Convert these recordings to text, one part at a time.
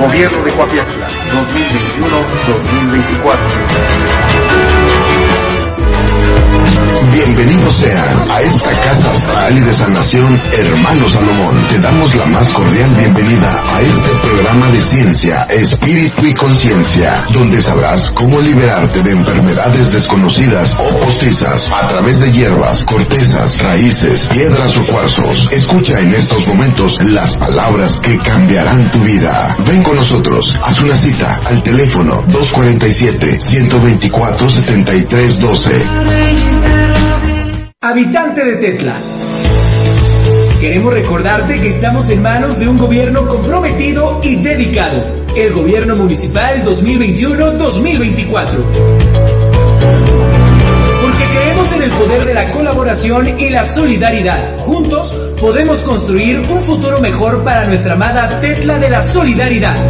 Gobierno hermano Salomón. Te damos la más cordial bienvenida a este programa de ciencia, espíritu y conciencia, donde sabrás cómo liberarte de enfermedades desconocidas o postizas a través de hierbas, cortezas, raíces, piedras o cuarzos. Escucha en estos momentos las palabras que cambiarán tu vida. Ven con nosotros, haz una cita al teléfono 247 124 7312. Habitante de Tetla. Queremos recordarte que estamos en manos de un gobierno comprometido y dedicado. El Gobierno Municipal 2021-2024. Porque creemos en el poder de la colaboración y la solidaridad. Juntos podemos construir un futuro mejor para nuestra amada Tetla de la Solidaridad.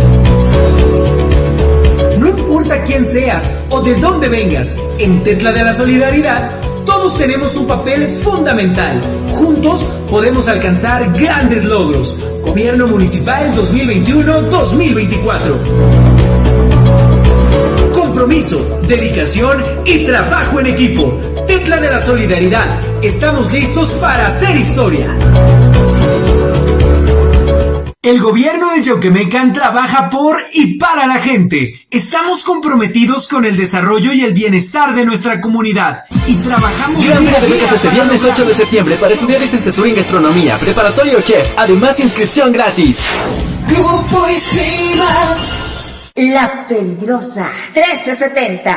No importa quién seas o de dónde vengas, en Tetla de la Solidaridad todos tenemos un papel fundamental. Juntos podemos alcanzar grandes logros. Gobierno Municipal 2021-2024. Compromiso, dedicación y trabajo en equipo. Tetla de la Solidaridad. Estamos listos para hacer historia. El gobierno de Yoquemecan trabaja por y para la gente. Estamos comprometidos con el desarrollo y el bienestar de nuestra comunidad y trabajamos Gran de becas este viernes 8 de septiembre para estudiar licenciatura en gastronomía, preparatorio o chef. Además, inscripción gratis. Grupo La peligrosa 1370.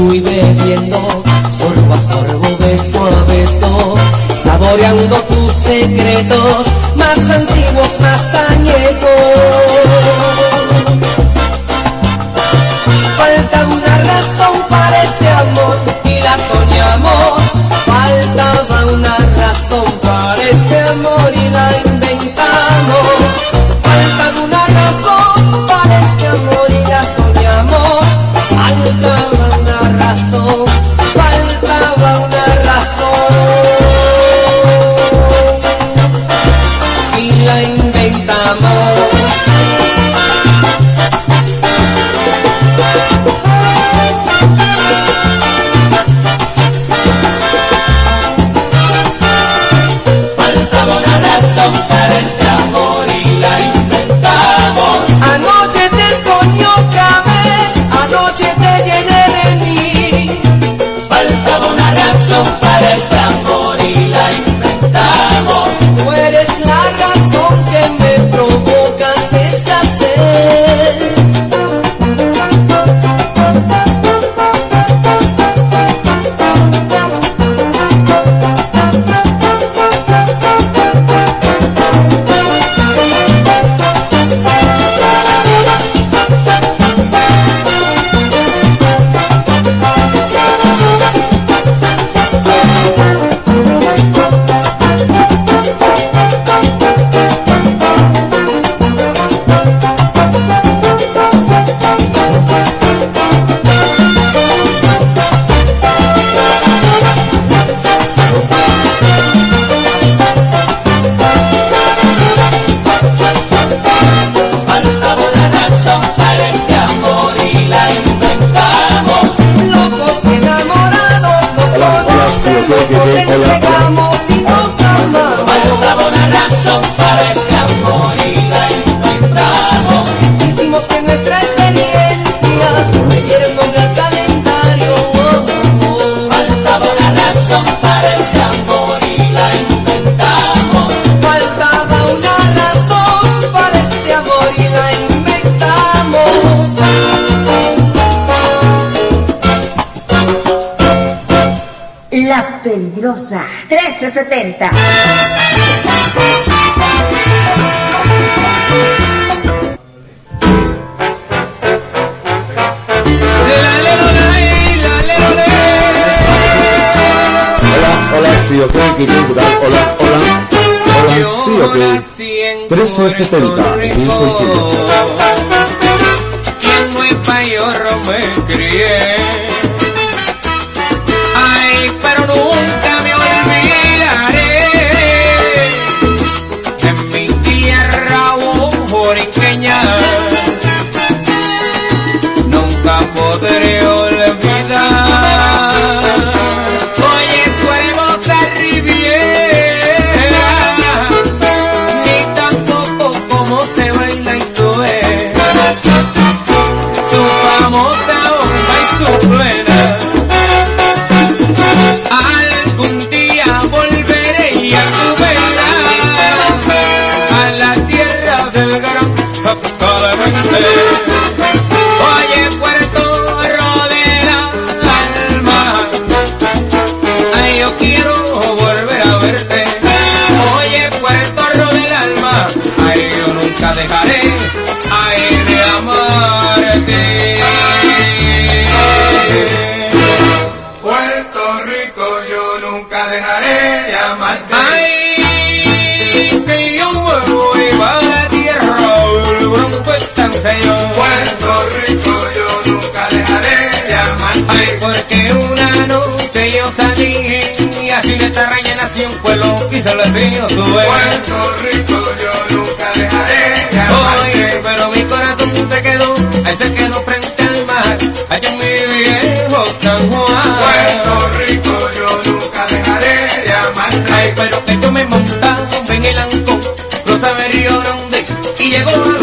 Fui bebiendo, sorbo a sorbo, beso a beso, saboreando tus secretos más antiguos, 1970 y 1600. En muy payorro me crié. Puerto Rico, yo nunca dejaré de amarte. Ay, que yo me voy para la tierra, rumbo tan señor. Puerto Rico, yo nunca dejaré de amarte. Ay, porque una noche yo salí y así de esta raña nació un pueblo y solo el mío tuve. Puerto Rico, yo nunca dejaré San Juan. Puerto Rico yo nunca dejaré de amarte. Ay, pero que yo me montaba en el anco, Rosa Grande, y llegó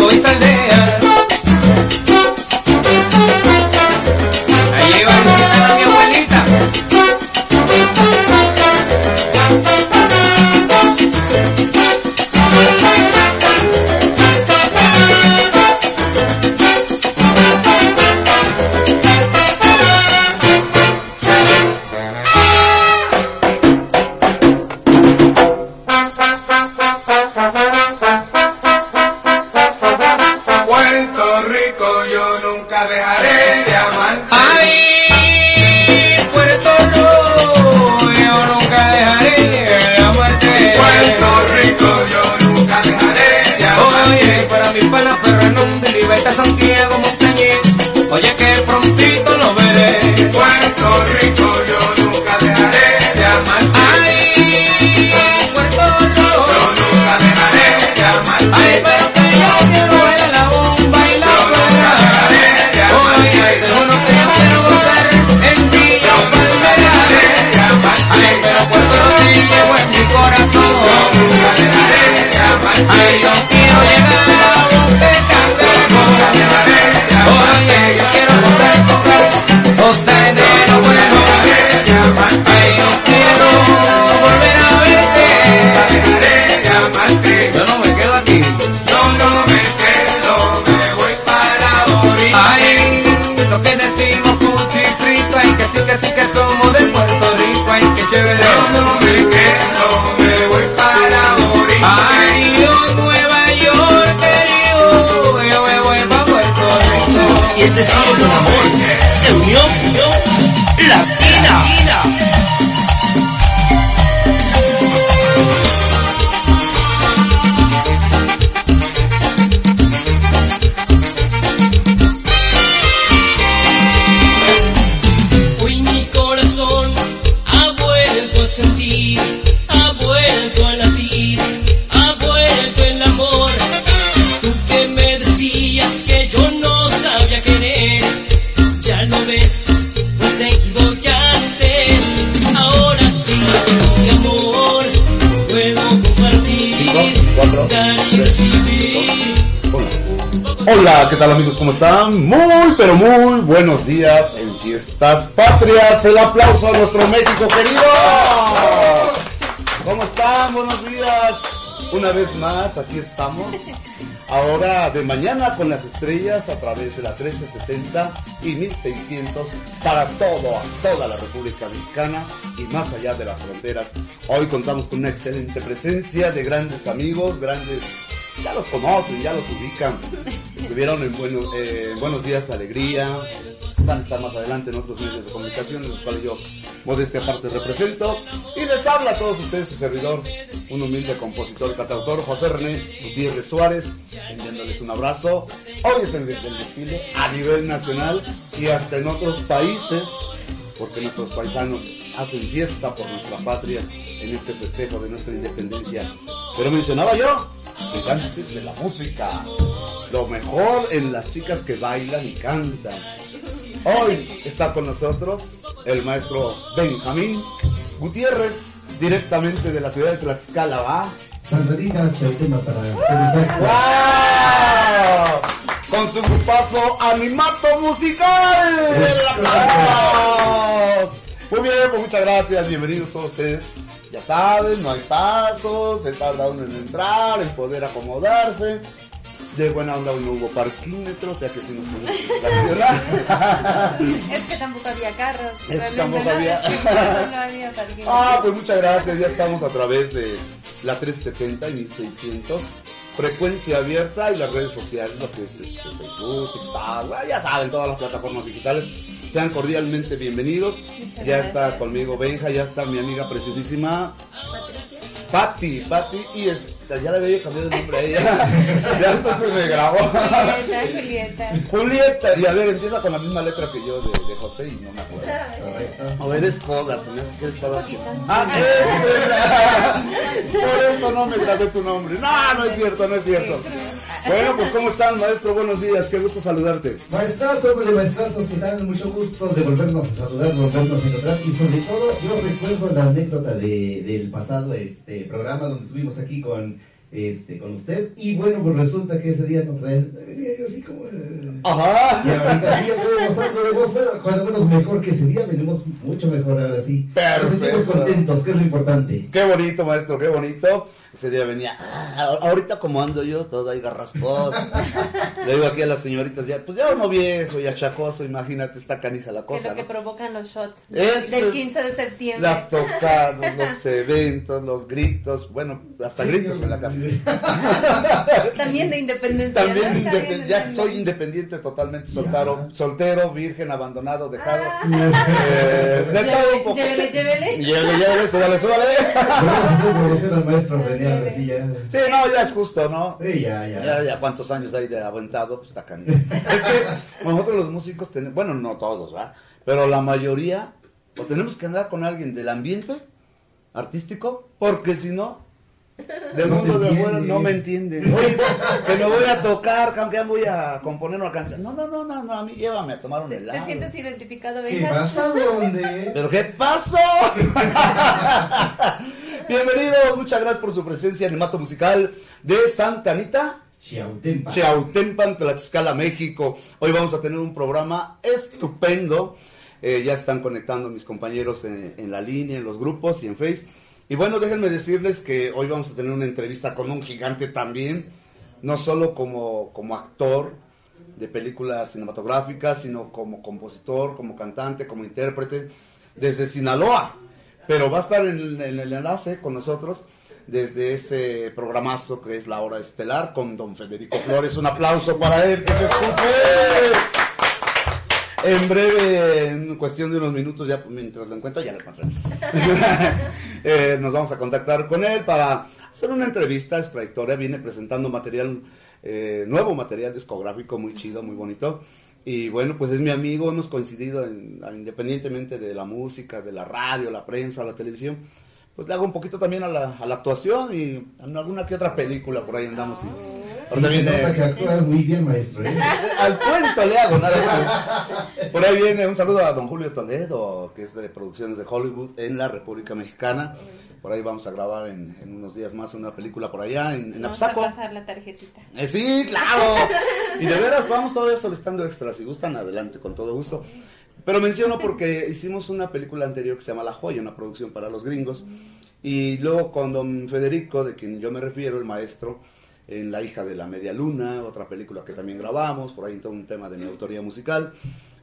en Fiestas Patrias. El aplauso a nuestro México querido. ¿Cómo están? Buenos días. Una vez más, aquí estamos. Ahora de mañana con las estrellas a través de la 1370 y 1600 para todo, toda la República Mexicana y más allá de las fronteras. Hoy contamos con una excelente presencia de grandes amigos, grandes ya los conocen, ya los ubican. Estuvieron en buenos, eh, Buenos Días Alegría, van a estar más adelante en otros medios de comunicación, en los cuales yo, modestia aparte, represento. Y les habla a todos ustedes su servidor, un humilde compositor y cantautor, José René Gutiérrez Suárez, enviándoles un abrazo. Hoy es el del desfile a nivel nacional y hasta en otros países, porque nuestros paisanos hacen fiesta por nuestra patria en este festejo de nuestra independencia. Pero mencionaba yo gigantes de la música. Lo mejor en las chicas que bailan y cantan. Hoy está con nosotros el maestro Benjamín Gutiérrez, directamente de la ciudad de Tlaxcala, ¿va? Sandrita Chautema para ¡Wow! Con su grupazo Animato Musical. Muy bien, pues muchas gracias, bienvenidos todos ustedes. Ya saben, no hay pasos, se tarda uno en entrar, en poder acomodarse. De buena onda no hubo parquímetro, o sea que si nos podemos estacionar. es que tampoco había carros. Es que tampoco no, había. no había. Ah, pues muchas gracias, ya estamos a través de la 370 y 1600 frecuencia abierta y las redes sociales, lo que es este, Facebook, TikTok, ya saben, todas las plataformas digitales. Sean cordialmente bienvenidos. Muchas ya gracias. está conmigo Benja, ya está mi amiga preciosísima Patti, Patti, y esta, ya le había cambiado el nombre a ella. ya hasta se me grabó. Julieta, Julieta. Julieta, y a ver, empieza con la misma letra que yo de, de José y no me acuerdo. O eres coda, se me hace que eres coda. Ah, ese. Por eso no me grabé tu nombre. No, no es cierto, no es cierto. Bueno, pues ¿cómo están, maestro? Buenos días, qué gusto saludarte. Maestrazo, hombre, maestrazos, ¿qué tal? Mucho gusto de volvernos a saludar, volvernos a encontrar. Y sobre todo, yo recuerdo la anécdota de, del pasado este programa donde estuvimos aquí con, este, con usted. Y bueno, pues resulta que ese día no trae. Venía yo así como. eh, Ajá. Y ahorita sí tenemos algo de voz, bueno, cuando menos mejor que ese día, venimos mucho mejor ahora sí. Nos sentimos contentos, que es lo importante. Qué bonito, maestro, qué bonito. Ese día venía, "Ah, ahorita como ando yo, todo ahí garrascoso. Le digo aquí a las señoritas, ya, pues ya uno viejo y achacoso, imagínate, está canija la Que es cosa. lo que provocan los shots Eso del es- 15 de septiembre. Las tocadas, los eventos, los gritos, bueno, hasta gritos en la casa. También de independencia. También ¿no? independ- ya soy independiente totalmente, soltero, soltero, virgen, abandonado, dejado. Eh, de todo un poco. Llévele, llévele. Llévele, llévele, súbale, súbale. Vamos a sí ya. Sí, no, ya es justo, ¿no? Sí, ya, ya. Ya, ya, cuántos años hay de aventado, pues está canijo. Es que nosotros los músicos tenemos, bueno, no todos, ¿verdad? Pero la mayoría, o tenemos que andar con alguien del ambiente artístico, porque si no, del No mundo de afuera no me entienden. Oye, que me voy a tocar, que aunque voy a componer una canción. No, no, no, no, no, a mí llévame a tomar un ¿Te, helado. te sientes identificado, ¿Qué pasa? ¿Dónde? ¿Pero qué pasó? Bienvenidos, muchas gracias por su presencia en el Mato Musical de Santa Anita. Chiautempa. Chiautempan, Tlaxcala, México. Hoy vamos a tener un programa estupendo. Eh, ya están conectando mis compañeros en, en la línea, en los grupos y en Face. Y bueno, déjenme decirles que hoy vamos a tener una entrevista con un gigante también, no solo como, como actor de películas cinematográficas, sino como compositor, como cantante, como intérprete, desde Sinaloa. Pero va a estar en, en el enlace con nosotros desde ese programazo que es La Hora Estelar con don Federico Flores. Un aplauso para él, que se escuche. En breve, en cuestión de unos minutos, ya mientras lo encuentro, ya lo encontré. Eh, nos vamos a contactar con él para hacer una entrevista. Su trayectoria viene presentando material, eh, nuevo material discográfico muy chido, muy bonito. Y bueno, pues es mi amigo, hemos coincidido en- independientemente de la música, de la radio, la prensa, la televisión. Pues le hago un poquito también a la, a la actuación y en alguna que otra película por ahí andamos. Y, Sí, ahorita se viene- nota que actúa muy bien, maestro. ¿eh? al cuento le hago, nada más. Por ahí viene un saludo a don Julio Toledo, que es de producciones de Hollywood en la República Mexicana. Por ahí vamos a grabar en, en unos días más una película por allá, en, en Vamos a Apsaco. pasar la tarjetita. Eh, sí, claro. Y de veras, vamos todavía solicitando extras. Si gustan, adelante, con todo gusto. Pero menciono porque hicimos una película anterior que se llama La Joya, una producción para los gringos. Y luego con don Federico, de quien yo me refiero, el maestro, en La hija de la media luna, otra película que también grabamos, por ahí todo un tema de mi autoría musical.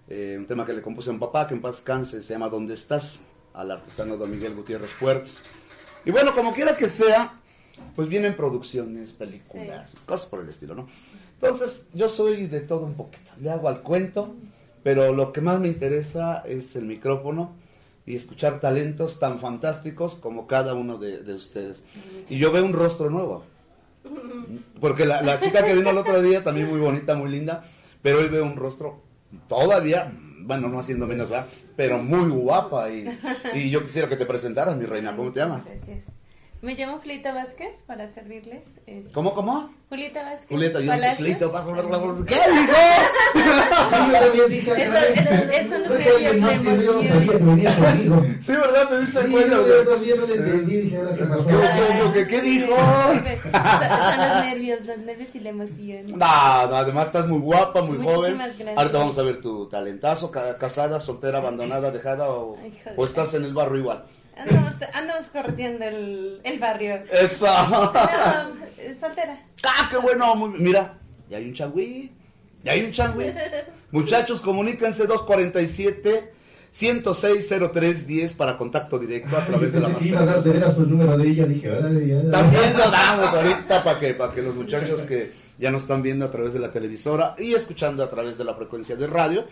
eh, un tema que le compuse a mi papá, que en paz canse, se llama ¿Dónde estás? Al artesano don Miguel Gutiérrez Puertos. Y bueno, como quiera que sea, pues vienen producciones, películas, cosas por el estilo, ¿no? Entonces, yo soy de todo un poquito. Le hago al cuento, pero lo que más me interesa es el micrófono y escuchar talentos tan fantásticos como cada uno de, de ustedes. Y yo veo un rostro nuevo. Porque la, la chica que vino el otro día, también muy bonita, muy linda, pero hoy veo un rostro todavía, bueno, no haciendo menos, ¿verdad? Pero muy guapa. Y, y yo quisiera que te presentaras, mi reina. ¿Cómo te llamas? Gracias. Me llamo Julieta Vázquez para servirles. Es- ¿Cómo, cómo? Julieta Vázquez. Julieta, yo Palacios. Clito, vas a hablar la- ¿Qué dijo? Sí, yo también dije Eso- la que yo no sabía que venía conmigo. Sí, ¿verdad? ¿Te diste cuenta? yo, también no le entendí, dije, ahora qué pasó. ¿Qué, dijo? Son, los nervios, los nervios y la emoción. No, no, además estás muy guapa, muy Muchísimas joven. gracias. Ahorita vamos a ver tu talentazo, ca- casada, soltera, abandonada, dejada o, o estás en el barrio igual. Andamos, andamos corriendo el, el barrio. Eso. No, soltera. Ah, qué bueno. muy- mira, ya hay un changüí. Ya hay un changüí. Muchachos, comuníquense 247 1060310 para contacto directo a través de la Pensé que iba a dar de veras el número de ella, dije. También lo damos ahorita para que, para que los muchachos que ya nos están viendo a través de la televisora y escuchando a través de la frecuencia de radio,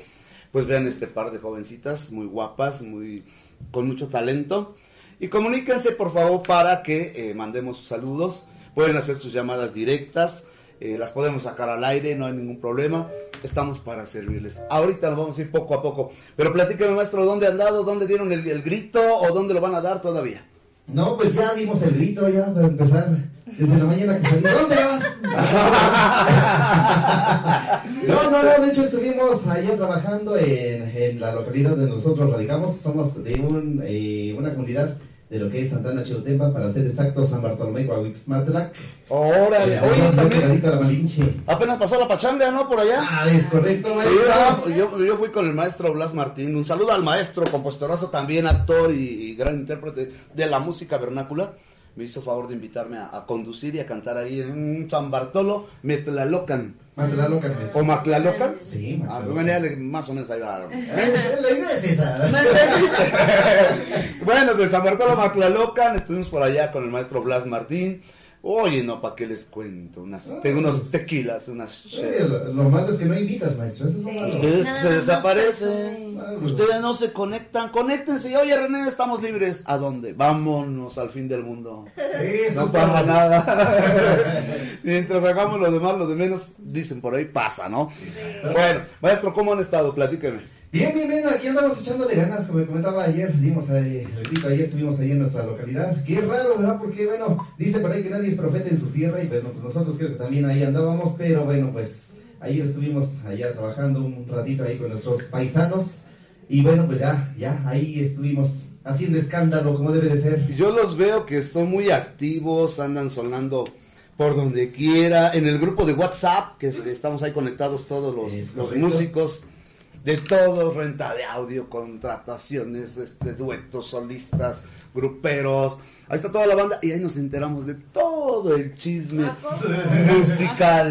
pues vean este par de jovencitas muy guapas, muy con mucho talento. Y comuníquense por favor para que eh, mandemos sus saludos. Pueden hacer sus llamadas directas. eh, las podemos sacar al aire, no hay ningún problema. Estamos para servirles. Ahorita nos vamos a ir poco a poco. Pero platíqueme, maestro, ¿dónde han dado? ¿Dónde dieron el, el grito? ¿O dónde lo van a dar todavía? No, pues ya dimos el grito ya para empezar. Desde la mañana que salí. ¿Dónde vas? No, no, no, de hecho estuvimos allá trabajando en, en la localidad donde nosotros radicamos. Somos de un, eh, una comunidad de lo que es Santana Chiltempa, para ser exactos, San Bartolomé, Coahuixmatlac. Órale, oye, también la Malinche. apenas pasó la pachanga, ¿no? Por allá. Ah, es correcto, maestro. yo, yo fui con el maestro Blas Martín. Un saludo al maestro, compositorazo también, actor y, y gran intérprete de la música vernácula. Me hizo favor de invitarme a, a conducir y a cantar ahí en San Bartolo, Metlalocan. Matlalocan. ¿O Maclalocan? Sí, Ah, Matlalocan. venía de- más o menos ahí va. La idea es esa. Bueno, de San Bartolo Maclalocan, estuvimos por allá con el maestro Blas Martín. Oye, no, ¿para qué les cuento? Unas, tengo unos tequilas, unas Oye, Lo, lo malo es que no invitas, maestro. Eso es lo Sí. malo. Ustedes Nada se desaparecen. eh. Ustedes no se conectan. Conéctense. Oye, René, estamos libres. ¿A dónde? Vámonos al fin del mundo. Eso No pasa nada. Mientras hagamos lo demás, lo de menos, dicen por ahí, pasa, ¿no? Bueno, maestro, ¿cómo han estado? Platíqueme. Bien, bien, bien, aquí andamos echándole ganas, como comentaba ayer, dimos ahí, grito, ayer estuvimos ahí en nuestra localidad. Qué raro, ¿verdad? Porque, bueno, dice por ahí que nadie es profeta en su tierra y bueno, pues nosotros creo que también ahí andábamos, pero bueno, pues ayer estuvimos allá trabajando un ratito ahí con nuestros paisanos y bueno, pues ya, ya, ahí estuvimos haciendo escándalo como debe de ser. Yo los veo que son muy activos, andan sonando por donde quiera. En el grupo de WhatsApp, que es- estamos ahí conectados todos los, los músicos de todo, renta de audio, contrataciones, este, duetos, solistas, gruperos. Ahí está toda la banda y ahí nos enteramos de todo el chisme musical.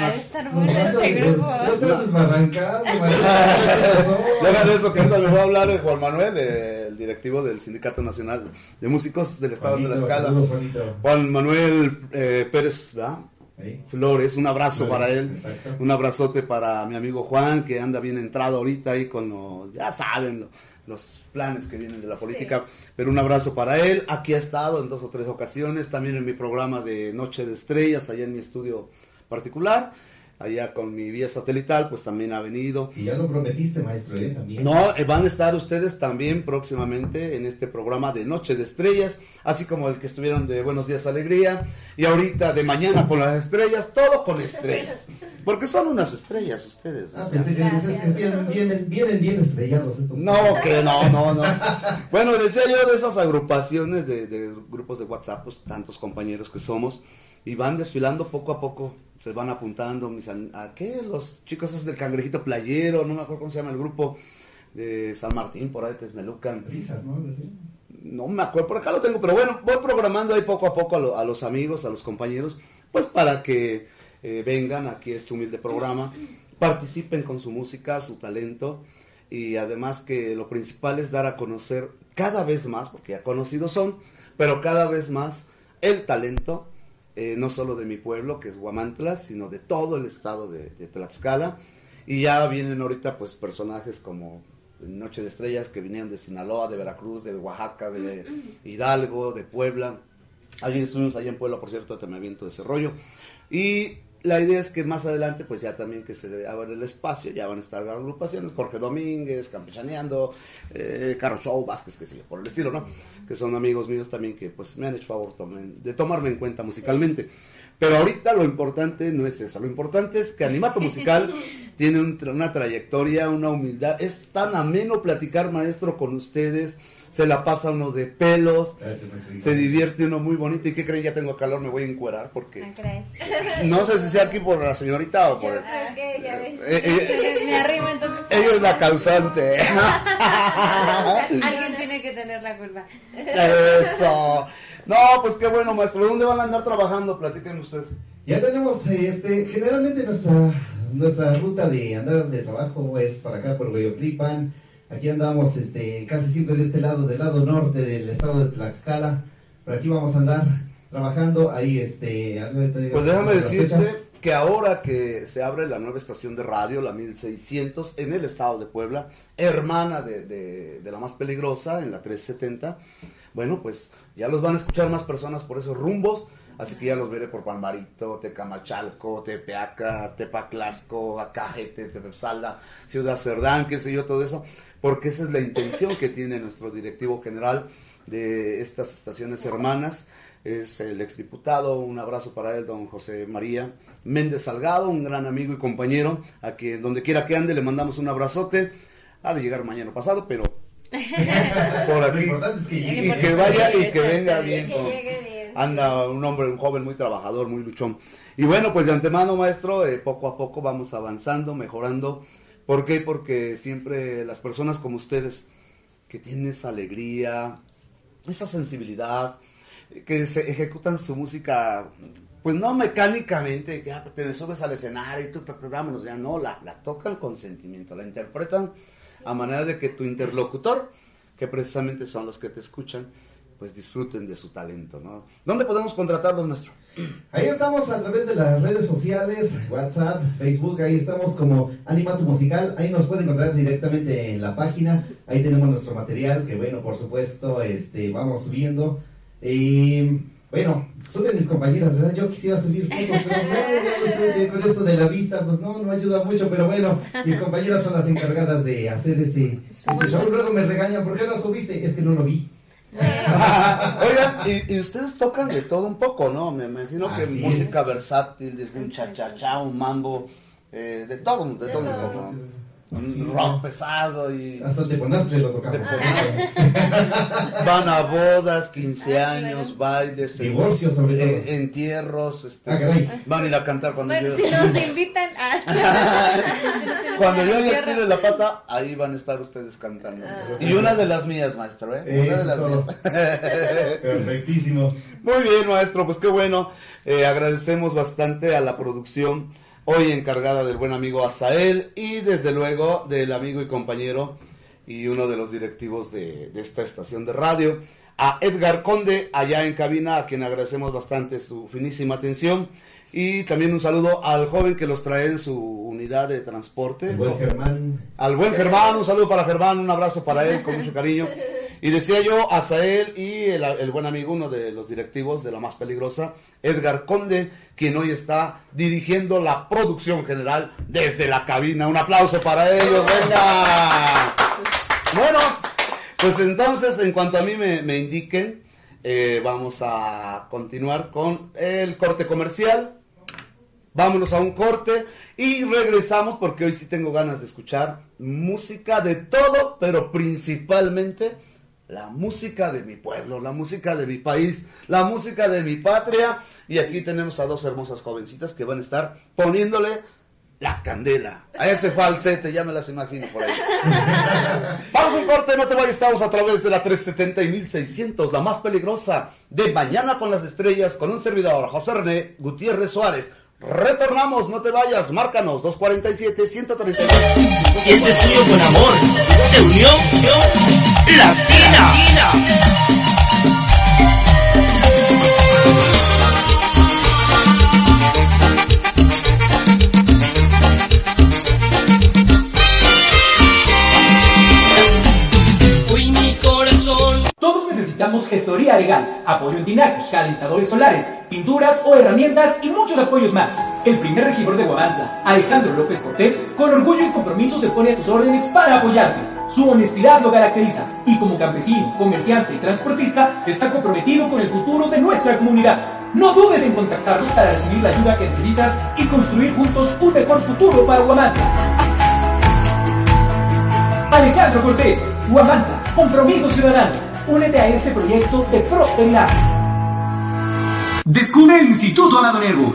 Ha de estar bueno ese grupo. No. ¿Qué pasó? Deja de eso, que ahorita me va a hablar de Juan Manuel, eh, el directivo del Sindicato Nacional de Músicos del Estado de la Escala. Juan Manuel eh, Pérez, ¿verdad? Flores, un abrazo Flores, para él, exacto. un abrazote para mi amigo Juan, que anda bien entrado ahorita ahí con lo, ya saben, lo- los planes que vienen de la política, pero un abrazo para él, aquí ha estado en dos o tres ocasiones, también en mi programa de Noche de Estrellas, allá en mi estudio particular, allá con mi vía satelital, pues también ha venido. Y ya lo prometiste, maestro, ¿eh? También. No, eh, van a estar ustedes también próximamente en este programa de Noche de Estrellas, así como el que estuvieron de Buenos Días Alegría, y ahorita de Mañana con las Estrellas, todo con estrellas. Porque son unas estrellas ustedes. Ah, pensé que dices que vienen, vienen, vienen bien estrellados estos. No, que no, no, no. Bueno, decía yo de esas agrupaciones de, de grupos de WhatsApp, pues tantos compañeros que somos, y van desfilando poco a poco, se van apuntando, mis, ¿a qué? Los chicos esos del cangrejito playero, no me acuerdo cómo se llama el grupo de San Martín, por ahí Tesmelucan. Risas, ¿no? No me acuerdo, por acá lo tengo, pero bueno, voy programando ahí poco a poco a, lo- a los amigos, a los compañeros, pues para que eh, vengan aquí a este humilde programa, participen con su música, su talento, y además que lo principal es dar a conocer cada vez más, porque ya conocidos son, pero cada vez más el talento, eh, no solo de mi pueblo, que es Huamantla, sino de todo el estado de, de Tlaxcala, y ya vienen ahorita pues personajes como Noche de Estrellas que vinieron de Sinaloa, de Veracruz, de Oaxaca, de Hidalgo, de Puebla. Ayer estuvimos allá en Puebla, por cierto, también me aviento de ese rollo. Y la idea es que más adelante, pues ya también que se abra el espacio, ya van a estar agrupaciones, Jorge Domínguez, Campechaneando, eh, Carlos Show, Vázquez, que sé yo, por el estilo, ¿no? Que son amigos míos también que pues me han hecho favor tomen- de tomarme en cuenta musicalmente. Pero ahorita lo importante no es eso, lo importante es que Animato Musical tiene un una trayectoria, una humildad, es tan ameno platicar maestro con ustedes, se la pasa uno de pelos, se divierte uno muy bonito y qué creen, ya tengo calor, me voy a encuerar porque Ah, no sé si sea aquí por la señorita o por ok, ya ves. Eh, eh, Me arrimo entonces. Ella es la causante. Alguien tiene que tener la culpa. Eso. No, pues qué bueno, maestro. ¿Dónde van a andar trabajando? Platíquenme usted. Ya tenemos, este, generalmente nuestra, nuestra ruta de andar de trabajo es para acá por Hueyoclipan. Aquí andamos, este, casi siempre de este lado, del lado norte del estado de Tlaxcala. Por aquí vamos a andar trabajando. Ahí, este, Pues déjame decirte que ahora que se abre la nueva estación de radio, la 1600, en el estado de Puebla, hermana de, de- de la más peligrosa, en la 370, bueno, pues ya los van a escuchar más personas por esos rumbos. Así que ya los veré por Palmarito, Tecamachalco, Tepeaca, Tepaclasco, Acajete, Tepepsalda, Ciudad Cerdán, qué sé yo, todo eso, porque esa es la intención que tiene nuestro directivo general de estas estaciones hermanas. Es el exdiputado, un abrazo para él, don José María Méndez Salgado, un gran amigo y compañero, a quien donde quiera que ande le mandamos un abrazote. Ha de llegar mañana pasado, pero por Lo aquí. importante es que Y, llegue. y que vaya y que venga y bien. que con- llegue bien. Anda un hombre, un joven muy trabajador, muy luchón. Y bueno, pues de antemano, maestro, eh, poco a poco vamos avanzando, mejorando. ¿Por qué? Porque siempre las personas como ustedes, que tienen esa alegría, esa sensibilidad, que se ejecutan su música, pues no mecánicamente, que ah, te subes al escenario y tú, vámonos, ya no, la, la tocan con sentimiento, la interpretan a manera de que tu interlocutor, que precisamente son los que te escuchan, pues disfruten de su talento, ¿no? ¿Dónde podemos contratarlos, maestro? Ahí estamos a través de las redes sociales, WhatsApp, Facebook, ahí estamos como Animato Musical, ahí nos puede encontrar directamente en la página, ahí tenemos nuestro material que bueno, por supuesto, este, vamos subiendo. Y bueno, suben mis compañeras, ¿verdad? Yo quisiera subir fotos, pero pues, eh, con esto de la vista, pues no, no ayuda mucho, pero bueno, mis compañeras son las encargadas de hacer ese, ese show, luego me regañan, ¿por qué no subiste? Es que no lo vi. Oigan, y, y ustedes tocan de todo un poco, ¿no? Me imagino que música versátil, desde un cha-cha-cha, un mambo, eh, de todo, de todo un poco. Un Sí. rock pesado y Hasta el Teponazcle lo tocamos. van a bodas, 15 años, bailes, en- Divorcios, sobre todo. eh, entierros, este, Ah, caray. van a ir a cantar cuando Bueno, yo, si nos invitan a... Si nos invitan cuando a yo tierra. estire la pata, ahí van a estar ustedes cantando. Ah. Y una de las mías, maestro, ¿eh? Una de las todo. mías. Perfectísimo. Muy bien, maestro, pues qué bueno. Eh, agradecemos bastante a la producción, hoy encargada del buen amigo Azael y desde luego del amigo y compañero y uno de los directivos de, de esta estación de radio, a Edgar Conde, allá en cabina, a quien agradecemos bastante su finísima atención. Y también un saludo al joven que los trae en su unidad de transporte. El buen Germán. Al buen Germán, un saludo para Germán, un abrazo para él con mucho cariño. Y decía yo, Azael y el, buen amigo, uno de los directivos de la más peligrosa, Edgar Conde, quien hoy está dirigiendo la producción general desde la cabina. Un aplauso para ellos, venga. Bueno, pues entonces, en cuanto a mí me, me indiquen, eh, vamos a continuar con el corte comercial. Vámonos a un corte y regresamos porque hoy sí tengo ganas de escuchar música de todo, pero principalmente la música de mi pueblo, la música de mi país, la música de mi patria. Y aquí tenemos a dos hermosas jovencitas que van a estar poniéndole la candela. A ese falsete, ya me las imagino por ahí. Vamos a un corte, no te vayas, estamos a través de la 370 y 1600, la más peligrosa, de Mañana con las Estrellas, con un servidor, José René Gutiérrez Suárez. Retornamos, no te vayas, márcanos 247-132. Y este es tuyo con amor, de Unión Latina. Gestoría legal, apoyo en tinacos, calentadores solares, pinturas o herramientas y muchos apoyos más. El primer regidor de Guamantla, Alejandro López Cortés, con orgullo y compromiso se pone a tus órdenes para apoyarte. Su honestidad lo caracteriza y como campesino, comerciante y transportista está comprometido con el futuro de nuestra comunidad. No dudes en contactarnos para recibir la ayuda que necesitas y construir juntos un mejor futuro para Guamantla. Alejandro Cortés, Guamantla, Compromiso Ciudadano. Únete a este proyecto de prosperidad. Descubre el Instituto Amado Nervo.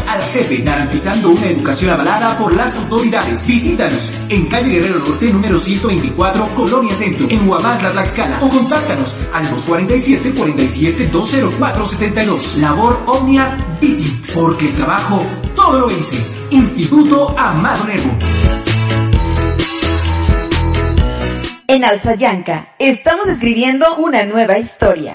a la CEPE, garantizando una educación avalada por las autoridades. Visítanos en calle Guerrero Norte, número 124, Colonia Centro, en Huamantla, Tlaxcala, o contáctanos al 247 47 204 72. Labor Omnia Visit, porque el trabajo todo lo hice. Instituto Amado Nervo. En Alzayanca estamos escribiendo una nueva historia.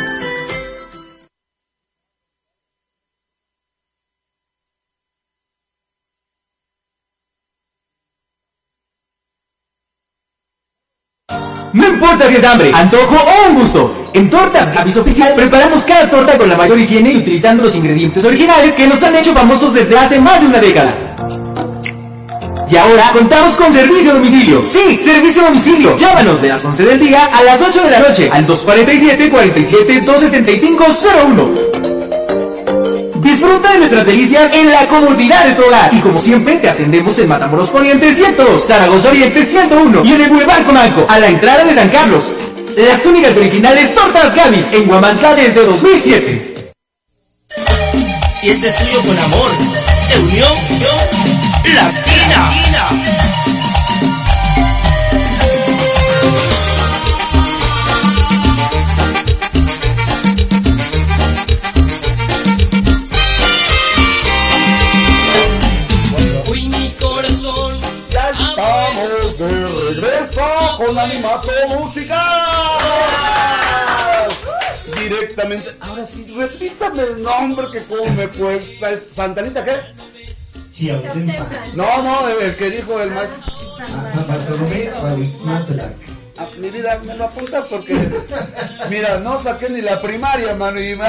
Importa si es hambre, antojo o un gusto. En Tortas Gavis Oficial preparamos cada torta con la mayor higiene y utilizando los ingredientes originales que nos han hecho famosos desde hace más de una década. Y ahora contamos con servicio a domicilio. Sí, servicio domicilio. Llámanos de las 11 del día a las 8 de la noche al 247 47 265 01. Disfruta de nuestras delicias en la comodidad de tu hogar. Y como siempre, te atendemos en Matamoros Poniente 102, Zaragoza Oriente 101 y en el Boulevard Comanco, a la entrada de San Carlos. Las únicas originales tortas Gavis en Guamantla desde 2007. Y este es tuyo con amor, de Unión Latina. Hoy de regreso con Animato Musical. Directamente. Ahora sí, repítame el nombre que como me cuesta. ¿Es Santanita qué? Chiautempa. No, no, el, el que dijo el maestro. A San Bartolomé Cuauhtzintlac. Ah, mi vida, me lo apuntas porque. Mira, no saqué ni la primaria, mano. Y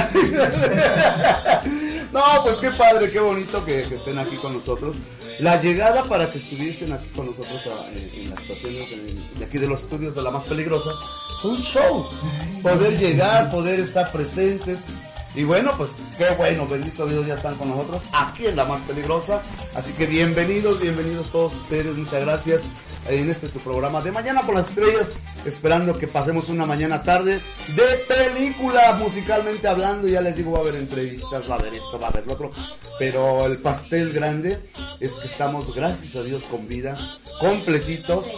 No, pues qué padre, qué bonito que, que estén aquí con nosotros. La llegada para que estuviesen aquí con nosotros en, las estaciones de aquí de los estudios de la más peligrosa un show. Poder llegar, poder estar presentes. Y bueno, pues qué bueno, bendito Dios, ya están con nosotros aquí en la más peligrosa. Así que bienvenidos, bienvenidos todos ustedes, muchas gracias en este tu programa de Mañana por las Estrellas, esperando que pasemos una mañana tarde de película, musicalmente hablando. Ya les digo, va a haber entrevistas, va a haber esto, va a haber lo otro. Pero el pastel grande es que estamos, gracias a Dios, con vida, completitos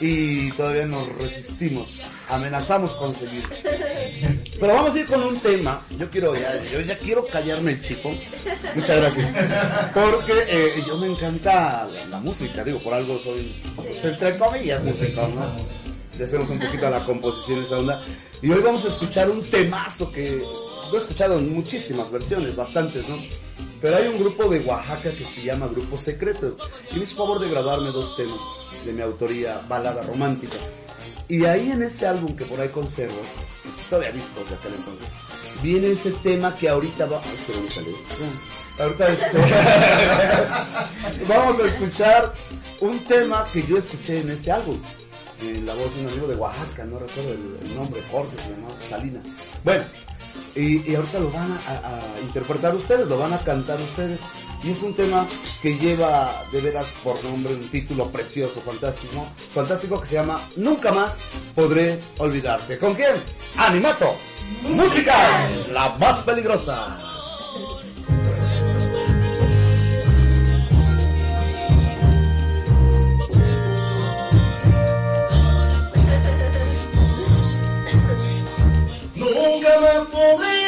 y todavía nos resistimos, amenazamos con seguir. Pero vamos a ir con un tema. Yo quiero ya, yo ya quiero callarme el chico. Muchas gracias. Porque eh, yo me encanta la, la música, digo, por algo soy, pues, entre comillas, músico, ¿no? Le hacemos un poquito a la composición esa onda. Y hoy vamos a escuchar un temazo que lo he escuchado en muchísimas versiones, bastantes, ¿no? Pero hay un grupo de Oaxaca que se llama Grupo Secreto. Y me hizo favor de grabarme dos temas de mi autoría, balada romántica. Y ahí en ese álbum que por ahí conservo, pues, todavía discos de aquel entonces, viene ese tema que ahorita va. Ay, qué bonita letra. Ahorita este, vamos a escuchar un tema que yo escuché en ese álbum. En la voz de un amigo de Oaxaca, no recuerdo el, nombre, Jorge se llamaba, Salina. Bueno, y, y ahorita lo van a, a interpretar ustedes, lo van a cantar ustedes. Y es un tema que lleva de veras por nombre un título precioso, fantástico, fantástico que se llama Nunca más podré olvidarte. ¿Con quién? Animato. Música, la más peligrosa. Nunca más podré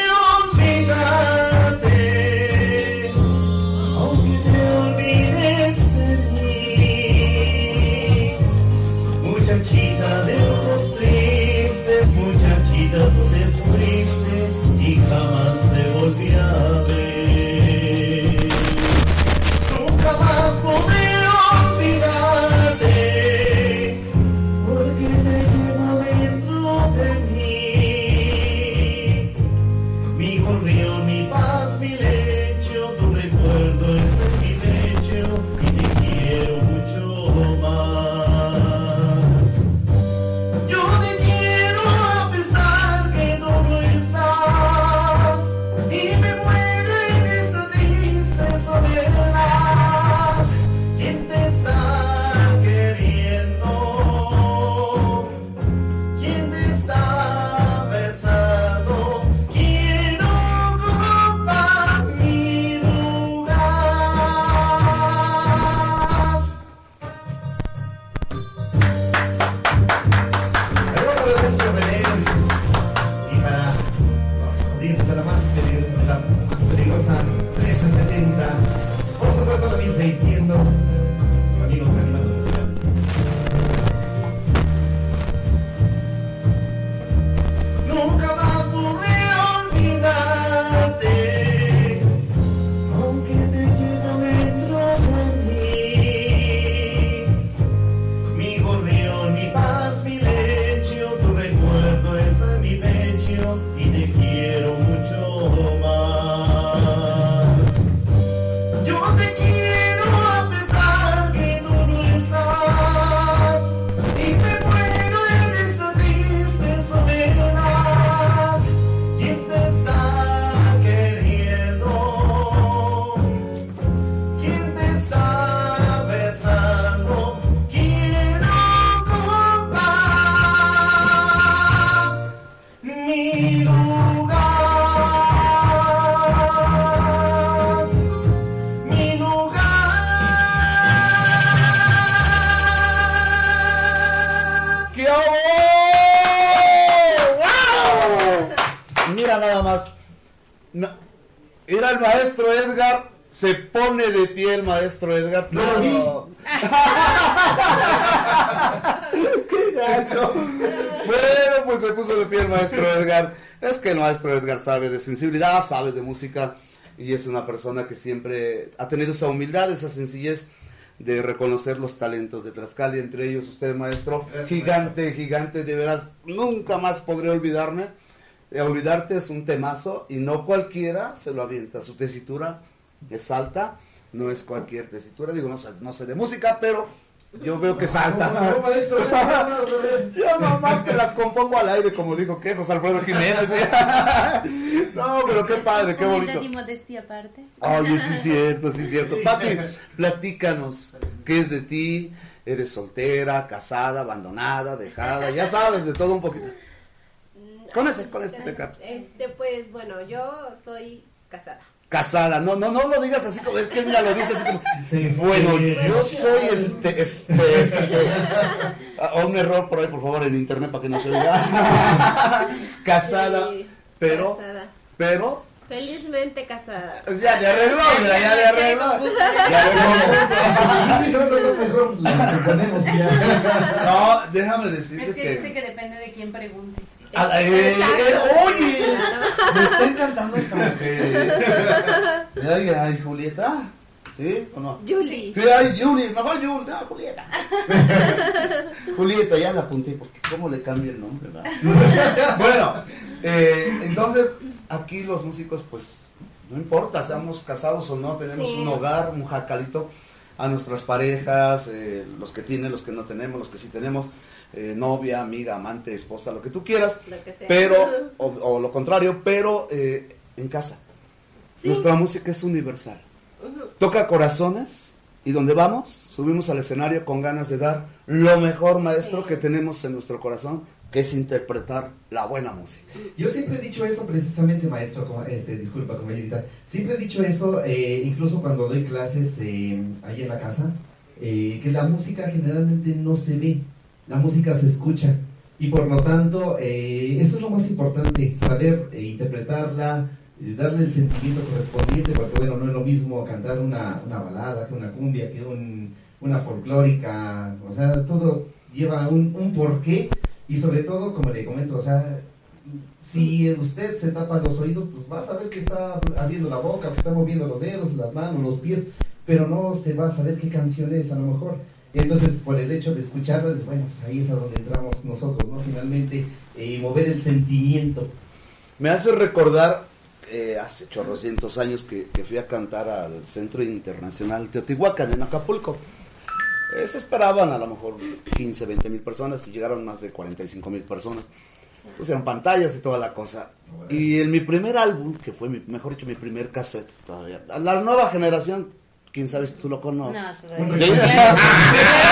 maestro Edgar. Se pone de pie el maestro Edgar. No. ¡Qué gacho! Bueno, pues se puso de pie el maestro Edgar. Es que el maestro Edgar sabe de sensibilidad, sabe de música. Y es una persona que siempre ha tenido esa humildad, esa sencillez de reconocer los talentos de Tlaxcala, y entre ellos usted, maestro, gigante, gigante, de veras, nunca más podré olvidarme. Eh, olvidarte es un temazo y no cualquiera se lo avienta. Su tesitura es alta, no es cualquier tesitura, digo, no sé, no sé de música, pero Yo veo que salta. No, no, maestro, no. Yo nomás que las compongo al aire, como dijo que José Alfredo Jiménez. ¿eh? No, pero qué padre, qué bonito. Y modestia aparte. Oye, sí es cierto, sí es cierto. Pati, platícanos, ¿qué es de ti? ¿Eres soltera, casada, abandonada, dejada? Ya sabes, de todo un poquito. Con ese, con ese te canto. Este, pues bueno, yo soy casada. Casada, no, no, no lo digas así como, es que mira, lo dice así como, Sí, sí. bueno, yo soy este, este, este, ah, un error por ahí, por favor, en internet para que no se oiga. Casada, Sí, pero, casada. pero, Felizmente casada. pues ya le arregló, mira, ya le arregló. Ya arregló. No, no, no, mejor la ponemos ya. No, déjame decirte Es que dice que depende de quién pregunte. Ah, eh, eh, oye, me está encantando esta mujer. eh. Ay, ay, Julieta. ¿Sí o no? Julie. Sí, ay, Julie, mejor Julie, no, Julieta. Julieta, ya la apunté porque cómo le cambio el nombre, bueno, eh, entonces aquí los músicos, pues, no importa, seamos casados o no, tenemos Sí. un hogar, un jacalito a nuestras parejas, eh, los que tienen, los que no tenemos, los que sí tenemos, eh, novia, amiga, amante, esposa, lo que tú quieras, Lo que sea. pero, o, o lo contrario, pero eh, en casa. Sí. Nuestra música es universal. Toca corazones y donde vamos, subimos al escenario con ganas de dar lo mejor, maestro, Sí. que tenemos en nuestro corazón, que es interpretar la buena música. Yo siempre he dicho eso precisamente, maestro, como, este, disculpa, compañerita. Siempre he dicho eso, eh, incluso cuando doy clases eh, ahí en la casa, eh, que la música generalmente no se ve, la música se escucha. Y por lo tanto, eh, eso es lo más importante, saber eh, interpretarla, eh, darle el sentimiento correspondiente, porque bueno, no es lo mismo cantar una, una balada que una cumbia, que un, una folclórica, o sea, todo lleva un, un porqué y sobre todo, como le comento, o sea, si usted se tapa los oídos, pues va a saber que está abriendo la boca, que está moviendo los dedos, las manos, los pies, pero no se va a saber qué canción es a lo mejor. Entonces, por el hecho de escucharlas, bueno, pues ahí es a donde entramos nosotros, ¿no? Finalmente, eh, mover el sentimiento. Me hace recordar, eh, hace chorrocientos años que, que fui a cantar al Centro Internacional Teotihuacán, en Acapulco. Eh, se esperaban a lo mejor 15, 20 mil personas y llegaron más de 45 mil personas. Pusieron pantallas y toda la cosa. Y en mi primer álbum, que fue, mi, mejor dicho, mi primer cassette todavía, la nueva generación, quién sabe si tú lo conoces. No, Sí. Claro, claro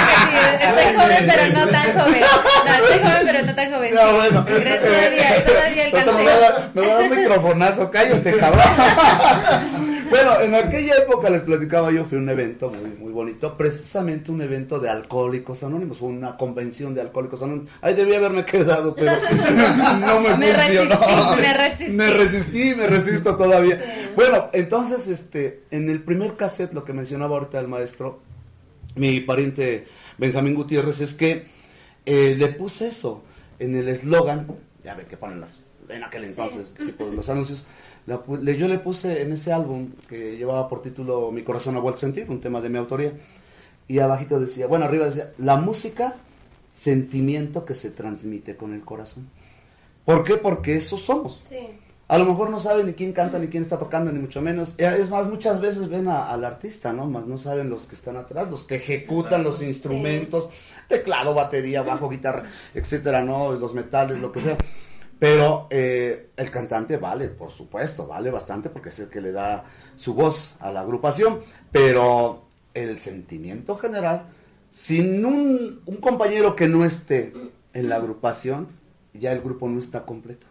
que sí, estoy joven pero no tan joven. No, estoy joven pero no tan joven. No, bueno. Todavía, todavía Ahorita me voy a alcancé. dar- me voy a dar un microfonazo, cállate, cabrón. bueno, en aquella época les platicaba yo, fue un evento muy, muy bonito, precisamente un evento de alcohólicos anónimos, fue una convención de alcohólicos anónimos. Ahí debía haberme quedado, pero no me, Me funcionó. resistí, me resistí. Me resistí, me resisto todavía. Bueno, entonces, este, en el primer cassette, lo que mencionaba ahorita el maestro, mi pariente Benjamín Gutiérrez, es que eh, le puse eso en el eslogan, ya ve que ponen las, en aquel entonces, tipo los anuncios, la yo le puse en ese álbum que llevaba por título Mi corazón ha vuelto a sentir, un tema de mi autoría, y abajito decía, bueno, arriba decía, la música, sentimiento que se transmite con el corazón. ¿Por qué? Porque eso somos. Sí. A lo mejor no saben ni quién canta, ni quién está tocando, ni mucho menos. Eh, Es más, muchas veces ven a- al artista, ¿no? Más no saben los que están atrás, los que ejecutan los instrumentos, teclado, batería, bajo, guitarra, etcétera, ¿no? Los metales, lo que sea. Pero eh, el cantante vale, por supuesto, vale bastante porque es el que le da su voz a la agrupación. Pero el sentimiento general, sin un, un compañero que no esté en la agrupación, ya el grupo no está completo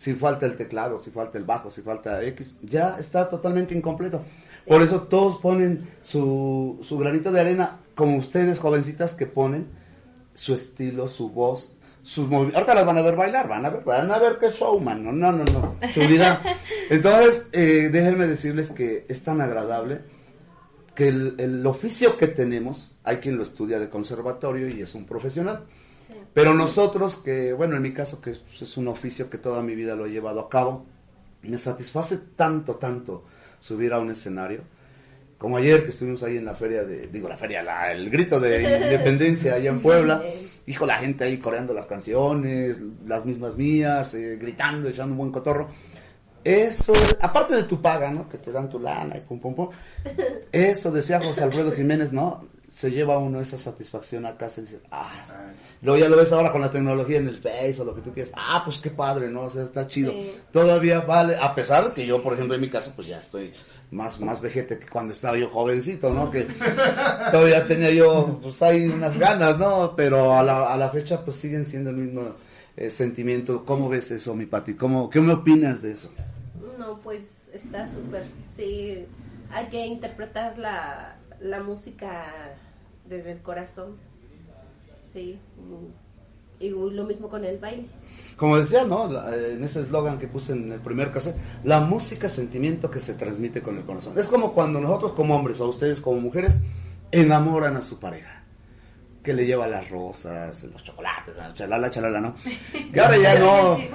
si falta el teclado, si falta el bajo, si falta X, ya está totalmente incompleto. Por eso todos ponen su, su granito de arena, como ustedes jovencitas que ponen su estilo, su voz, sus movimientos. Ahorita las van a ver bailar, van a ver, van a ver qué showman, no, no, no, no, chulidad. Entonces, eh, déjenme decirles que es tan agradable que el, el oficio que tenemos, hay quien lo estudia de conservatorio y es un profesional. Pero nosotros, que bueno, en mi caso, que es un oficio que toda mi vida lo he llevado a cabo, me satisface tanto, tanto subir a un escenario. Como ayer que estuvimos ahí en la feria de, digo la feria, la- el grito de independencia allá en Puebla. Hijo, la gente ahí coreando las canciones, las mismas mías, eh, gritando, echando un buen cotorro. Eso, aparte de tu paga, ¿no? Que te dan tu lana y pum, pum, pum. Eso decía José Alfredo Jiménez, ¿no? se lleva uno esa satisfacción a casa y dice, ah, luego ya lo ves ahora con la tecnología en el Face o lo que tú quieras, ah, pues qué padre, ¿no? O sea, está chido. Sí. Todavía vale, a pesar de que yo, por ejemplo, en mi caso, pues ya estoy más, más vejete que cuando estaba yo jovencito, ¿no? Que todavía tenía yo, pues hay unas ganas, ¿no? Pero a la, a la fecha, pues siguen siendo el mismo eh, sentimiento. ¿Cómo ves eso, mi Pati? ¿Cómo, ¿Qué me opinas de eso? No, pues está súper. Sí, hay que interpretar la, la música desde el corazón. Sí. Y lo mismo con el baile. Como decía, ¿no? La- En ese eslogan que puse en el primer cassette, la música sentimiento que se transmite con el corazón. Es como cuando nosotros como hombres o ustedes como mujeres enamoran a su pareja. Que le lleva las rosas, los chocolates, la chalala, chalala, ¿no? Que ahora ya no.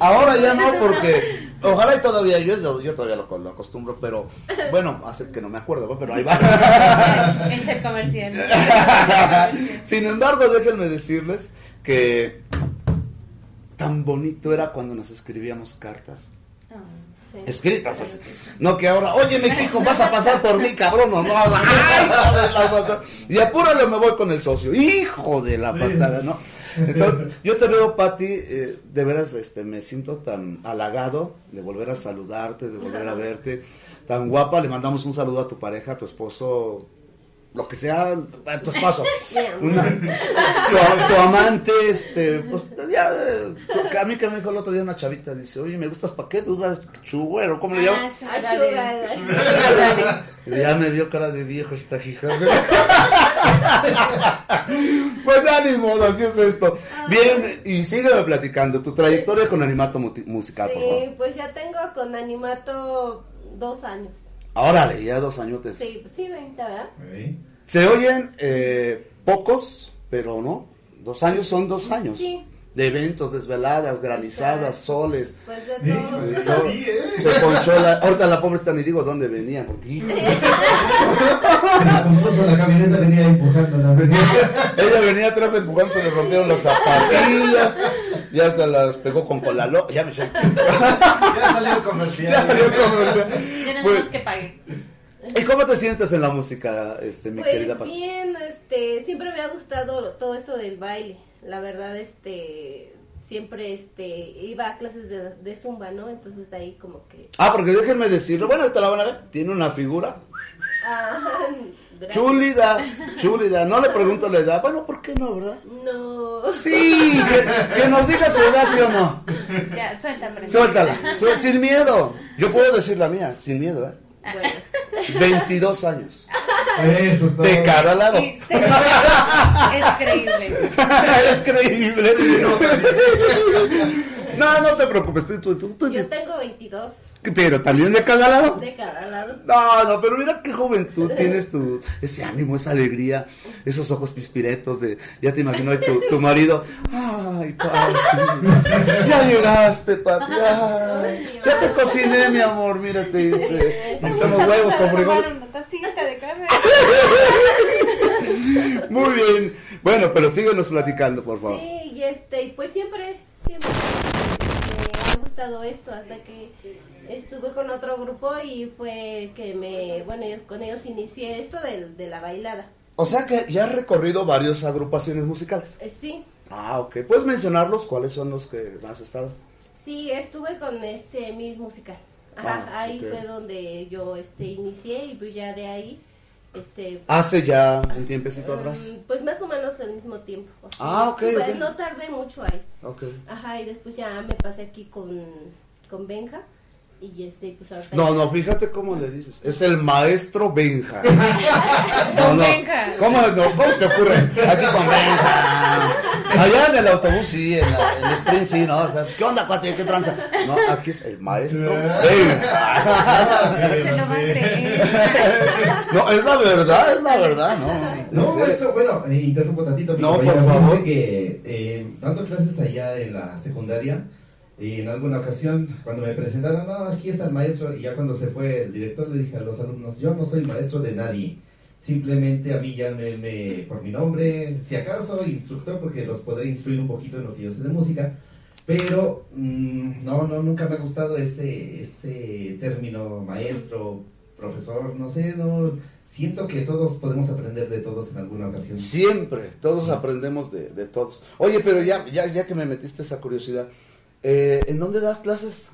Ahora ya no, porque ojalá y todavía yo, yo, todavía lo, lo acostumbro, pero bueno, hace que no me acuerdo, ¿no? pero ahí va. En chef comercial. Sin embargo, déjenme decirles que tan bonito era cuando nos escribíamos cartas. Escritas, así. no que ahora, oye, mi hijo, vas a pasar por mí, cabrón, o no, ay, hijo de la patada. y apúrale, me voy con el socio, hijo de la patada, ¿no? Entonces, yo te veo, Pati, eh, de veras, este, me siento tan halagado de volver a saludarte, de volver a verte, tan guapa, le mandamos un saludo a tu pareja, a tu esposo, lo que sea, a tu esposo, Una- tu, tu amante, este, pues ya, eh, a mí que me dijo el otro día una chavita, dice, oye, me gustas, ¿para qué dudas? Chugüero, ¿cómo le llamo? Ah, sugar. Ya me vio cara de viejo esta hija. pues ya ni modo, así es esto. Bien, y sígueme platicando, tu trayectoria con Animato Musical, por favor. Sí, pues ya tengo con Animato dos años. Órale, ya dos añotes. Sí, pues sí, 20, ¿verdad? Se oyen eh, pocos, pero no. Dos años son dos años. Sí. De eventos, desveladas, granizadas, soles. Pues de todo. Eh, todo. Se ponchó la. Ahorita la pobre está ni digo dónde venía, porque. Se la camioneta, venía empujando la Ella venía atrás empujando, se le rompieron las zapatillas. Ya te las pegó con colalo. Ya me Ya salió comercial. Ya salió comercial. Tenemos Pues, que pagar. ¿Y cómo te sientes en la música, este, mi querida Pues Pati? bien, este, siempre me ha gustado todo esto del baile. La verdad, este, siempre, este, iba a clases de, de zumba, ¿no? Entonces ahí como que, Ah, porque déjenme decirlo. Bueno, ahorita la van a ver. Tiene una figura ah. Chulida, chulida. No le pregunto la edad. Bueno, ¿por qué no, verdad? No. Sí, que, que nos diga su edad, ¿sí o no? Ya, suéltame. Suéltala, su- sin miedo. Yo puedo decir la mía, sin miedo, ¿eh? Bueno. 22 años. Eso es todo. De cada lado. Sí, sí. Es creíble. es creíble. No, no te preocupes, tú, tú, tú- Yo tengo 22 Pero también de cada lado. de cada lado. No, no, pero mira qué juventud tienes tu, ese ánimo, esa alegría, esos ojos pispiretos de, ya te imagino tu, tu marido, ay, Pati, ya llegaste, Pati, ay, ya te cociné, mi amor, mira, te hice, hice unos huevos con frijol. una tacita de carne. Muy bien, bueno, pero síguenos platicando, por favor. Sí, y este, y pues siempre, siempre me ha gustado esto, hasta que estuve con otro grupo y fue que me, bueno, yo con ellos inicié esto del- de, la bailada. O sea que ya has recorrido varias agrupaciones musicales. Eh, sí, Ah, ok, ¿puedes mencionarlos? ¿Cuáles son los que has estado? sí, estuve con este Miss Musical. Ajá, Ah, ahí fue donde yo este inicié y pues ya de ahí, este, Hace ya un tiempecito mm, atrás. pues más o menos al mismo tiempo. Ah, ok, Pues, ok. No tardé mucho ahí. Ok. Ajá, y después ya me pasé aquí con, con Benja. Y este, pues ahorita. No, no, fíjate cómo le dices. Es el maestro Benja. No, no. Benja. ¿Cómo, no? ¿Cómo se te ocurre? Aquí con Benja. Allá en el autobús sí, en, la- en el sprint sí, ¿no? O sea, pues, ¿qué onda, cuate? ¿Qué tranza? No, aquí es el maestro Benja. Se lo va a creer. No, es la verdad, es la verdad, ¿no. No, maestro, bueno, eh, interrumpo tantito. No, por favor. Que eh, dando clases allá en la secundaria, y en alguna ocasión, cuando me presentaron, no, aquí está el maestro, y ya cuando se fue el director, le dije a los alumnos, yo no soy maestro de nadie. Simplemente a mí llámenme por mi nombre, si acaso instructor, porque los podré instruir un poquito en lo que yo sé de música. Pero mm, no, no, nunca me ha gustado ese, ese término maestro, profesor, no sé, no siento que todos podemos aprender de todos en alguna ocasión. Siempre, todos aprendemos de, de todos. Oye, pero ya, ya, ya que me metiste esa curiosidad, eh, ¿en dónde das clases?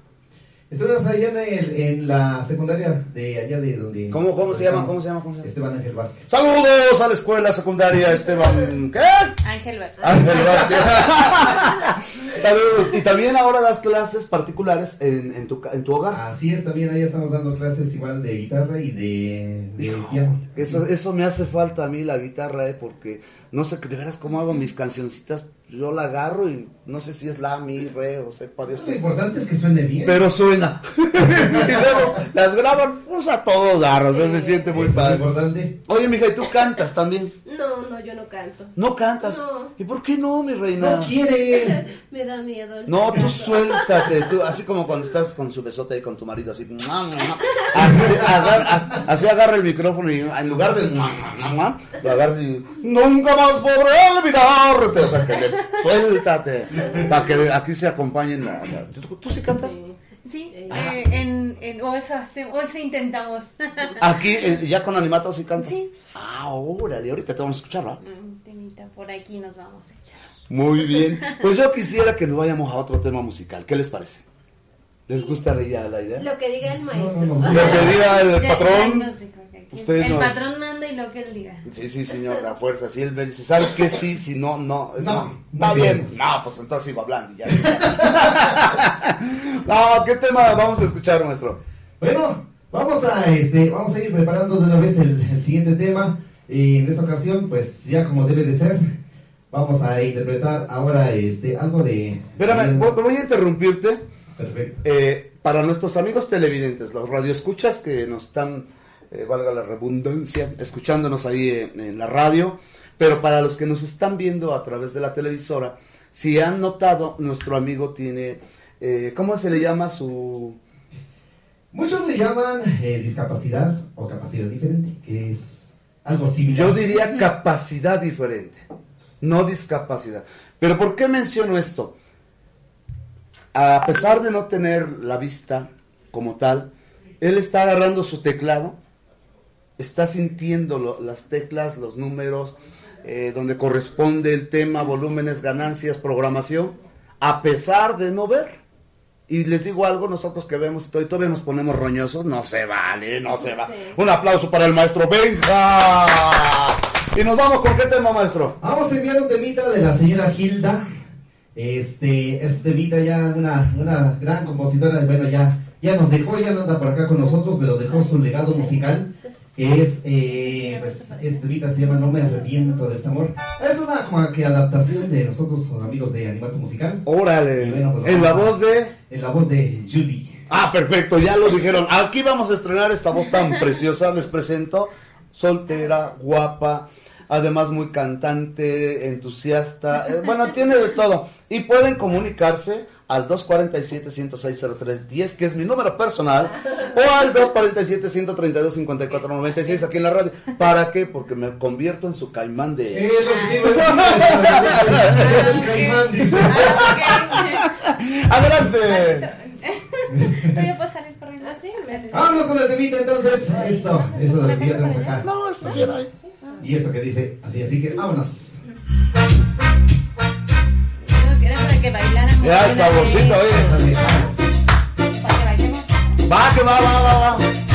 Estuvimos allá en, el- en la secundaria de allá de donde... ¿Cómo, cómo se llama? ¿Cómo se llama? ¿Cómo se llama? Esteban Ángel Vázquez. Saludos a la escuela secundaria Esteban. ¿Qué? Ángel Vázquez. Ángel Vázquez. Saludos. Y también ahora das clases particulares en, en tu, ca- en tu hogar. Así es, también ahí estamos dando clases igual de guitarra y de, de piano. Eso, eso me hace falta a mí la guitarra, eh, porque no sé de veras cómo hago mis cancioncitas. Yo la agarro y no sé si es la, mi, re, o sepa Dios. Lo importante es que suene bien. Pero suena. y luego las graban, pues a todos dar, o sea, se siente muy padre. importante. Oye, mija, ¿y tú cantas también? No, no, yo no canto. ¿No cantas? No. ¿Y por qué no, mi reina? No quiere. Me da miedo. No, tú canto. suéltate, tú, así como cuando estás con su besote ahí con tu marido, así, ¡mua, mua! así, así agarra el micrófono y en lugar de, ¡mua, mua, mua! lo agarras y, nunca más podré olvidarte, o sea, que le, suéltate, para que aquí se acompañen la, la- ¿tú, tú sí cantas? Sí, eh, en, en, o, eso, hace- o eso intentamos. Aquí, eh, ya con animatos sí cantas. Sí. Ah, órale, ahorita te vamos a escuchar, ¿va? Mm, temita, por aquí nos vamos a echar. Muy bien, pues yo quisiera que nos vayamos a otro tema musical, ¿qué les parece? ¿Les gustaría la idea? Lo que diga el maestro. Lo que diga el Ya- patrón. Ustedes el no- patrón manda y lo que él diga. Sí, sí, señor, la fuerza. Si él me dice, ¿sabes qué? Sí, si no, no. Es No, no. Está bien. bien. No, pues entonces sigo hablando. Ya, ya. no, ¿qué tema vamos a escuchar, maestro? Bueno, vamos a este, vamos a ir preparando de una vez el, el siguiente tema. Y en esta ocasión, pues ya como debe de ser, vamos a interpretar ahora este algo de. Espérame, voy, voy a interrumpirte. Perfecto. Eh, para nuestros amigos televidentes, los radioescuchas que nos están, eh, valga la redundancia, escuchándonos ahí en, en la radio, pero para los que nos están viendo a través de la televisora, si han notado, nuestro amigo tiene, eh, ¿cómo se le llama su...? Muchos le llaman eh, discapacidad o capacidad diferente, que es algo similar. Yo diría capacidad diferente, no discapacidad. Pero ¿por qué menciono esto? A pesar de no tener la vista como tal, él está agarrando su teclado, está sintiendo lo- las teclas, los números, eh, donde corresponde el tema, volúmenes, ganancias, programación, a pesar de no ver. Y les digo algo, nosotros que vemos y todo- y todavía nos ponemos roñosos, no se vale, no se va. Sí. Un aplauso para el maestro Benja. Y nos vamos con qué tema, maestro. Vamos a enviar un temita de la señora Hilda. Este, este temita ya una, una gran compositora, bueno, ya, ya nos dejó, ya no anda por acá con nosotros, pero dejó su legado musical, que es, eh, pues, este temita se llama No me arrepiento de este amor. Es una como que adaptación de nosotros, amigos de Animato Musical. Órale. Bueno, pues, en la voz de... En la voz de Julie. Ah, perfecto, ya lo dijeron. Aquí vamos a estrenar esta voz tan preciosa. Les presento, soltera, guapa, además muy cantante, entusiasta. eh, bueno, tiene de todo. Y pueden comunicarse al 247-106-0310, que es mi número personal, o al 247-132-5496 aquí en la radio. ¿Para qué? Porque me convierto en su caimán de... Es lo que es. ¡Adelante! Voy a pasar el corriendo. Así, me- Vámonos con el temita entonces. Esto, eso de lo que ya tenemos acá. No, está bien ahí. Y eso que dice así, así que vámonos. Era para que bailáramos. Ya, el saborcito, oye. Para que bailemos. Va, que va, va, va, va.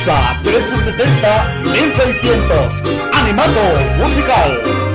Peligrosa 1370 1600. Animato musical.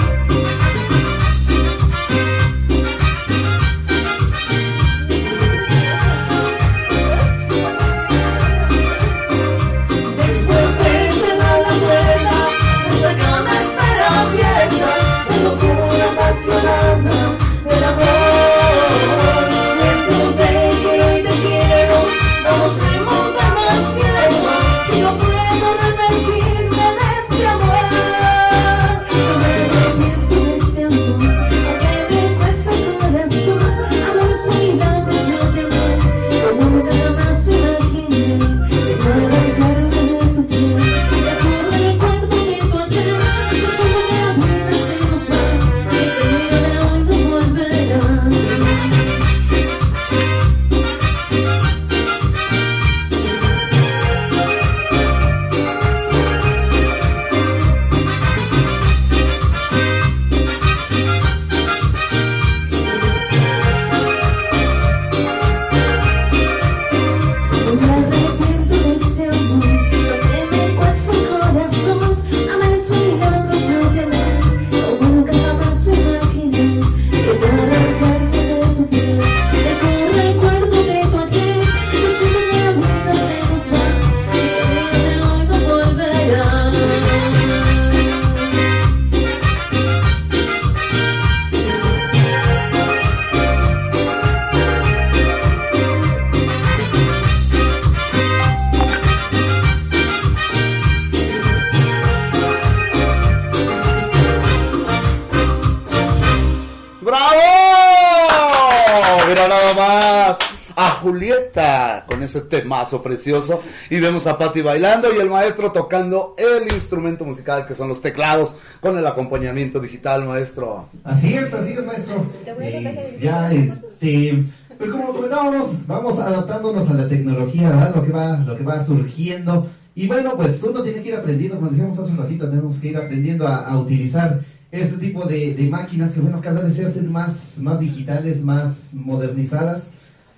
Ese temazo precioso. Y vemos a Patti bailando y el maestro tocando el instrumento musical que son los teclados con el acompañamiento digital, maestro. Así es, así es, maestro. Eh, ya, este, pues como lo comentábamos, vamos adaptándonos a la tecnología, ¿verdad? Lo que va, lo que va surgiendo. Y bueno, pues uno tiene que ir aprendiendo, como decíamos hace un ratito, tenemos que ir aprendiendo a, a utilizar este tipo de, de máquinas que, bueno, cada vez se hacen más, más digitales, más modernizadas.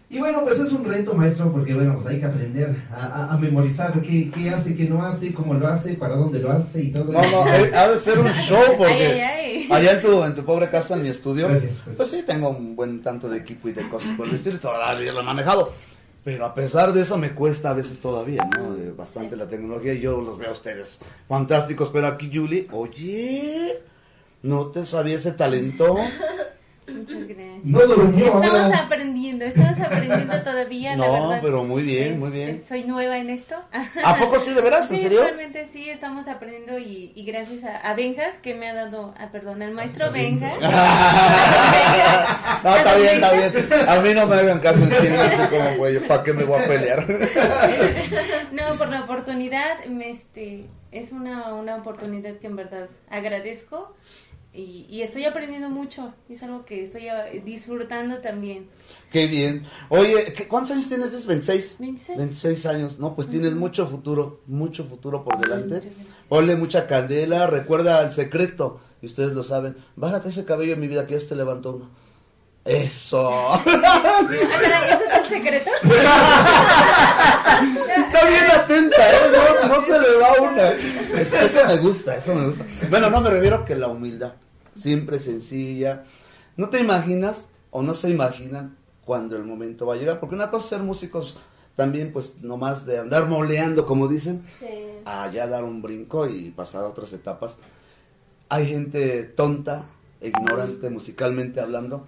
Y bueno, pues es un reto, maestro, porque bueno, pues hay que aprender a, a- a memorizar qué, qué hace, qué no hace, cómo lo hace, para dónde lo hace y todo. No, no, eh, ha de ser un show porque Ay, ay, ay. allá en tu, en tu pobre casa, en mi estudio, Gracias, gracias. pues sí, tengo un buen tanto de equipo y de cosas por el estilo y todavía lo he manejado. Pero a pesar de eso me cuesta a veces todavía, ¿no? Bastante la tecnología y yo los veo a ustedes fantásticos. Pero aquí, Julie, oye, ¿no te sabía ese talento? Muchas gracias. No durmió, Estamos ahora. aprendiendo, estamos aprendiendo todavía, la No, verdad. pero muy bien, Es- muy bien. es- soy nueva en esto. ¿A poco sí, de veras? ¿En Sí, serio? realmente sí, estamos aprendiendo y, y gracias a, a Benjas que me ha dado, ah, perdón, al maestro Benjas. No, está bien, está bien. A mí no me hagan caso, entiéndanse como cuello. ¿Para qué me voy a pelear? No, por la oportunidad, me, este, es una, una oportunidad que en verdad agradezco y, y estoy aprendiendo mucho. Es algo que estoy ah, disfrutando también. Qué bien. Oye, ¿qué- ¿cuántos años tienes? ¿Es 26? 26. 26 años. No, pues tienes mucho futuro, mucho futuro por delante. Ponle mucha candela, recuerda el secreto. Y ustedes lo saben. Bájate ese cabello en mi vida que ya se te levantó uno. Eso. Ah, ¿ese es el secreto? Está bien atenta, ¿eh? No, no se le va una. Es- eso me gusta, eso me gusta. Bueno, no me refiero que la humildad. Siempre sencilla. No te imaginas o no se imaginan cuando el momento va a llegar. Porque una cosa es ser músicos también, pues nomás de andar moleando, como dicen, a ya dar un brinco y pasar a otras etapas. Hay gente tonta, ignorante musicalmente hablando,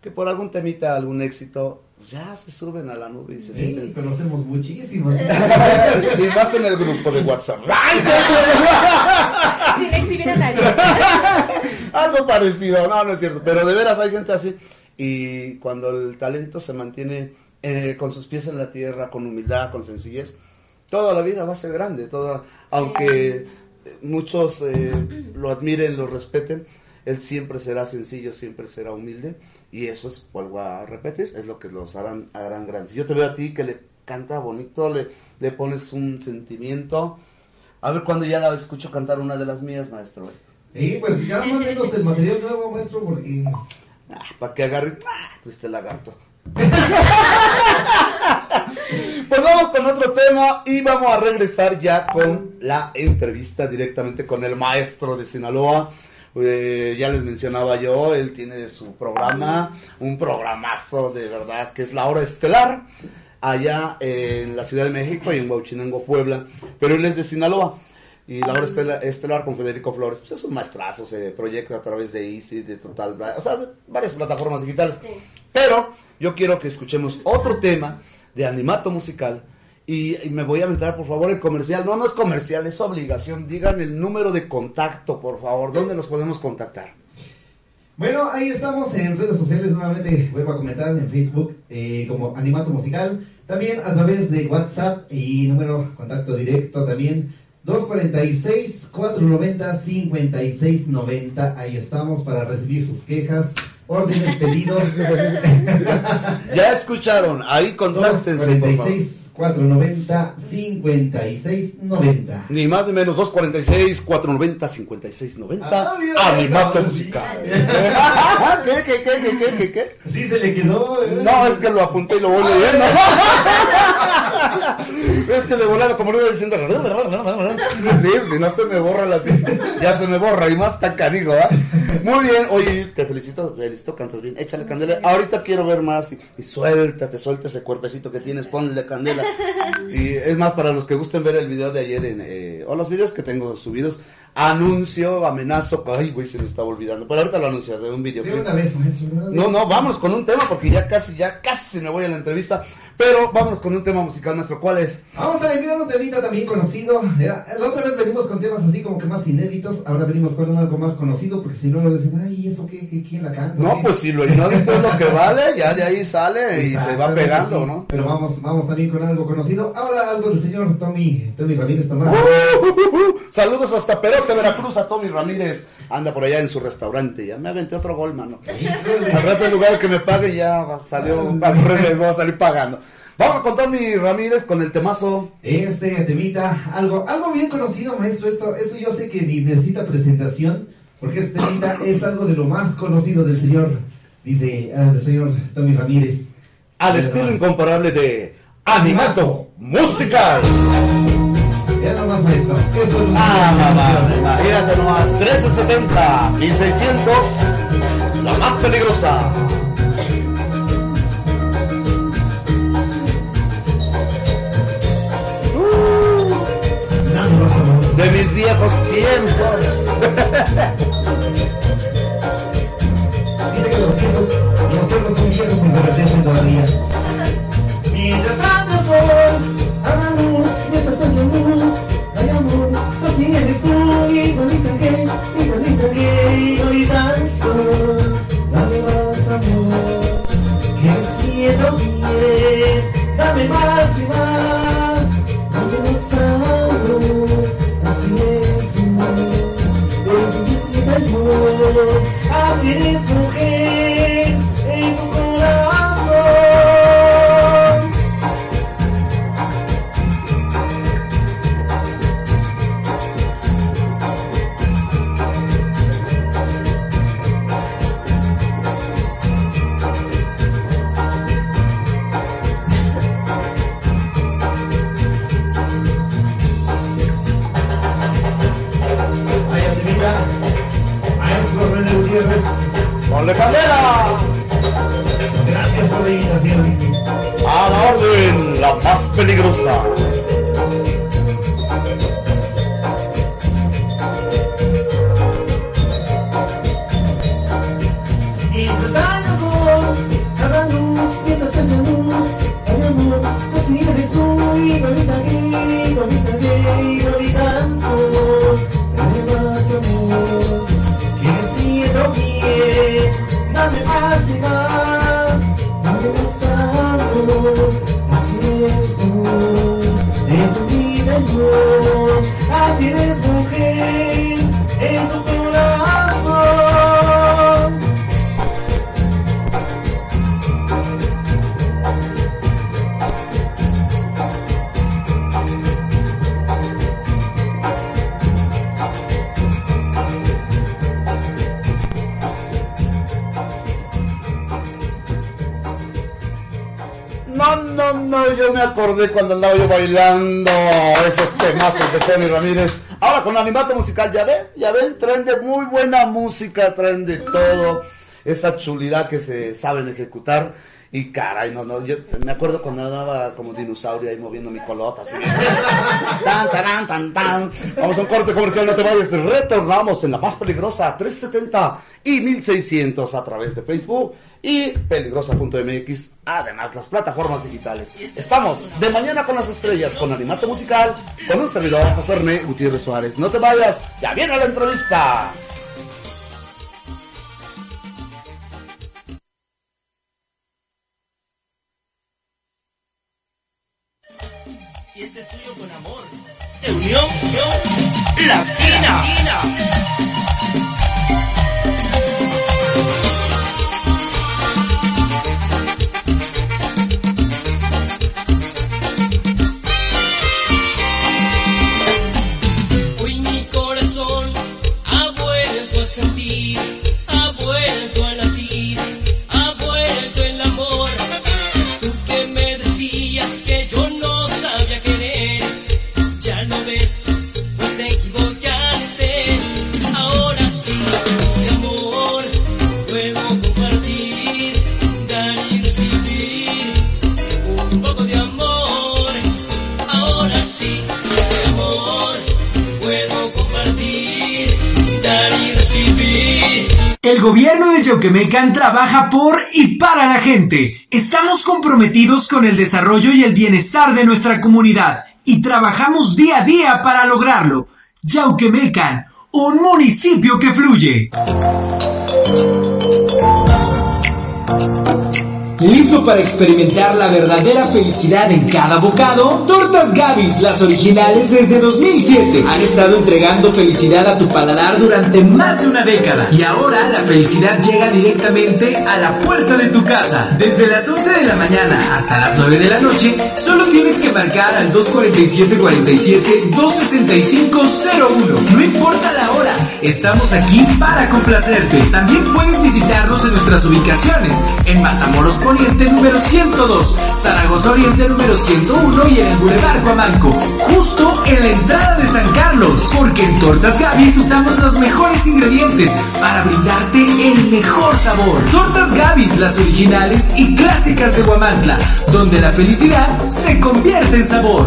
que por algún temita, algún éxito, pues ya se suben a la nube y se Sí, sienten conocemos muchísimos. y más en el grupo de WhatsApp. ¡Ay, Sin exhibir a nadie. Algo parecido, no, no es cierto. Pero de veras hay gente así. Y cuando el talento se mantiene eh, con sus pies en la tierra, con humildad, con sencillez, toda la vida va a ser grande. Toda, aunque eh, muchos eh, lo admiren, lo respeten, él siempre será sencillo, siempre será humilde. Y eso es, vuelvo a repetir, es lo que los harán, harán grandes. Yo te veo a ti que le canta bonito, le, le pones un sentimiento. A ver cuando ya la escucho cantar una de las mías, maestro. Sí, pues ya mándenos el material nuevo, maestro, porque para que agarre. Ah, este lagarto. Pues vamos con otro tema y vamos a regresar ya con la entrevista directamente con el maestro de Sinaloa. Eh, ya les mencionaba yo, él tiene su programa, un programazo de verdad que es la hora estelar allá en la Ciudad de México y en Huachinango, Puebla, pero él es de Sinaloa. Y la hora estelar, estelar con Federico Flores, pues es un maestrazo, se proyecta a través de Easy, de Total, o sea, de varias plataformas digitales. Pero yo quiero que escuchemos otro tema de animato musical y, y me voy a aventar, por favor, el comercial. No, no es comercial, es obligación. Digan el número de contacto, por favor. ¿Dónde nos podemos contactar? Bueno, ahí estamos en redes sociales nuevamente, vuelvo a comentar en Facebook eh, como Animato Musical, también a través de WhatsApp y número contacto directo también 246-490-5690, ahí estamos para recibir sus quejas, órdenes, pedidos. ya escucharon, ahí contáctense, por favor. 246-490-5690. Ni más ni menos, 246-490-5690. Ah, Animato musical. sí. ¿Qué, qué, qué, qué, qué, qué, qué? Sí, se le quedó. ¿eh? No, es que lo apunté y lo voy leyendo. es que de volada, como lo iba diciendo. Sí, si no se me borra la cinta. Ya se me borra y más tan canijo, ¿ah? Muy bien, oye, te felicito, felicito, cantas bien. Échale candela. Ahorita quiero ver más y, y suéltate, suelta ese cuerpecito que tienes, ponle candela. Y es más, para los que gusten ver el video de ayer en, eh, o los videos que tengo subidos, anuncio, amenazo, ay, güey, se me estaba olvidando. Pero ahorita lo anuncio de un video. De una vez, maestro. de una vez. No, no, vámonos con un tema porque ya casi, ya casi me voy a la entrevista. Pero vámonos con un tema musical nuestro. ¿Cuál es? Vamos a enviar un temita también conocido. La otra vez venimos con temas así como que más inéditos. Ahora venimos con algo más conocido porque si no dicen, ay, ¿eso qué? qué ¿Quién la canta? No, ¿Qué?". pues si lo ignódito es lo que vale, ya de ahí sale y se va pegando, sí. ¿no? Pero vamos, vamos también con algo conocido. Ahora algo del señor Tommy, Tommy Ramírez Tomás. Uh, Saludos hasta Perote, Veracruz, a Tommy Ramírez. Anda por allá en su restaurante. Ya me aventé otro gol, mano. Al rato, en lugar que me pague, ya va- salió voy a salir pagando. Vamos con Tommy Ramírez con el temazo. Este temita, algo, algo bien conocido, maestro. Esto, eso yo sé que ni necesita presentación, porque este temita es algo de lo más conocido del señor, dice, ah, del señor Tommy Ramírez. Al estilo incomparable de Animato Musical. Mira nomás, maestro. Eso es Ah, mamá, imagínate nomás, 1370, 1600, la más peligrosa. De mis viejos tiempos. Dice que los viejos, los cerros son viejos reverdecen todavía. Mientras sol, haga luz, mientras haya luz, hay amor. Así eres tú, igualita que, igualita que, igualita al sol. Dame más amor, que siento bien. Dame más y más, amor. Así A la orden, la más peligrosa. Cuando andaba yo bailando esos temazos de Tony Ramírez. Ahora con animato musical, ya ven, ya ven, traen de muy buena música, traen de todo. Esa chulidad que se saben ejecutar. Y caray, no, no, yo me acuerdo cuando andaba como dinosaurio ahí moviendo mi colota así. Tan, tan, tan, tan. Vamos a un corte comercial, no te vayas. Retornamos en la más peligrosa 370 y 1600 a través de Facebook y peligrosa.mx. Además, las plataformas digitales. Estamos de mañana con las estrellas, con animato musical, con un servidor, José René Gutiérrez Suárez. No te vayas, ya viene la entrevista. De Yauquemecan trabaja por y para la gente. Estamos comprometidos con el desarrollo y el bienestar de nuestra comunidad y trabajamos día a día para lograrlo. Yauquemecan, un municipio que fluye. ¿Listo para experimentar la verdadera felicidad en cada bocado? Tortas Gavis, las originales desde 2007, han estado entregando felicidad a tu paladar durante más de una década. Y ahora la felicidad llega directamente a la puerta de tu casa. Desde las 11 de la mañana hasta las 9 de la noche, solo tienes que marcar al 247-47-265-01. No importa la hora, estamos aquí para complacerte. También puedes visitarnos en nuestras ubicaciones, en Matamoros Poniente número 102, Zaragoza Oriente número 101 y en el Boulevard Cuamanco, justo en la entrada de San Carlos, porque en Tortas Gavis usamos los mejores ingredientes para brindarte el mejor sabor. Tortas Gavis, las originales y clásicas de Huamantla, donde la felicidad se convierte en sabor.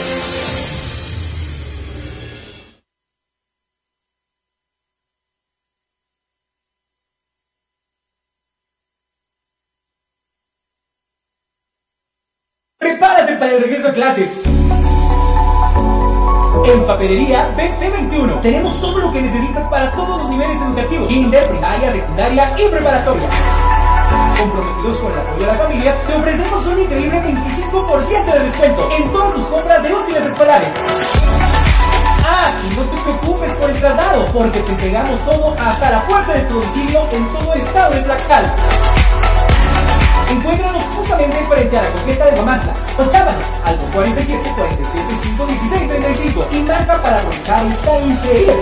secundaria y preparatoria. Comprometidos con el apoyo de las familias, te ofrecemos un increíble 25% de descuento en todas tus compras de útiles escolares. Ah, y no te preocupes por el traslado, porque te entregamos todo hasta la puerta de tu domicilio en todo el estado de Tlaxcala. Encuéntranos justamente frente a la coqueta de Guamantla o llámanos al 247 47 5 16 35 y marca para aprovechar esta increíble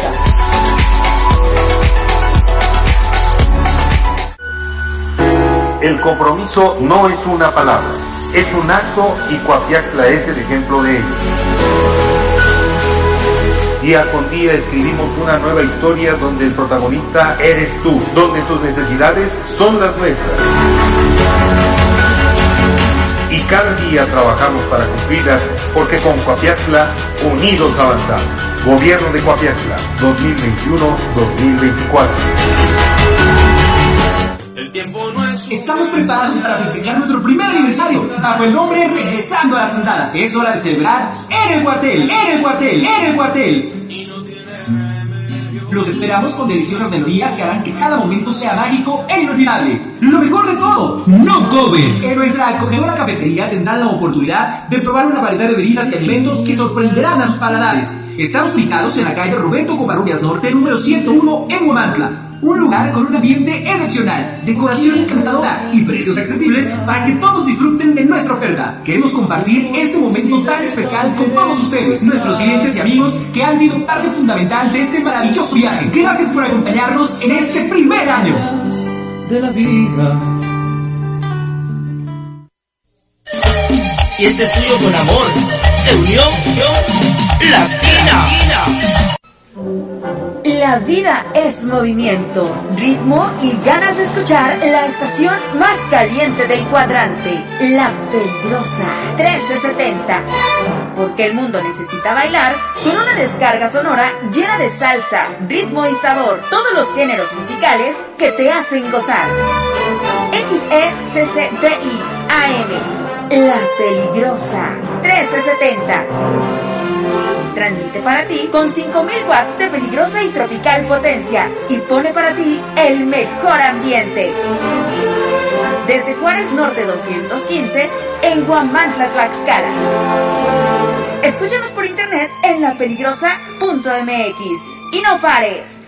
El compromiso no es una palabra, es un acto y Coapiaxla es el ejemplo de ello. Día con día escribimos una nueva historia donde el protagonista eres tú, donde tus necesidades son las nuestras. Y cada día trabajamos para cumplirlas porque con Coapiaxla unidos avanzamos. Gobierno de Coapiaxla 2021-2024. Estamos preparados para festejar nuestro primer aniversario bajo el nombre Regresando a las Andadas. Es hora de celebrar en el cuartel, en el cuartel, en el cuartel. Los esperamos con deliciosas melodías que harán que cada momento sea mágico e inolvidable. Lo mejor de todo, no comen. En nuestra acogedora cafetería tendrán la oportunidad de probar una variedad de bebidas y alimentos que sorprenderán a sus paladares. Estamos ubicados en la calle Roberto Covarrubias Norte, número 101, en Huamantla. Un lugar con un ambiente excepcional, decoración encantadora y precios accesibles para que todos disfruten de nuestra oferta. Queremos compartir este momento tan especial con todos ustedes, nuestros clientes y amigos que han sido parte fundamental de este maravilloso viaje. Gracias por acompañarnos en este primer año. de la vida. Y este es tuyo con amor, de unión, unión latina. La vida es movimiento, ritmo y ganas de escuchar la estación más caliente del cuadrante, La Peligrosa 1370. Porque el mundo necesita bailar con una descarga sonora llena de salsa, ritmo y sabor, todos los géneros musicales que te hacen gozar. XECCDI AM, La Peligrosa 1370. Transmite para ti con 5000 watts de peligrosa y tropical potencia y pone para ti el mejor ambiente. Desde Juárez Norte 215 en Guamantla, Tlaxcala. Escúchanos por internet en lapeligrosa.mx y no pares.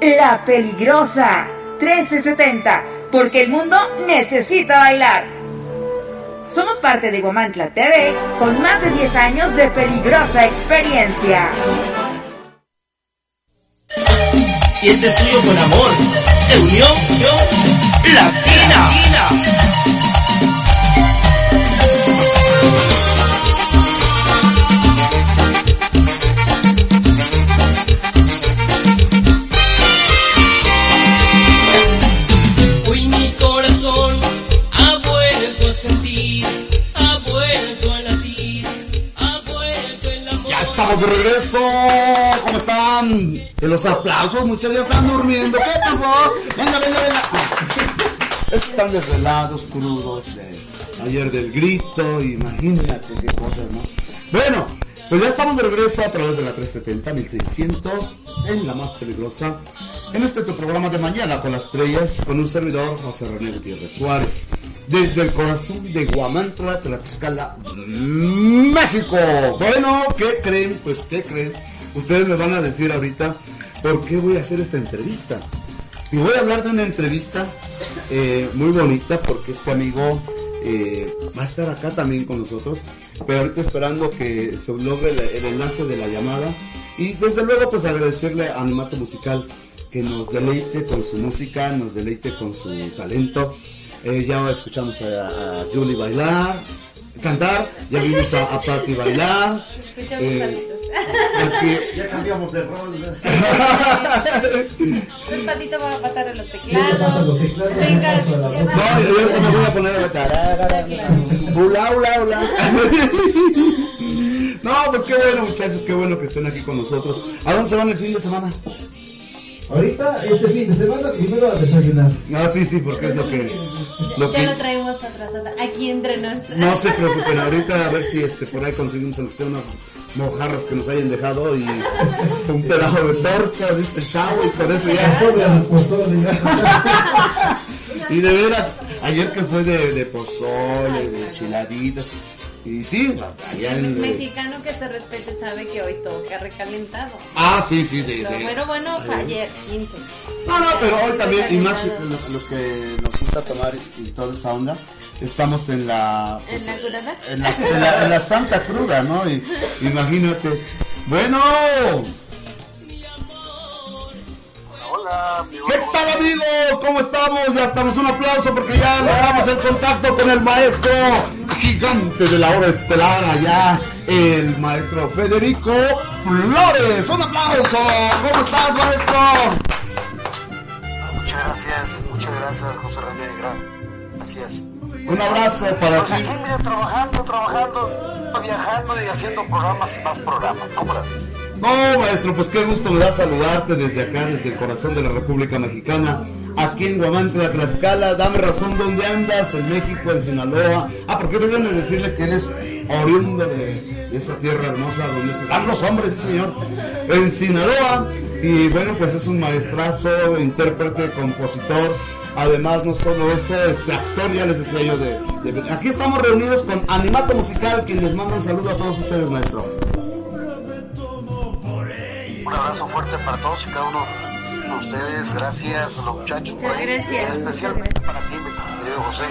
La Peligrosa 1370, porque el mundo necesita bailar. Somos parte de Guamantla TV con más de 10 años de peligrosa experiencia. Y este es tuyo con amor, de unión, unión latina. Hoy estamos de regreso. ¿Cómo están? En los aplausos, muchos ya están durmiendo. ¿Qué pasó? Venga, venga, venga. Es que están desvelados, crudos de ayer del grito. Imagínate qué cosas, ¿no? Bueno, pues ya estamos de regreso a través de la 370 1600 en la más peligrosa. En este tu programa de mañana con las estrellas, con un servidor José René Gutiérrez Suárez. Desde el corazón de Guamantla, Tlaxcala, México. Bueno, ¿qué creen? Pues, ¿qué creen? Ustedes me van a decir ahorita por qué voy a hacer esta entrevista. Y voy a hablar de una entrevista eh, muy bonita porque este amigo eh, va a estar acá también con nosotros. Pero ahorita esperando que se logre el, enlace de la llamada. Y desde luego pues agradecerle a Animato Musical que nos deleite con su música, nos deleite con su talento. Eh, ya escuchamos a, a Julie bailar, cantar, ya vimos a, a Patti bailar. Eh, aquí- Ya cambiamos de rol. El patito va a pasar a los teclados. Venga. No, yo me voy a poner a la tarara, Ula, ula, ula. No, pues qué bueno muchachos, qué bueno que estén aquí con nosotros. ¿A dónde se van el fin de semana? Ahorita, este fin de semana, primero a desayunar. Ah, sí, sí, porque es lo que... Lo Ya que lo traemos atrasado aquí entre nos. no se preocupen, ahorita a ver si este por ahí conseguimos aunque sea unas mojarras que nos hayan dejado y un pedazo de torta de este chavo y por eso ya... Y de veras, ayer que fue de, de pozole, de chiladitas, y sí, allá en... Mexicano que se respete sabe que hoy toca recalentado. Ah, sí, sí, de... Lo de- bueno, bueno fue Ayer. ayer, 15. No, no, pero hoy también, y más los, los que nos gusta tomar y toda esa onda, estamos en la... pues, ¿En la curada? en la, en la- en la Santa Cruda, ¿no? Y, imagínate. Bueno. Hola, ¿Qué tal amigos? ¿Cómo estamos? Ya estamos. Un aplauso porque ya logramos el contacto con el maestro gigante de la hora estelar allá, el maestro Federico Flores. Un aplauso. ¿Cómo estás, maestro? Muchas gracias, muchas gracias, José René. gra- Gracias. Un abrazo para Pues ti. aquí, mira, trabajando, trabajando, viajando y haciendo programas y más programas. ¿Cómo? No, maestro, pues qué gusto me da saludarte desde acá, desde el corazón de la República Mexicana, aquí en Guamantla, Tlaxcala. Dame razón, ¿dónde andas? En México, en Sinaloa. Ah, porque deben de decirle que eres oriundo de, esa tierra hermosa donde se dan los hombres, sí, señor. En Sinaloa. Y bueno, pues es un maestrazo, intérprete, compositor. Además, no solo eso, este actor, ya les decía yo, de, de- Aquí estamos reunidos con Animato Musical, quien les manda un saludo a todos ustedes, maestro. Un abrazo fuerte para todos y cada uno de ustedes. Gracias a los muchachos. por ahí. gracias. En especial para ti, mi querido José.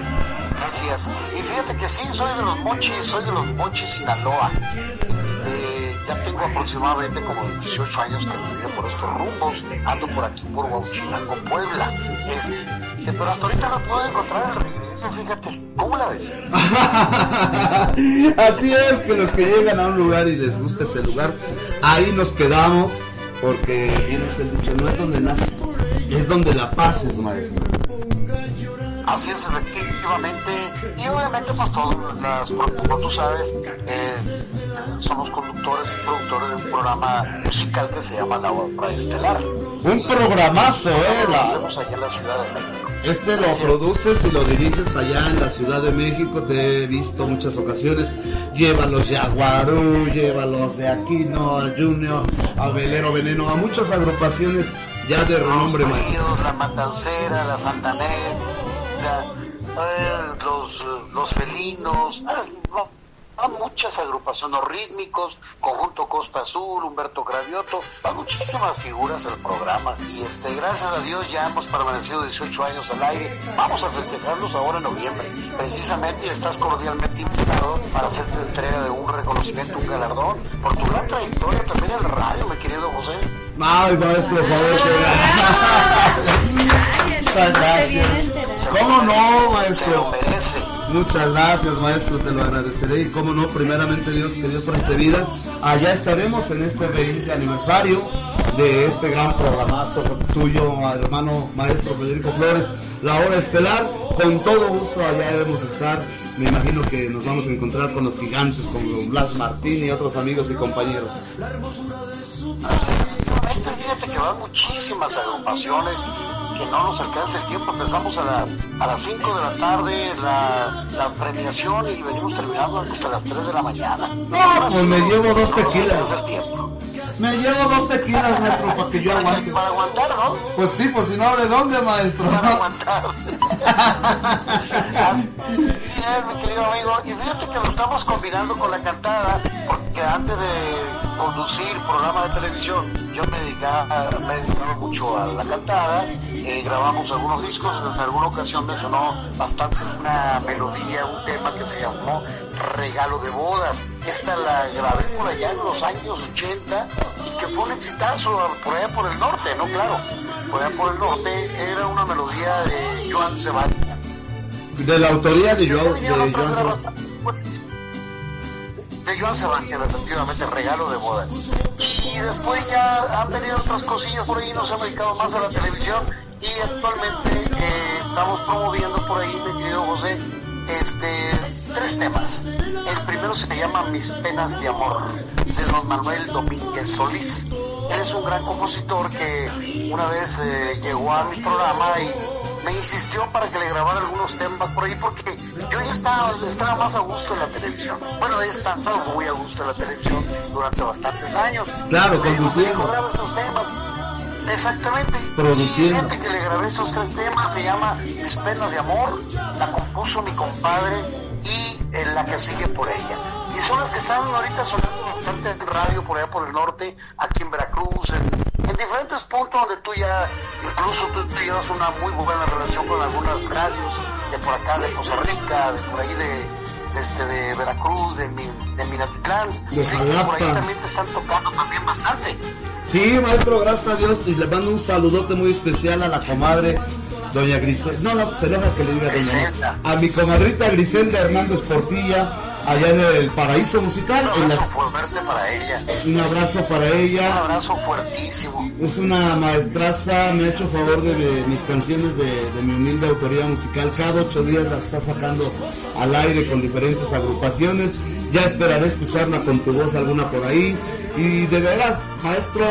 Gracias. Y fíjate que sí, soy de los mochis, soy de los mochis Sinaloa. Este, ya tengo aproximadamente como 18 años que viví por estos rumbos. Ando por aquí por Huachinango, Puebla. Este, pero hasta ahorita no puedo encontrar el regreso, fíjate. ¿Cómo la ves? Así es, que los que llegan a un lugar y les gusta ese lugar, ahí nos quedamos, porque bien es el dicho, no es donde naces, es donde la pases, maestro. Así es, efectivamente. Y obviamente, pues todos, las, como tú sabes, eh, somos conductores y productores de un programa musical que se llama La Obra Estelar. Un programazo, eh, Lo la- hacemos allá en la Ciudad de México. Este lo produces y lo diriges allá en la Ciudad de México, te he visto muchas ocasiones. Llévalos Yaguarú, llévalos de Aquino, a Junior, a Velero Veneno, a muchas agrupaciones ya de renombre. Fríos, la Matancera, la Santaner, la- eh, los, los felinos, ah, no, hay muchas agrupaciones, rítmicos, Conjunto Costa Azul, Humberto Gravioto, hay muchísimas figuras del programa. Y este, gracias a Dios ya hemos permanecido 18 años al aire, vamos a festejarlos ahora en noviembre, precisamente estás cordialmente invitado para hacerte entrega de un reconocimiento, un galardón, por tu gran trayectoria también en la radio, mi querido José. Ay, maestro, por favor, que- Muchas gracias. ¿Cómo no, maestro? Muchas gracias, maestro, te lo agradeceré. Y cómo no, primeramente Dios, que Dios preste vida. Allá estaremos en este 20 aniversario de este gran programazo tuyo, hermano maestro Federico Flores, la hora estelar. Con todo gusto allá debemos estar. Me imagino que nos vamos a encontrar con los gigantes, con Blas Martín y otros amigos y compañeros. Efectivamente, fíjate que van muchísimas agrupaciones que no nos alcanza el tiempo. Empezamos a, la- a las 5 de la tarde la, la premiación y venimos terminando hasta las 3 de la mañana. No, pues me llevo dos No tequilas. tiempo. Me llevo dos tequilas, maestro, para que yo aguante. Para aguantar, ¿no? Pues sí, pues si no, ¿de dónde, maestro? Para aguantar. Bien, mi querido amigo, y fíjate que lo estamos combinando con la cantada, porque antes de conducir programa de televisión, yo me dedicaba, me dedicaba mucho a la cantada, eh, grabamos algunos discos, en alguna ocasión me sonó bastante una melodía, un tema que se llamó Regalo de Bodas. Esta la grabé por allá en los años 80 y que fue un exitazo por allá por el norte, ¿no? Claro, por allá por el norte era una melodía de Joan Sebastián. De la autoría de, Joao- de Joan Sebastián. De Joan Sebastián, efectivamente, regalo de bodas. Y después ya han venido otras cosillas por ahí, nos han dedicado más a la televisión y actualmente eh, estamos promoviendo por ahí, mi querido José, este, tres temas. El primero se llama Mis penas de amor, de don Manuel Domínguez Solís. Él es un gran compositor que una vez eh, llegó a mi programa y me insistió para que le grabara algunos temas por ahí porque yo ya estaba, estaba más a gusto en la televisión. Bueno, he estado muy a gusto en la televisión durante bastantes años. Claro, conduciendo. "Hijo, graba esos temas. Exactamente. Produciendo. Que le grabé esos tres temas, se llama Mis penas de amor, la compuso mi compadre y eh, la que sigue por ella. Están ahorita sonando bastante en radio por allá por el norte, aquí en Veracruz, en, en diferentes puntos donde tú ya, incluso tú, tú llevas una muy buena relación con algunas radios de por acá, de Costa Rica, de por ahí de, de este, de Veracruz, de, Mi- de Minatitlán. De Sí, por ahí también te están tocando también bastante. Sí, maestro, gracias a Dios. Y le mando un saludote muy especial a la comadre, doña Griselda. No, no, se enoja que le diga doña. A mi comadrita Griselda Hernández Portilla, allá en el Paraíso Musical. Un En abrazo las, fuerte para ella. un abrazo para Un ella. abrazo fuertísimo. Es una maestraza, me ha hecho favor de, de mis canciones de, de mi humilde autoría musical. Cada ocho días las está sacando al aire con diferentes agrupaciones. Ya esperaré escucharla con tu voz alguna por ahí. Y de veras, maestro,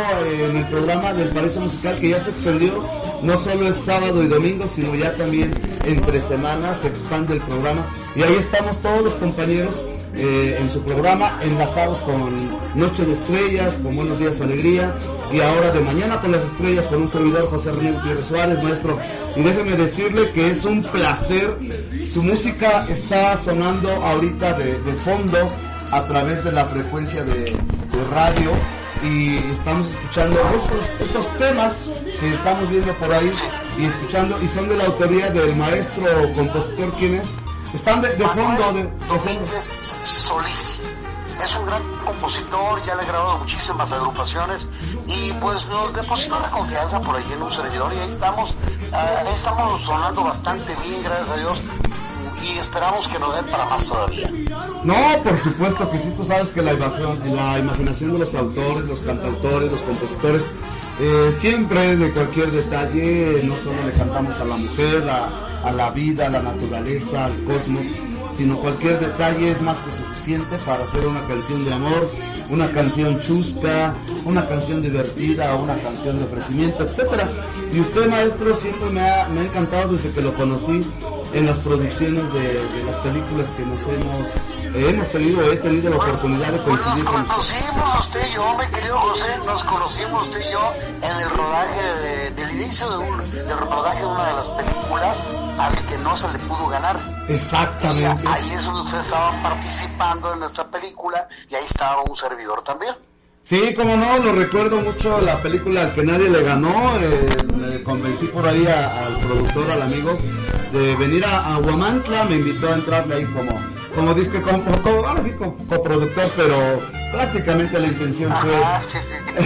en el programa del Paraíso Musical que ya se extendió, no solo es sábado y domingo, sino ya también entre semanas se expande el programa. Y ahí estamos todos los compañeros eh, en su programa, enlazados con Noche de Estrellas, con Buenos Días Alegría, y ahora de Mañana con las Estrellas con un servidor José René Gutiérrez Suárez, maestro. Y déjeme decirle que es un placer, su música está sonando ahorita de fondo a través de la frecuencia de, de radio y estamos escuchando esos, esos temas que estamos viendo por ahí y escuchando y son de la autoría del maestro compositor quién es están de, de fondo de, de fondo. Solís. Es un gran compositor, ya le he grabado muchísimas agrupaciones y pues nos depositó la confianza por ahí en un servidor y ahí estamos, ah, ahí estamos sonando bastante bien, gracias a Dios, y esperamos que nos den para más todavía. No, por supuesto que sí, tú sabes que la, imaginación- de los autores, los cantautores, los compositores, eh, siempre de cualquier detalle, no solo le cantamos a la mujer, a, la vida, a la naturaleza, al cosmos, sino cualquier detalle es más que suficiente para hacer una canción de amor, una canción chusca, una canción divertida, una canción de ofrecimiento, etcétera. Y usted, maestro, siempre me ha, me ha encantado desde que lo conocí en las producciones de, de las películas que nos hemos, eh, hemos tenido, he tenido la oportunidad de Pues nos coincidir con usted. conocimos usted y yo, mi querido José, nos conocimos usted y yo en el rodaje de- del inicio de un, del rodaje de una de las películas al que no se le pudo ganar. Exactamente. Ahí es donde ustedes estaban participando en nuestra película y ahí estaba un servidor también. Sí, como no, lo recuerdo mucho la película al que nadie le ganó. eh, me convencí por ahí a- al productor, al amigo, de venir a, a Huamantla. Me invitó a entrarle ahí como, como disque, como, como- ahora sí, como coproductor, pero prácticamente la intención fue.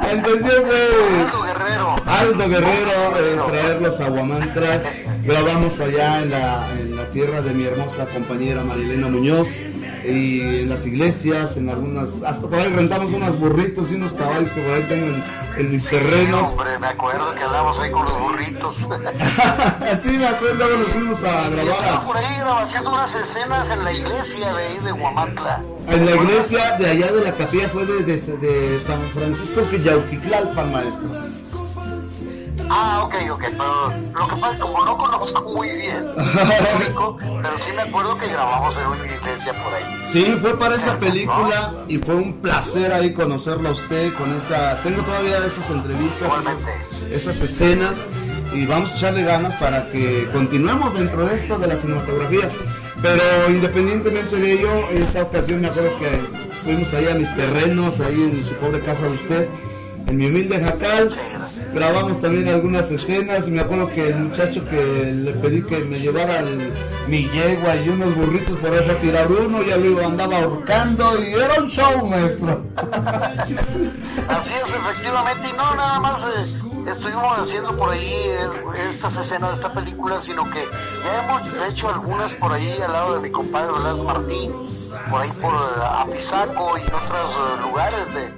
la intención fue. Aldo Guerrero. Aldo Guerrero, eh, traerlos a Huamantla. Grabamos allá en la, en la tierra de mi hermosa compañera Marilena Muñoz. Y en las iglesias, en algunas, hasta por ahí rentamos unos burritos y unos caballos que por ahí tengo en, en mis terrenos. Hombre, me acuerdo que andamos ahí con los burritos. Así me acuerdo, luego nos fuimos a grabar por ahí haciendo unas escenas en la iglesia de ahí de Huamantla. en la iglesia de allá de la capilla, fue de, de, de San Francisco Quillauquitlalpan, maestro. Ah, ok, ok, pero lo que pasa es que como no conozco muy bien México, pero sí me acuerdo que grabamos en una iglesia por ahí. Sí, fue para esa película y fue un placer ahí conocerlo a usted con esa. Tengo todavía esas entrevistas, esas, esas escenas y vamos a echarle ganas para que continuemos dentro de esto de la cinematografía. Pero independientemente de ello, esa ocasión me acuerdo que fuimos ahí a mis terrenos, ahí en su pobre casa de usted, en mi humilde jacal. Grabamos también algunas escenas y me acuerdo que el muchacho que le pedí que me llevara el- mi yegua y unos burritos por ahí para tirar uno, ya lo andaba ahorcando y era un show, maestro. Así es, efectivamente, y no nada más eh, estuvimos haciendo por ahí eh, estas escenas de esta película, sino que ya hemos hecho algunas por ahí al lado de mi compadre Blas Martín, por ahí por eh, Apizaco y otros lugares de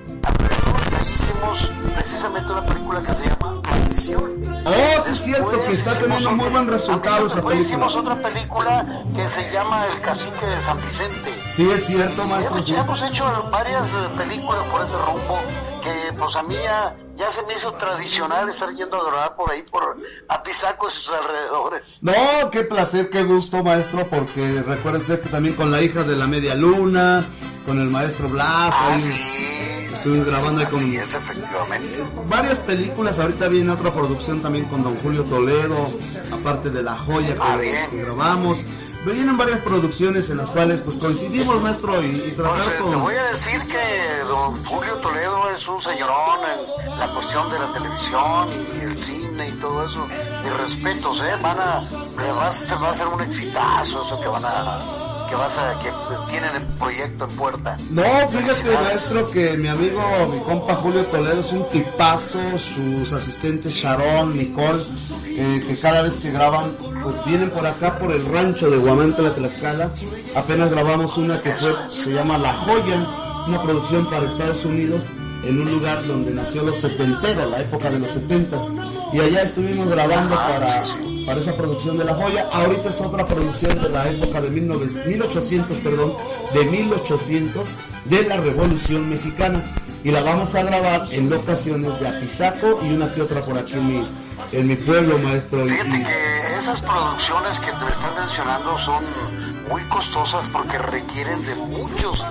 hicimos precisamente una película que se llama Maldición. Oh, sí es cierto que Después está teniendo muy buen resultado esa Después película. hicimos otra película que se llama El Cacique de San Vicente. Sí es cierto, maestro. hemos, sí. hemos hecho varias eh, películas por ese rumbo que pues a mí ya, ya se me hizo tradicional estar yendo a grabar por ahí por Apizaco y sus alrededores. No, qué placer, qué gusto, maestro, porque recuerda usted que también con la hija de la media luna, con el maestro Blas, Ah, ahí estuvimos grabando ahí con Así es, efectivamente. varias películas. Ahorita viene otra producción también con Don Julio Toledo, aparte de La Joya que, Ah, que grabamos. Vienen varias producciones en las cuales pues coincidimos, maestro, y, y tratar Pues, eh, te con... voy a decir que don Julio Toledo es un señorón en la cuestión de la televisión y el cine y todo eso. Y respetos, ¿eh? Van a, va a ser un exitazo eso que van a, que vas a, que tienen el proyecto en puerta. No, fíjate, maestro, que mi amigo, mi compa Julio Toledo es un tipazo, sus asistentes Sharon, Nicole, eh, que cada vez que graban, pues vienen por acá, por el rancho de Guamantla, Tlaxcala. Apenas grabamos una que fue, se llama La Joya, una producción para Estados Unidos, en un lugar donde nació los setenteros, la época de los setentas. Y allá estuvimos grabando para, para esa producción de La Joya. Ahorita es otra producción de la época de 1900 1800, perdón, de 1800 de la Revolución Mexicana. Y la vamos a grabar en locaciones de Apizaco y una que otra por aquí en mi, en mi pueblo, maestro. Fíjate que esas producciones que te están mencionando son muy costosas porque requieren de muchos,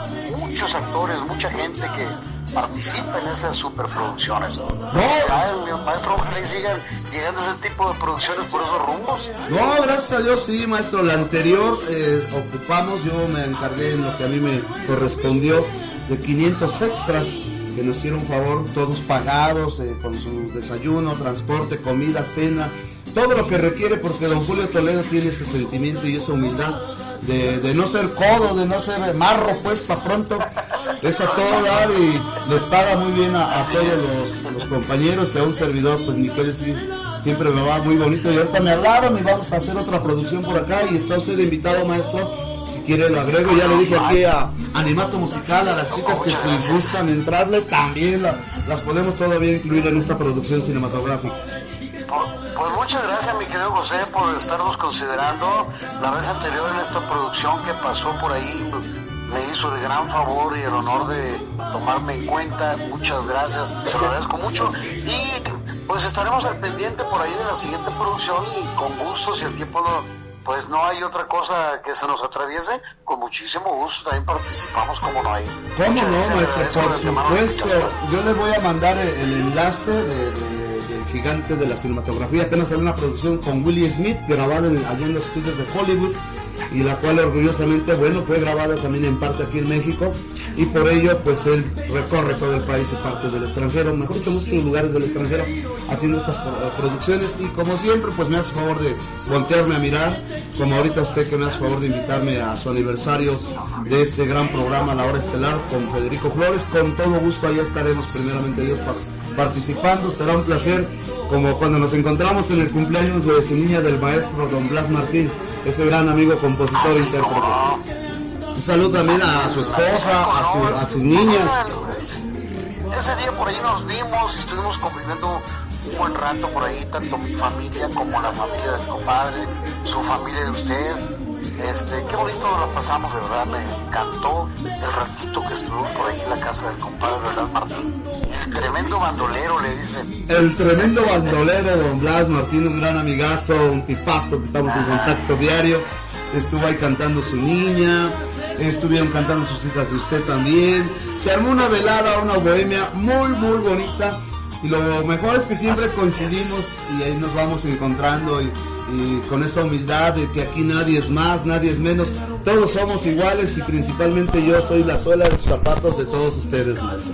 muchos actores, mucha gente que participa en esas superproducciones. Mi maestro, ojalá y sigan llegando ese tipo de producciones por esos rumbos. No, gracias a Dios sí, maestro. La anterior eh, ocupamos, yo me encargué en lo que a mí me correspondió de 500 extras que nos hicieron favor, todos pagados, eh, con su desayuno, transporte, comida, cena, todo lo que requiere porque don Julio Toledo tiene ese sentimiento y esa humildad de, de no ser codo, de no ser marro, pues, para pronto. Es a todo dar y les paga muy bien a, a todos los, compañeros y a un servidor, pues ni qué decir. Siempre me va muy bonito y ahorita me hablaron y vamos a hacer otra producción por acá y está usted invitado, maestro. Si quiere lo agrego, ya le dije aquí a Animato Musical, a las chicas que si gustan entrarle, también la- las podemos todavía incluir en esta producción cinematográfica. Pues muchas gracias, mi querido José, por estarnos considerando. La vez anterior en esta producción que pasó por ahí, me hizo el gran favor y el honor de tomarme en cuenta. Muchas gracias, se lo agradezco mucho. Y pues estaremos al pendiente por ahí de la siguiente producción y con gusto, si el tiempo no, pues no hay otra cosa que se nos atraviese, con muchísimo gusto también participamos como no hay. ¿Cómo Muchas no, maestro? Por supuesto. Yo les voy a mandar el, el enlace de, de- gigante de la cinematografía. Apenas salió una producción con Willie Smith, grabada en, en los estudios de Hollywood, y la cual orgullosamente, bueno, fue grabada también en parte aquí en México, y por ello, pues él recorre todo el país y parte del extranjero, mejor dicho, muchos lugares del extranjero, haciendo estas pro- producciones, y como siempre, pues me hace favor de voltearme a mirar, como ahorita usted que me hace favor de invitarme a su aniversario de este gran programa La Hora Estelar con Federico Flores. Con todo gusto allá estaremos primeramente par- participando. Será un placer como cuando nos encontramos en el cumpleaños de su niña del maestro Don Blas Martín, ese gran amigo compositor e intérprete. Un saludo también a su esposa, a, su- a sus niñas. Ese día por ahí nos vimos, estuvimos conviviendo un buen rato por ahí, tanto mi familia como la familia del compadre, su familia de usted. Este, qué bonito la pasamos, de verdad, me encantó el ratito que estuvimos por ahí en la casa del compadre Blas Martín. El tremendo bandolero, le dicen. El tremendo bandolero Don Blas Martín, un gran amigazo, un tipazo que estamos en contacto diario. Estuvo ahí cantando su niña, estuvieron cantando sus hijas de usted también. Se armó una velada, una bohemia muy, muy bonita. Y lo mejor es que siempre coincidimos y ahí nos vamos encontrando y, y con esa humildad de que aquí nadie es más, nadie es menos. Todos somos iguales y principalmente yo soy la suela de los zapatos de todos ustedes, maestro.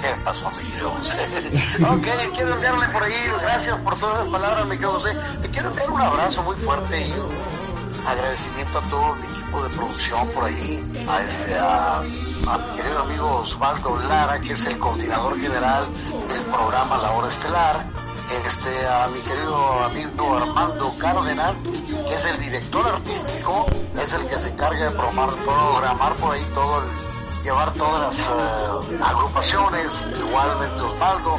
¿Qué pasó, mi ok, quiero enviarle por ahí, gracias por todas las palabras, mi querido José. Le quiero enviar un abrazo muy fuerte y un agradecimiento a todo mi equipo de producción por ahí, a este, a mi querido amigo Osvaldo Lara, que es el coordinador general del programa La Hora Estelar, este, a mi querido amigo Armando Cárdenas, que es el director artístico, es el que se encarga de programar, programar por ahí todo el llevar todas las eh, agrupaciones, igualmente Osvaldo,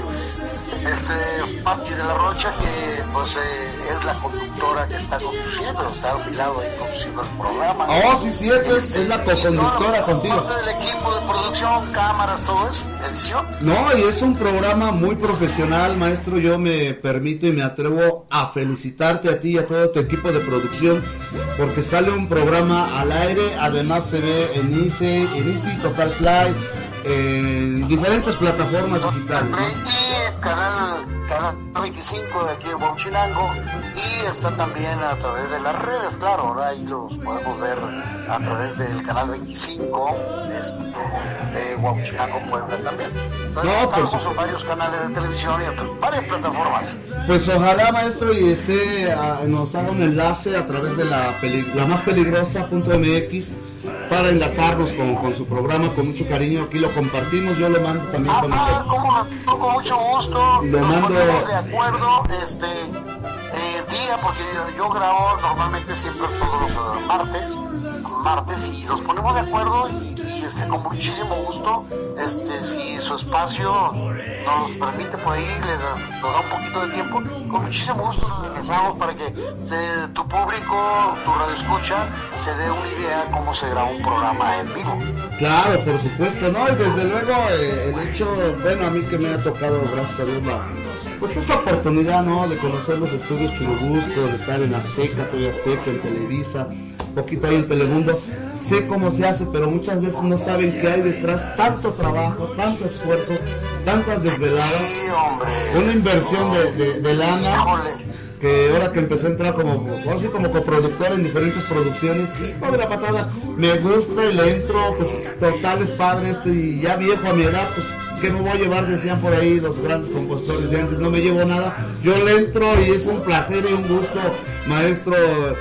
este Patti de la Rocha que pues eh, es la conductora que está conduciendo, está a mi lado ahí conduciendo el programa. Oh, sí, cierto, es, es la coconductora contigo. Parte del equipo de producción, cámaras, todo eso, edición. No, y es un programa muy profesional, maestro. Yo me permito y me atrevo a felicitarte a ti y a todo tu equipo de producción, porque sale un programa al aire, además se ve en ICE, en Easy, Total Play, en diferentes plataformas digitales. ¿no? Canal, canal 25 de aquí en Huachinango y está también a través de las redes, claro, ahora ahí los podemos ver a través del canal 25 este, de Huachinango Puebla también. Entonces, No, en varios canales de televisión y otras- varias plataformas. Pues ojalá, maestro, y este ah, nos haga un enlace a través de la, peli- la más peligrosa.mx para enlazarnos con, con su programa con mucho cariño. Aquí lo compartimos, yo lo mando también con Ah, con mucho gusto. Lo mando- de acuerdo, este día, porque yo, grabo normalmente siempre todos los eh, martes, martes, y nos ponemos de acuerdo y, y, este, con muchísimo gusto, este, si su espacio nos permite por ahí, le da, nos da un poquito de tiempo, con muchísimo gusto nos regresamos para que se- tu público, tu radio escucha, se dé una idea cómo se graba un programa en vivo. Claro, por supuesto, ¿no? Y desde luego eh, el hecho, bueno, a mí que me ha tocado, gracias a Dios, la, pues esa oportunidad, ¿no? De conocer los estudios Churubusco, de estar en Azteca, TV Azteca, en Televisa, poquito ahí en Telemundo. Sé cómo se hace, pero muchas veces no saben que hay detrás tanto trabajo, tanto esfuerzo, tantas desveladas, una inversión de, de, de lana. Que ahora que empecé a entrar como, ahora sí, como coproductor en diferentes producciones, hijo de la patada, me gusta y le entro, pues total es padre esto y ya viejo a mi edad, pues que me voy a llevar, decían por ahí los grandes compositores de antes, no me llevo nada, yo le entro y es un placer y un gusto, maestro, eh,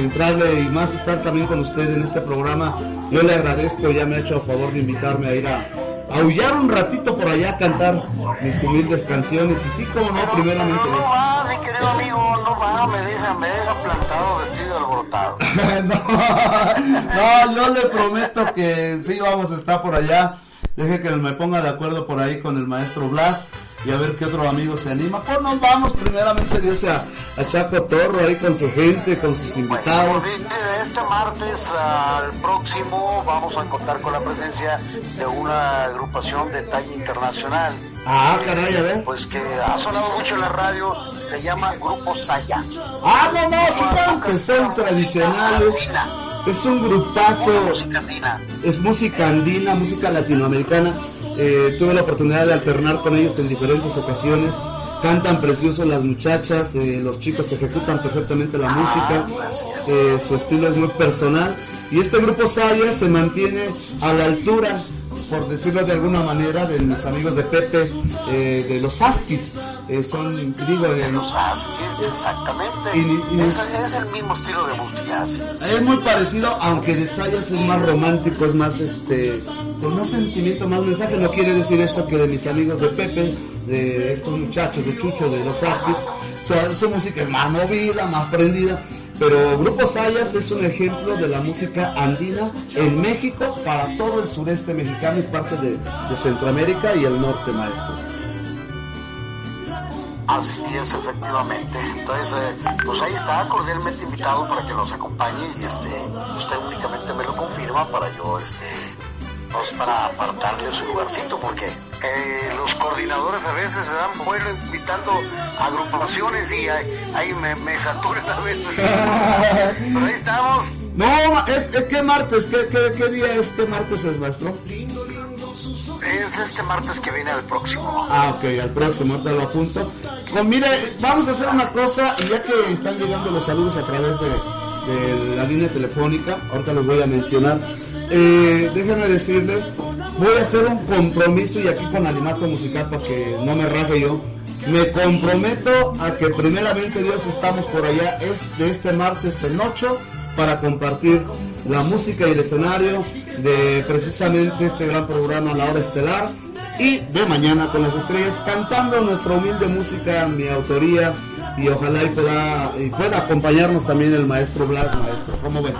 entrarle y más estar también con usted en este programa. Yo le agradezco, ya me ha hecho a favor de invitarme a ir a, aullar un ratito por allá a cantar mis humildes canciones y sí, como no, primeramente. No va, mi querido amigo, no va, me deja, me deja plantado, vestido alborotado. no, yo le prometo que sí vamos a estar por allá. Deje que me ponga de acuerdo por ahí con el maestro Blas y a ver qué otro amigo se anima. Pues nos vamos primeramente Dios a, a Chaco Torro ahí con su gente, con sus invitados. De, de este martes al próximo vamos a contar con la presencia de una agrupación de talla internacional. Ah, caray, a ver. Pues que ha sonado mucho en la radio, se llama Grupo Saya. Ah, no, no, son que son tradicionales. Es un grupazo. Es música andina, música latinoamericana. Eh, tuve la oportunidad de alternar con ellos en diferentes ocasiones. Cantan precioso las muchachas, eh, los chicos ejecutan perfectamente la música. Eh, su estilo es muy personal. Y este grupo Saya se mantiene a la altura por decirlo de alguna manera, de mis amigos de Pepe, eh, de los Askis. Eh, son, digo, de los Askis, exactamente. Y, y es, es, el mismo estilo de música. Es muy parecido, aunque de Sayas es más romántico, es más, este, con más sentimiento, más mensaje. No quiere decir esto que de mis amigos de Pepe, de estos muchachos, de Chucho, de los Askis, su, su música es más movida, más prendida. Pero Grupo Sayas es un ejemplo de la música andina en México para todo el sureste mexicano y parte de, Centroamérica y el norte, maestro. Así es, efectivamente. Entonces, eh, pues ahí está, cordialmente invitado para que nos acompañe y este, usted únicamente me lo confirma para yo, este, pues para apartarle su lugarcito, porque eh, los coordinadores a veces se dan vuelo invitando agrupaciones y ahí, me, me, saturan a veces. Pero ahí estamos. No, es, es que martes, ¿Qué, qué, qué día es? ¿Qué martes es, maestro? Es este martes que viene al próximo. Ah, ok, al próximo, ahorita lo apunto. Pues mire, vamos a hacer una cosa, y ya que están llegando los saludos a través de, de la línea telefónica, ahorita los voy a mencionar. Eh, déjenme decirles, voy a hacer un compromiso y aquí con Alimato Musical para que no me raje yo. Me comprometo a que primeramente Dios estamos por allá es de este martes en 8 para compartir la música y el escenario de precisamente este gran programa La Hora Estelar y de mañana con las estrellas cantando nuestra humilde música, mi autoría y ojalá y pueda, y pueda acompañarnos también el maestro Blas, maestro. ¿Cómo ven?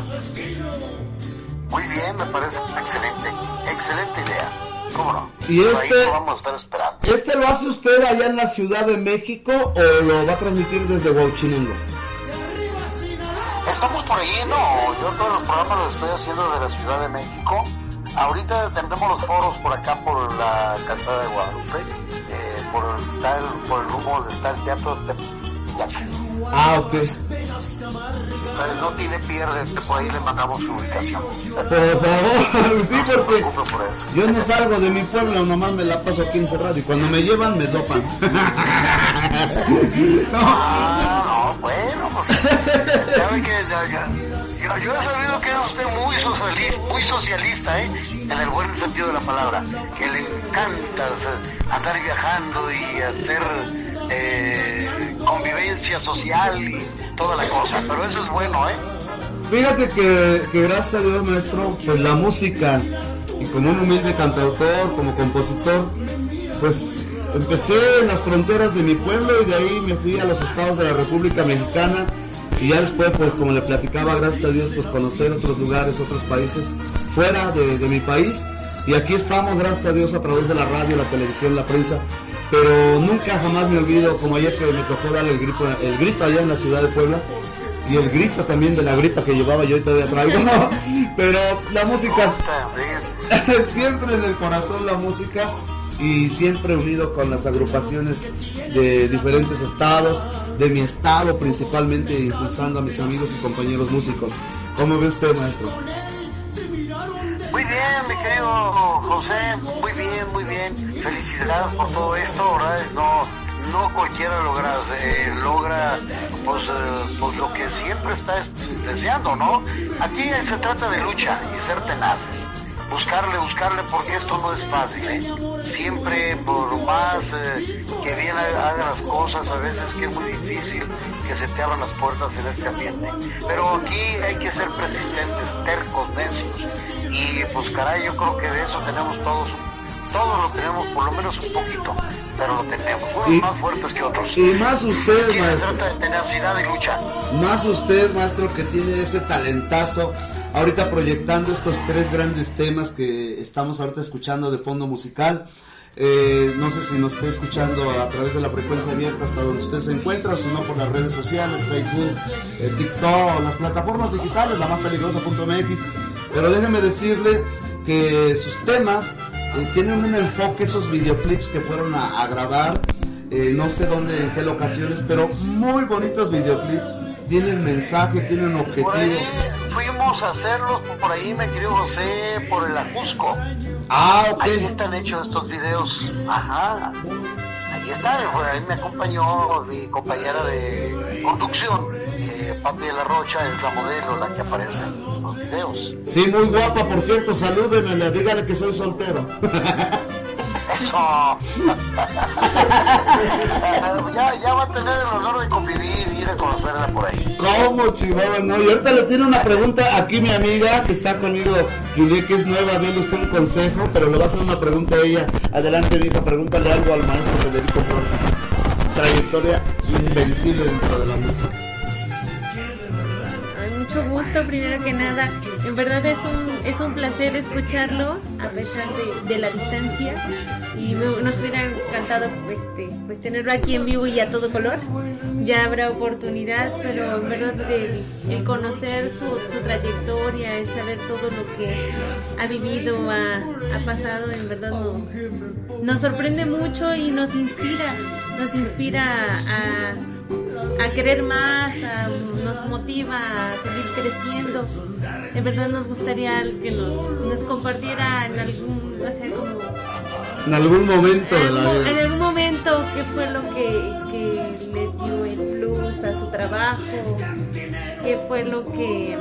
Muy bien, me parece excelente, excelente idea. ¿Cómo no? Y este, ahí lo vamos a estar esperando. ¿Este lo hace usted allá en la Ciudad de México o lo va a transmitir desde Huachinango? Estamos por allí, no, yo todos los programas los estoy haciendo de la Ciudad de México. Ahorita tenemos los foros por acá, por la calzada de Guadalupe, eh, por, el, está el, por el rumbo donde está el teatro de. Ah, ok. Entonces no tiene pierde, por ahí le mandamos su ubicación. Por favor, sí, No porque por yo no salgo de mi pueblo, nomás me la paso aquí encerrado y cuando me llevan me dopan. Ah, no, bueno, pues ya ve que ya, ya. Yo, yo he sabido que es usted muy socialista, muy socialista, ¿eh? En el buen sentido de la palabra. Que le encanta o sea, andar viajando y hacer eh, convivencia social y toda la cosa. Pero eso es bueno, ¿eh? Fíjate que, que gracias a Dios, maestro, pues la música, y como un humilde cantautor, como compositor, pues empecé en las fronteras de mi pueblo y de ahí me fui a los estados de la República Mexicana y ya después, pues como le platicaba, gracias a Dios, pues conocer otros lugares, otros países fuera de, de mi país. Y aquí estamos, gracias a Dios, a través de la radio, la televisión, la prensa. Pero nunca jamás me olvido, como ayer que me tocó dar el grito, el grito allá en la ciudad de Puebla, y el grito también de la gripa que llevaba yo y todavía traigo, ¿no? Pero la música, siempre en el corazón la música, y siempre unido con las agrupaciones de diferentes estados, de mi estado principalmente, impulsando a mis amigos y compañeros músicos. ¿Cómo ve usted, maestro? Muy bien, mi querido José, muy bien, muy bien. Felicidades por todo esto, ¿verdad? No, no cualquiera logra, eh, logra pues, eh, pues lo que siempre está deseando, ¿no? Aquí se trata de lucha y ser tenaces. Buscarle, buscarle, porque esto no es fácil, ¿eh? Siempre, por más eh, que bien haga las cosas, a veces que es muy difícil que se te abran las puertas en este ambiente. Pero aquí hay que ser persistentes, tercos, necios. Y pues caray, yo creo que de eso tenemos todos todos lo tenemos por lo menos un poquito, pero lo tenemos, unos Y- más fuertes que otros. y más usted, Aquí se maestro. trata de tenacidad y lucha. Más usted, maestro, que tiene ese talentazo, ahorita proyectando estos tres grandes temas que estamos ahorita escuchando de fondo musical. Eh, no sé si nos está escuchando a través de la frecuencia abierta hasta donde usted se encuentra, o si no por las redes sociales, Facebook, eh, TikTok, las plataformas digitales, la más peligrosa.mx. Pero déjeme decirle que sus temas eh, tienen un enfoque, esos videoclips que fueron a, a grabar, no sé dónde, en qué locaciones, pero muy bonitos videoclips. Tienen mensaje, tienen objetivo. Por ahí fuimos a hacerlos por ahí, me querido José, por el Ajusco. Ah, ok. Ahí están hechos estos videos. Ajá. Ahí está, por ahí me acompañó mi compañera de conducción, eh, Pati de la Rocha, es la modelo, la que aparece en los videos. Sí, muy guapa, por cierto, salúdemela, dígale que soy soltero. Eso. ya, ya va a tener el honor de convivir y ir a conocerla por ahí. ¿Cómo, Chihuahua? No, y ahorita le tiene una pregunta aquí mi amiga que está conmigo, Juliet, que es nueva, déle usted un consejo, pero le va a hacer una pregunta a ella. Adelante, hija, pregúntale algo al maestro Federico Flores. Trayectoria invencible dentro de la música. Ay, mucho gusto, primero que nada. En verdad es un, es un placer escucharlo a pesar de, de la distancia. Y me- nos hubiera encantado este, pues, tenerlo aquí en vivo y a todo color. Ya habrá oportunidad, pero en verdad el conocer su, su trayectoria, el saber todo lo que ha vivido, ha, ha pasado, en verdad nos, nos sorprende mucho y nos inspira. Nos inspira a, a querer más, a- nos motiva a seguir creciendo. En verdad nos gustaría que nos, nos compartiera en algún, o sea, como En algún momento de la en algún momento qué fue lo que, que le dio el plus a su trabajo, qué fue lo que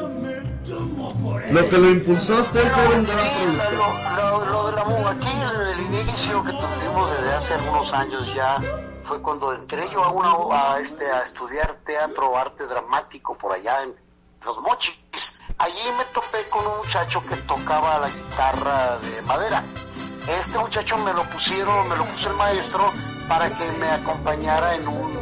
Lo que lo impulsó a usted a ser un gran Sí, productor. lo, lo- lo de la mu- aquí desde el inicio que tuvimos desde hace algunos años ya fue cuando entré yo a una a este a estudiar teatro arte dramático por allá en los mochis allí me topé con un muchacho que tocaba la guitarra de madera este muchacho me lo pusieron me lo puso el maestro para que me acompañara en un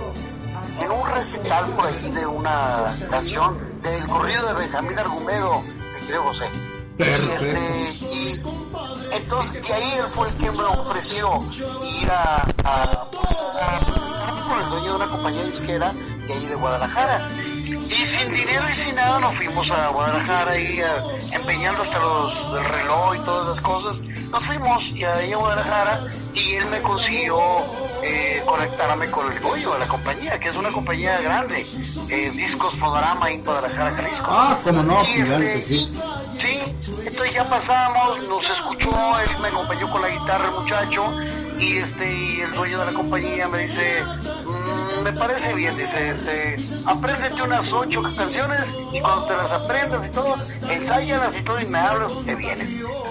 en un recital por ahí de una canción del corrido de Benjamín Argumedo me creo José y, este, y entonces de ahí él fue el que me ofreció ir a, a, pues, con el dueño de una compañía disquera de ahí de Guadalajara. Y sin dinero y sin nada nos fuimos a Guadalajara y a- empeñando hasta los del reloj y todas las cosas. Nos fuimos y ahí a Guadalajara y él me consiguió eh, conectarme con el dueño de la compañía, que es una compañía grande, eh, Discos Fonorama en Guadalajara, Jalisco. Ah, como no, Y, gigante, este, sí. Sí, entonces ya pasamos, nos escuchó, él me acompañó con la guitarra el muchacho y este y el dueño de la compañía me dice, "Mm, me parece bien, dice, este, apréndete unas ocho canciones y cuando te las aprendas y todo, ensáyalas y todo y me hablas, te vienes.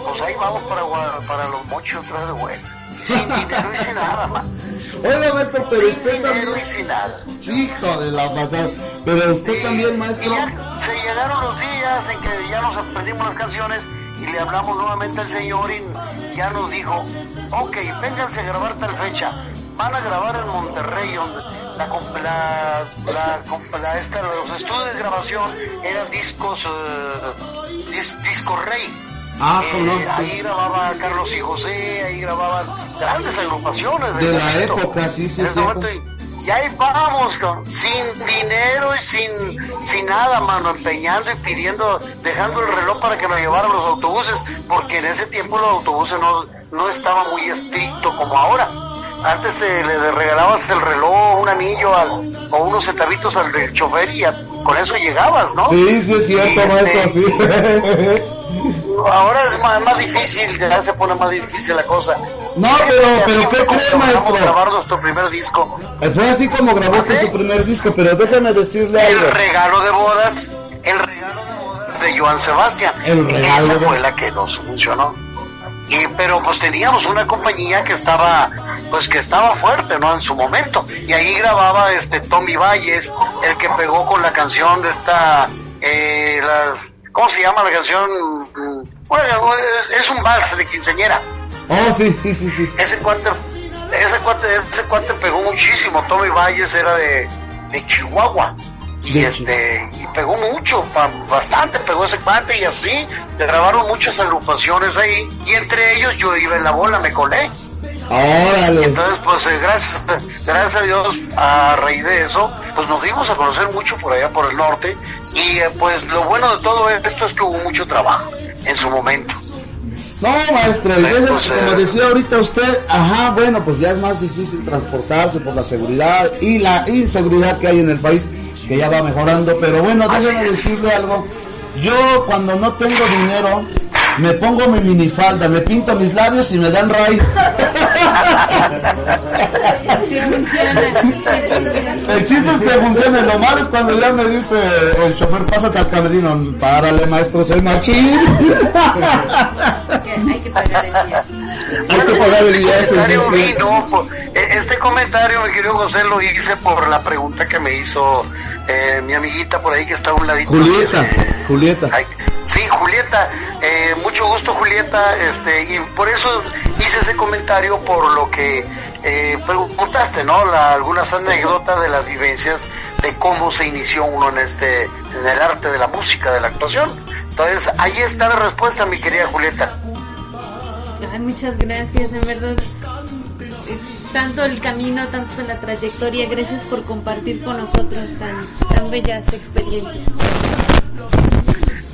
Pues ahí vamos para, para los mochos otra vez vuelta. Sin dinero y sin nada, man. Oiga, maestro, pero Sin usted también. y sin nada. Hijo de la pasada. Pero usted también, maestro. Se llegaron los días en que ya nos aprendimos las canciones y le hablamos nuevamente al señor y ya nos dijo, ok, vénganse a grabar tal fecha. Van a grabar en Monterrey, donde la, la, la, la- esta- los estudios de grabación eran discos, dis- disco rey. Ah, Eh, no. Ahí grababa Carlos y José, ahí grababan grandes agrupaciones. De la época, sí, sí, En y- ahí vamos, sin dinero y sin, sin nada, mano, empeñando y pidiendo, dejando el reloj para que lo llevaran los autobuses, porque en ese tiempo los autobuses no, no estaban muy estrictos como ahora. Antes eh, le regalabas el reloj, un anillo al- o unos centavitos al del chofer y ya con eso llegabas, ¿no? Sí, sí, es cierto, este, sí. Ahora es más, más difícil, ya se pone más difícil la cosa. No, pero, pero fue ¿qué logramos maestro? grabar nuestro primer disco. Fue así como grabó usted su primer disco, pero déjame decirle El algo. regalo de bodas, el regalo de bodas de Joan Sebastián. El regalo Esa de- fue la que nos funcionó. Y, pero pues teníamos una compañía que estaba, pues que estaba fuerte, ¿no? En su momento. Y ahí grababa este Tommy Valles, el que pegó con la canción de esta, eh, las, ¿cómo se llama la canción? Mm, Bueno, es un vals de quinceñera. Oh, sí, sí, sí, sí. Ese cuate, ese cuate, ese cuate pegó muchísimo. Tommy Valles era de, de Chihuahua. Y De este, y pegó mucho, bastante pegó ese cuate y así, grabaron muchas agrupaciones ahí, y entre ellos yo iba en la bola, me colé. Órale. Entonces, pues eh, gracias, gracias a Dios, a raíz de eso, pues nos dimos a conocer mucho por allá por el norte, y eh, pues lo bueno de todo esto es que hubo mucho trabajo en su momento. No, maestro, y Pues, déjeme- como eh, decía ahorita usted, ajá, bueno, pues ya es más difícil transportarse por la seguridad y la inseguridad que hay en el país, que ya va mejorando, pero bueno, déjeme decirle algo, yo cuando no tengo dinero, me pongo mi minifalda, me pinto mis labios y me dan ray. Sí funciona. El chiste es que funcione, lo malo es cuando ya me dice el chofer, pásate al camerino, párale maestro, soy machín. Pagar el. Hay que pagar el eh, este comentario, mi querido José, lo hice por la pregunta que me hizo eh, mi amiguita por ahí que está a un ladito. Julieta, Julieta. Ay, sí, Julieta, eh, mucho gusto Julieta, este, y por eso hice ese comentario por lo que eh, preguntaste, ¿no? La- algunas anécdotas de las vivencias de cómo se inició uno en este, en el arte de la música, de la actuación. Entonces, ahí está la respuesta, mi querida Julieta. Ay, muchas gracias, en verdad. Tanto el camino, tanto la trayectoria. Gracias por compartir con nosotros tan, tan bellas experiencias.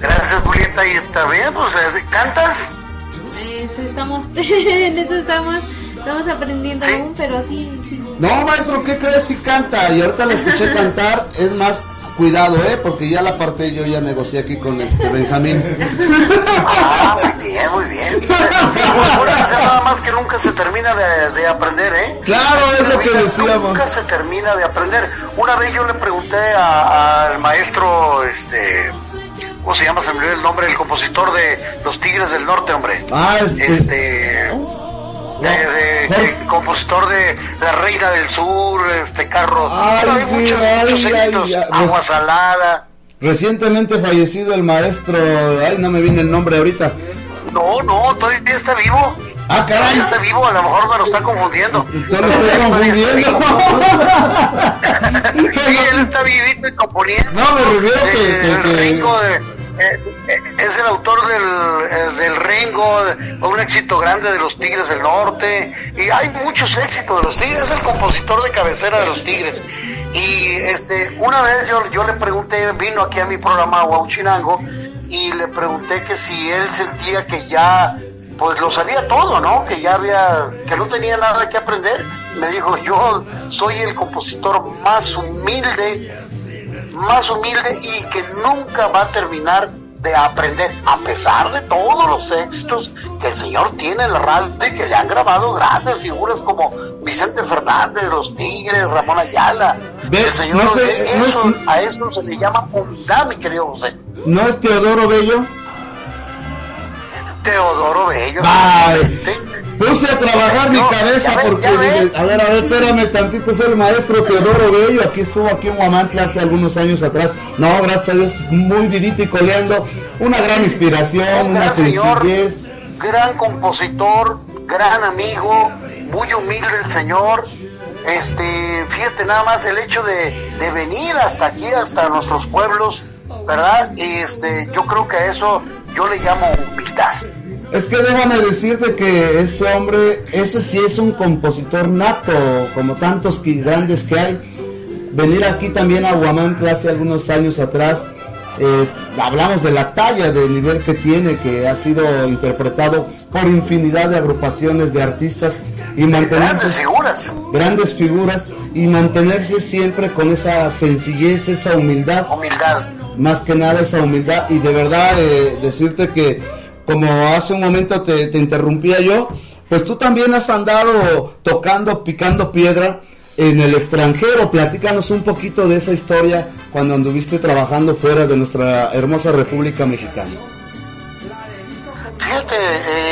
Gracias Julieta, y está bien, pues, eh, ¿cantas? Eso estamos, en eso estamos, estamos aprendiendo aún, pero sí, sí. No, maestro, ¿qué crees si canta? Y ahorita la escuché cantar, es más, cuidado, ¿eh? Porque ya la parte yo ya negocié aquí con este Benjamín. Ah, muy bien, muy bien. Acuérdense nada más que nunca se termina de, de aprender, ¿eh? Claro, es lo que decíamos. Nunca se termina de aprender. Una vez yo le pregunté al maestro, este, ¿cómo se llama? Se me olvidó el nombre, el compositor de Los Tigres del Norte, hombre. Ah, este... Este, de, de- el compositor de La Reina del Sur, este carro. Ay, sí, muchos, ay, muchos ay, éxitos. ya, Agua Salada. Recientemente fallecido el maestro, ay, no me viene el nombre ahorita. No, no, todavía está vivo. Ah, caray. Todavía está vivo, a lo mejor me lo está confundiendo. Yo lo estoy confundiendo. Sí, él está vivito y componiendo. No, me refiero que- que- el que- Ringo de- es el autor del, eh, del Ringo, un éxito grande de los Tigres del Norte. Y hay muchos éxitos de los Tigres, es el compositor de cabecera de los Tigres. Y este, una vez yo, yo le pregunté, vino aquí a mi programa Huauchinango, y le pregunté que si él sentía que ya pues lo sabía todo, ¿no? Que ya había, que no tenía nada que aprender. Me dijo, yo soy el compositor más humilde, más humilde y que nunca va a terminar de aprender, a pesar de todos los éxitos que el señor tiene en la radio y que le han grabado grandes figuras como Vicente Fernández, Los Tigres, Ramón Ayala. Ve, el señor, no sé, no- eso, a eso se le llama humildad, mi querido José. ¿No es Teodoro Bello? Teodoro Bello. Puse a trabajar mi cabeza ves, porque dije, a ver, a ver, espérame tantito, es el maestro Teodoro Bello, aquí estuvo aquí en Huamantla hace algunos años atrás. No, gracias a Dios, muy vivito y coleando, una gran inspiración, Un una gran señor, sencillez. gran compositor, gran amigo, muy humilde el señor. Este, fíjate nada más el hecho de, de venir hasta aquí, hasta nuestros pueblos, ¿verdad? Y este, yo creo que eso yo le llamo humildad. Es que déjame decirte que ese hombre, ese sí es un compositor nato, como tantos que- grandes que hay. Venir aquí también a Huamantla hace algunos años atrás, eh, hablamos de la talla de nivel que tiene, que ha sido interpretado por infinidad de agrupaciones de artistas y mantenerse Grandes figuras. grandes figuras y mantenerse siempre con esa sencillez, esa humildad. Humildad. Más que nada esa humildad y de verdad eh, decirte que como hace un momento te, te interrumpía yo, pues tú también has andado tocando, picando piedra en el extranjero. Platícanos un poquito de esa historia cuando anduviste trabajando fuera de nuestra hermosa República Mexicana. Eh,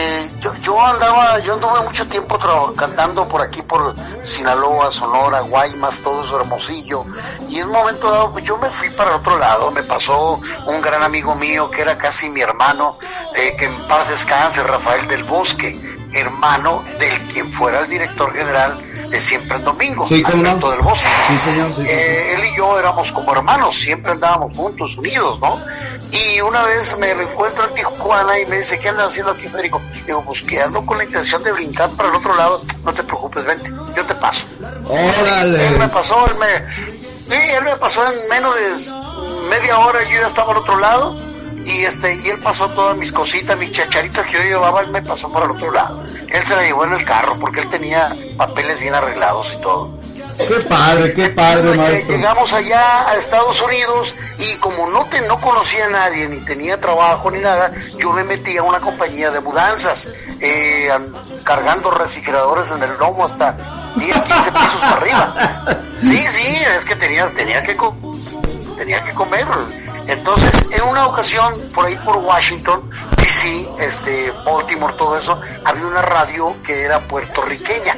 yo, andaba, yo anduve mucho tiempo cantando por aquí, por Sinaloa, Sonora, Guaymas, todo eso hermosillo. Y en un momento dado, pues yo me fui para el otro lado. Me pasó un gran amigo mío que era casi mi hermano, eh, que en paz descanse, Rafael del Bosque, hermano del quien fuera el director general de Siempre el Domingo, Sí. Alberto del Bosque. Sí, señor, sí. Eh, él y yo éramos como hermanos, siempre andábamos juntos, unidos, ¿no? Y una vez me encuentro en Tijuana y me dice, ¿qué andas haciendo aquí, Federico? Digo, pues que ando con la intención de brincar para el otro lado. No te preocupes, vente, yo te paso. Órale. Él me pasó, él me... Sí, él me pasó en menos de media hora, yo ya estaba al otro lado. Y este, y él pasó todas mis cositas, mis chacharitas que yo llevaba, él me pasó por el otro lado. Él se la llevó en el carro porque él tenía papeles bien arreglados y todo. Qué padre, qué padre, maestro. Llegamos allá a Estados Unidos y como no te, no conocía a nadie, ni tenía trabajo ni nada, yo me metí a una compañía de mudanzas, eh, an- cargando refrigeradores en el lomo hasta 10, 15 pisos para arriba. Sí, sí, es que tenía, tenía que tenía que comer. Entonces, en una ocasión, por ahí por Washington, DC, este, Baltimore, todo eso, había una radio que era puertorriqueña.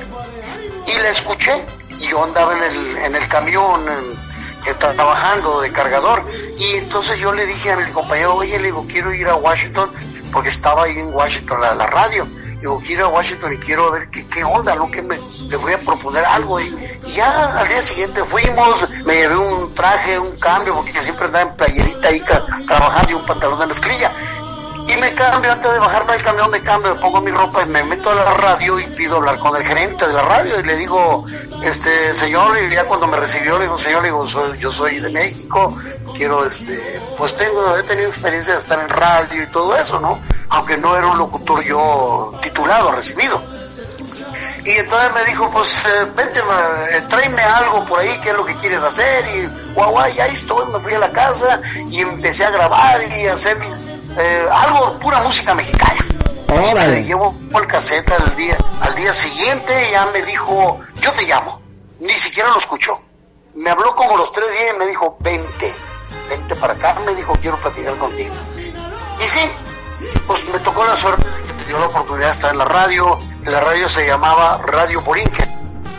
Y la escuché y yo andaba en el, en el camión en- que está trabajando de cargador. Y entonces yo le dije a mi compañero oye le digo quiero ir a Washington porque estaba ahí en Washington la, la radio digo quiero ir a Washington y quiero ver qué, qué onda lo que me le voy a proponer algo. Y, ya al día siguiente fuimos me llevé un traje un cambio porque siempre andaba en playerita ahí trabajando y un pantalón de mezclilla. Y me cambio antes de bajarme del camión de cambio, me pongo mi ropa y me meto a la radio y pido hablar con el gerente de la radio. Y le digo, este señor, y ya cuando me recibió le digo, señor, le digo, soy, yo soy de México, quiero este, pues tengo, he tenido experiencia de estar en radio y todo eso, ¿no? Aunque no era un locutor yo titulado, recibido. Y entonces me dijo, pues eh, vente, ma, eh, tráeme algo por ahí, qué es lo que quieres hacer. Y guau, guau, y ahí estoy, me fui a la casa y empecé a grabar y a hacer eh, algo, pura música mexicana. Órale. Le llevo el cassette al día, al día siguiente ya me dijo, yo te llamo. Ni siquiera lo escuchó. Me habló como los tres días y me dijo, vente, vente para acá. Me dijo, quiero platicar contigo. Y sí, pues me tocó la suerte, me dio la oportunidad de estar en la radio. La radio se llamaba Radio Borinquen.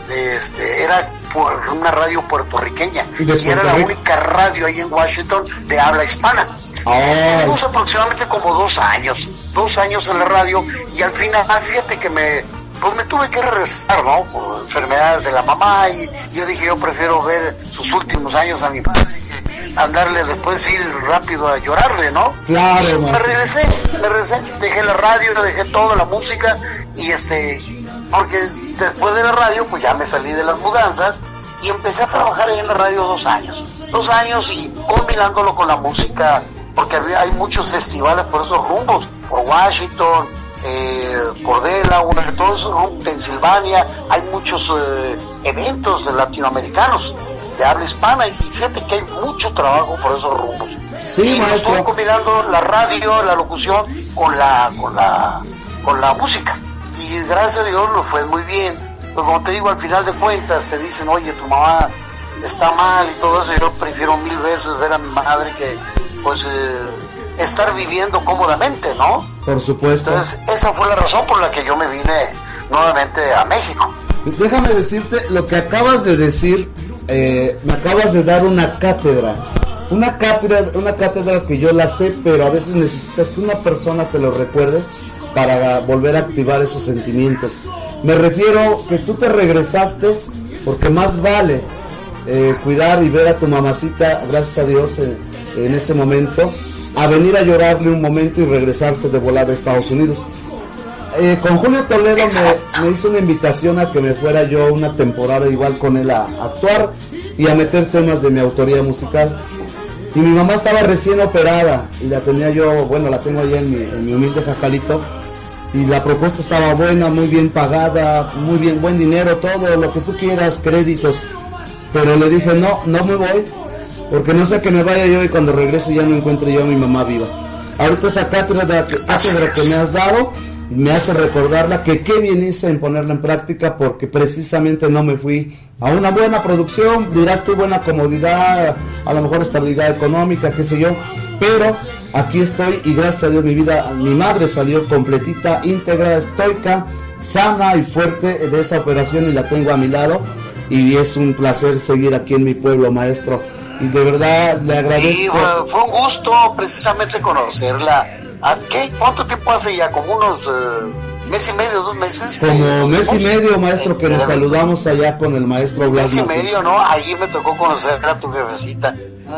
Este, era por una radio puertorriqueña ¿Y era la única radio ahí en Washington de habla hispana. Ah. Estuvimos aproximadamente como dos años, dos años en la radio y al final, fíjate que me, pues me tuve que regresar, ¿no? Por enfermedades de la mamá y yo dije, yo prefiero ver sus últimos años a mi padre que andarle después ir rápido a llorarle, ¿no? Claro, Y me regresé, me regresé, dejé la radio, dejé toda la música y este, porque después de la radio pues ya me salí de las mudanzas y empecé a trabajar en la radio dos años, dos años y combinándolo con la música, porque había, hay muchos festivales por esos rumbos, por Washington, eh, por Delaware, todos esos rumbos, Pensilvania, hay muchos eh, eventos latinoamericanos de habla hispana y fíjate que hay mucho trabajo por esos rumbos. Sí, y maestro. estoy combinando la radio, la locución con la, con la, con la música. Y gracias a Dios nos fue muy bien. Pues como te digo, al final de cuentas te dicen, oye, tu mamá está mal y todo eso. Yo prefiero mil veces ver a mi madre que, pues, eh, estar viviendo cómodamente, ¿no? Por supuesto. Entonces, esa fue la razón por la que yo me vine nuevamente a México. Déjame decirte lo que acabas de decir, eh, me acabas de dar una cátedra. Una cátedra, una cátedra que yo la sé, pero a veces necesitas que una persona te lo recuerde para volver a activar esos sentimientos. Me refiero que tú te regresaste porque más vale eh, cuidar y ver a tu mamacita, gracias a Dios, en, ese momento, a venir a llorarle un momento y regresarse de volada a Estados Unidos. Eh, con Julio Toledo me, hizo una invitación a que me fuera yo una temporada igual con él a actuar y a meter temas de mi autoría musical. Y mi mamá estaba recién operada y la tenía yo, bueno, la tengo ahí en mi, en mi humilde jacalito. Y la propuesta estaba buena, muy bien pagada, muy bien, buen dinero, todo lo que tú quieras, créditos. Pero le dije, no, no me voy, porque no sé que me vaya yo y cuando regrese ya no encuentre yo a mi mamá viva. Ahorita esa cátedra que me has dado me hace recordarla que qué bien hice en ponerla en práctica porque precisamente no me fui a una buena producción, dirás tú buena comodidad, a lo mejor estabilidad económica, qué sé yo, pero aquí estoy y gracias a Dios mi vida, mi madre salió completita, íntegra, estoica, sana y fuerte de esa operación y la tengo a mi lado y es un placer seguir aquí en mi pueblo, maestro. Y de verdad le agradezco. Sí, fue un gusto precisamente conocerla. ¿A qué? ¿Cuánto tiempo hace ya? ¿Como unos eh, mes y medio, dos meses? Como mes y medio, maestro, que nos saludamos allá con el maestro Blas. Mes y medio, ¿no? Allí me tocó conocer a tu jefecita.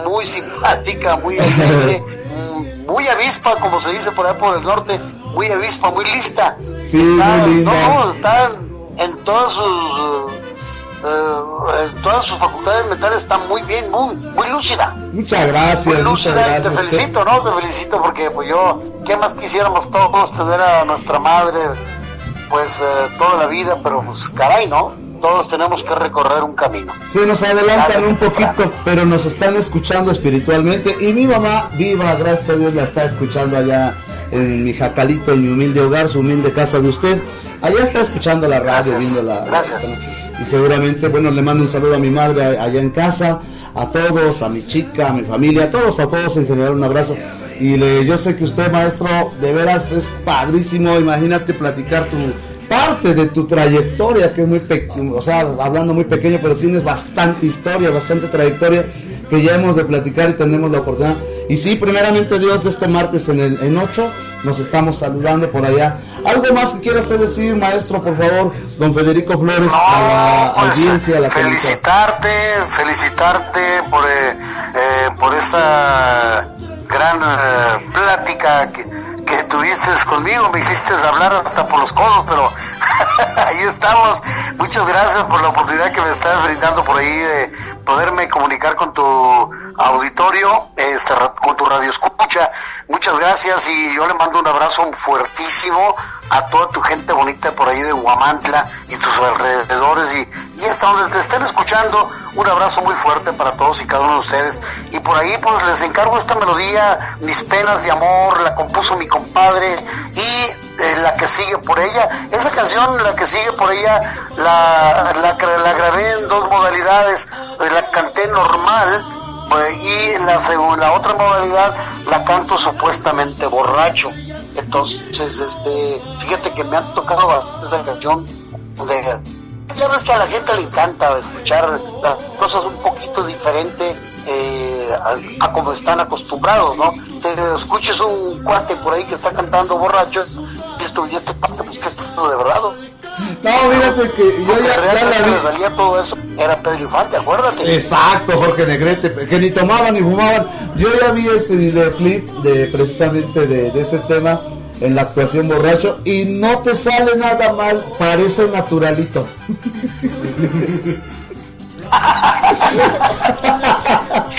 Muy simpática, muy alegre, muy avispa, como se dice por allá por el norte. Muy avispa, muy lista. Sí, muy linda. No, están en todas sus... eh, en todas sus facultades mentales está muy bien, muy, muy lúcida. Muchas gracias, Muy muchas lúcida y gracias. te felicito, ¿no? Te felicito porque pues yo, ¿qué más quisiéramos todos tener a nuestra madre pues eh, toda la vida? Pero pues caray, ¿no? Todos tenemos que recorrer un camino. Sí, nos adelantan un poquito, pero nos están escuchando espiritualmente. Y mi mamá, viva, gracias a Dios, la está escuchando allá en mi jacalito, en mi humilde hogar, su humilde casa de usted. Allá está escuchando la radio, viendo la. Gracias. Y seguramente, bueno, le mando un saludo a mi madre allá en casa, a todos, a mi chica, a mi familia, a todos, a todos en general, un abrazo. Y le, yo sé que usted, maestro, de veras es padrísimo. Imagínate platicar tu parte de tu trayectoria, que es muy pequeño, o sea, hablando muy pequeño, pero tienes bastante historia, bastante trayectoria que ya hemos de platicar y tenemos la oportunidad. Y sí, primeramente Dios, de este martes en el en 8 nos estamos saludando por allá. ¿Algo más que quiera usted decir, maestro, por favor, don Federico Flores, a la audiencia, a la? Felicitarte, felicitarte por, eh, eh, por esa gran eh, plática que, que tuviste conmigo, me hiciste hablar hasta por los codos, pero ahí estamos. Muchas gracias por la oportunidad que me estás brindando por ahí de poderme comunicar con tu auditorio, este, con tu radio escucha. Muchas gracias y yo le mando un abrazo fuertísimo a toda tu gente bonita por ahí de Huamantla y tus alrededores y, y hasta donde te estén escuchando, un abrazo muy fuerte para todos y cada uno de ustedes. Y por ahí pues les encargo esta melodía, Mis penas de amor, la compuso mi compadre y eh, la que sigue por ella. Esa canción, la que sigue por ella, la, la, gra- la grabé en dos modalidades, Eh, la canté normal pues, y la, la otra modalidad la canto supuestamente borracho. Entonces, este, fíjate que me han tocado bastante esa canción de, ya ves que a la gente le encanta escuchar cosas un poquito diferente eh, a, a como están acostumbrados, ¿no? Te escuches un cuate por ahí que está cantando borracho, y dices tú, y este cuate, pues que está de verdad. No, fíjate que yo ya, ya la vi. le salía todo eso, era Pedro Infante, acuérdate. Exacto, Jorge Negrete, que ni tomaban ni fumaban. Yo ya vi ese videoclip de precisamente de, de ese tema en la actuación borracho y no te sale nada mal, parece naturalito.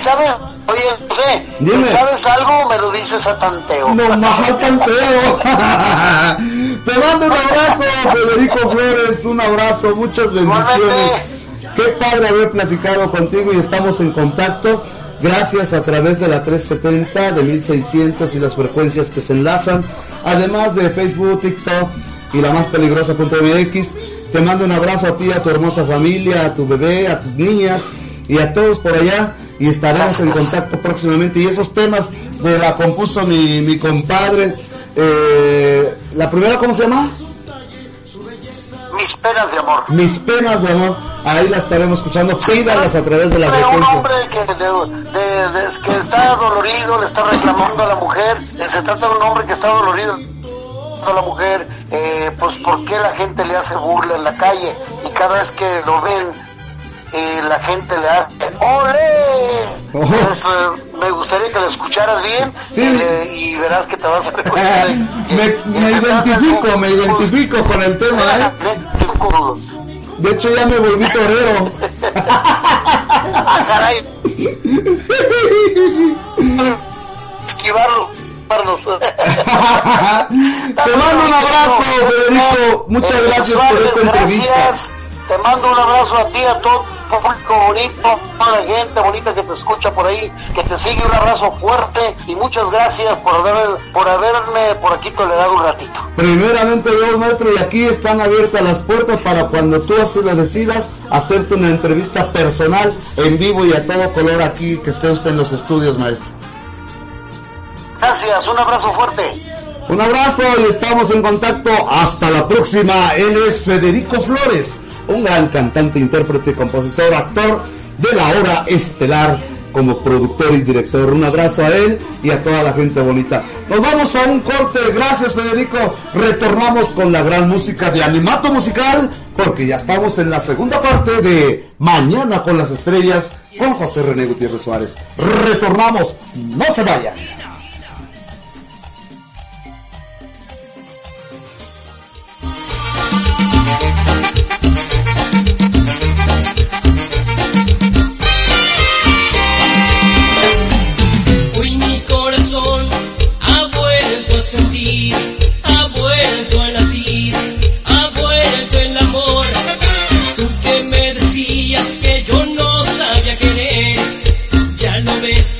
¿Sabes? Oye, José, Dime. ¿sabes algo? Me lo dices a tanteo. No más tanteo. Te mando un abrazo, Federico Flores, un abrazo, muchas bendiciones. Qué padre haber platicado contigo y estamos en contacto. Gracias a través de la 370 de 1600 y las frecuencias que se enlazan, además de Facebook, TikTok y la más peligrosa.mx. Te mando un abrazo a ti, a tu hermosa familia, a tu bebé, a tus niñas y a todos por allá y estaremos en contacto próximamente. Y esos temas de la compuso mi, mi compadre. eh, la primera, ¿cómo se llama? Mis penas de amor. Mis penas de amor. Ahí la estaremos escuchando. Pídalas a través de la de un frecuencia. hombre que, de- de- de- que está dolorido, le está reclamando a la mujer. Eh, Se trata de un hombre que está dolorido a la mujer, eh, pues por qué la gente le hace burla en la calle y cada vez que lo ven, eh, la gente le hace ¡Ole! Oh. Es, eh, me gustaría que la escucharas bien Sí. eh, y verás que te vas a recuperar. me, me identifico, me identifico con el tema, ¿eh? De hecho ya me volví torero. Caray. Esquivarlo. Te mando un abrazo, Federico. Muchas Eh, gracias por esta entrevista. gracias. Te mando un abrazo a ti, a todo el público bonito, toda la gente bonita que te escucha por ahí, que te sigue. Un abrazo fuerte y muchas gracias por, haber, por haberme por aquí tolerado un ratito. Primeramente Dios maestro y aquí están abiertas las puertas para cuando tú así lo decidas hacerte una entrevista personal en vivo y a todo color aquí que esté usted en los estudios maestro. Gracias, un abrazo fuerte. Un abrazo y estamos en contacto. Hasta la próxima. Él es Federico Flores, un gran cantante, intérprete, compositor, actor de la hora estelar como productor y director. Un abrazo a él y a toda la gente bonita. Nos vamos a un corte. Gracias Federico. Retornamos con la gran música de Animato Musical porque ya estamos en la segunda parte de Mañana con las Estrellas con José René Gutiérrez Suárez. Retornamos. No se vayan. Vuelto a latir, ha vuelto el amor. Tú que me decías que yo no sabía querer, ya lo ves.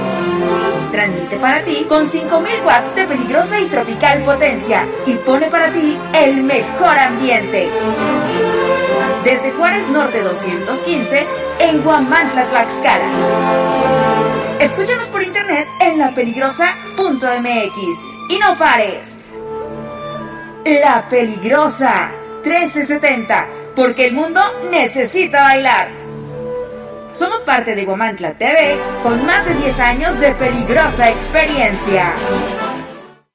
Transmite para ti con 5000 watts de peligrosa y tropical potencia y pone para ti el mejor ambiente. Desde Juárez Norte 215 en Guamantla, Tlaxcala. Escúchanos por internet en lapeligrosa.mx y no pares. La Peligrosa 1370, porque el mundo necesita bailar. Somos parte de Guamantla TV con más de 10 años de peligrosa experiencia.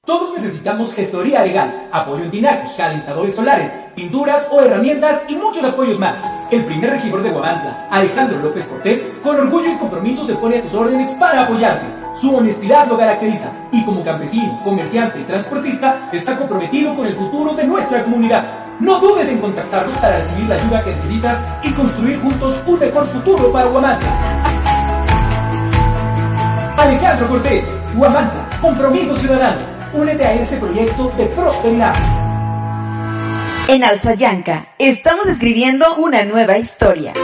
Todos necesitamos gestoría legal, apoyo en tinacos, calentadores solares, pinturas o herramientas y muchos apoyos más. El primer regidor de Guamantla, Alejandro López Cortés, con orgullo y compromiso se pone a tus órdenes para apoyarte. Su honestidad lo caracteriza y como campesino, comerciante y transportista está comprometido con el futuro de nuestra comunidad. No dudes en contactarnos para recibir la ayuda que necesitas y construir juntos un mejor futuro para Guamantla. Alejandro Cortés, Guamantla, Compromiso Ciudadano. Únete a este proyecto de prosperidad. En Alzayanca estamos escribiendo una nueva historia.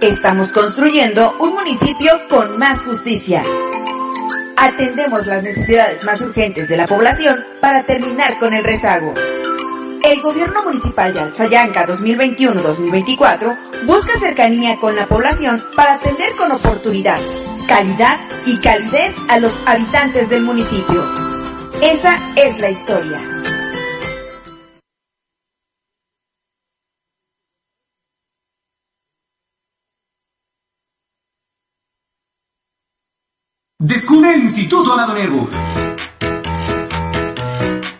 Estamos construyendo un municipio con más justicia. Atendemos las necesidades más urgentes de la población para terminar con el rezago. El gobierno municipal de Alzayanca 2021-2024 busca cercanía con la población para atender con oportunidad, calidad y calidez a los habitantes del municipio. Esa es la historia. Descubre el Instituto Amado Nervo,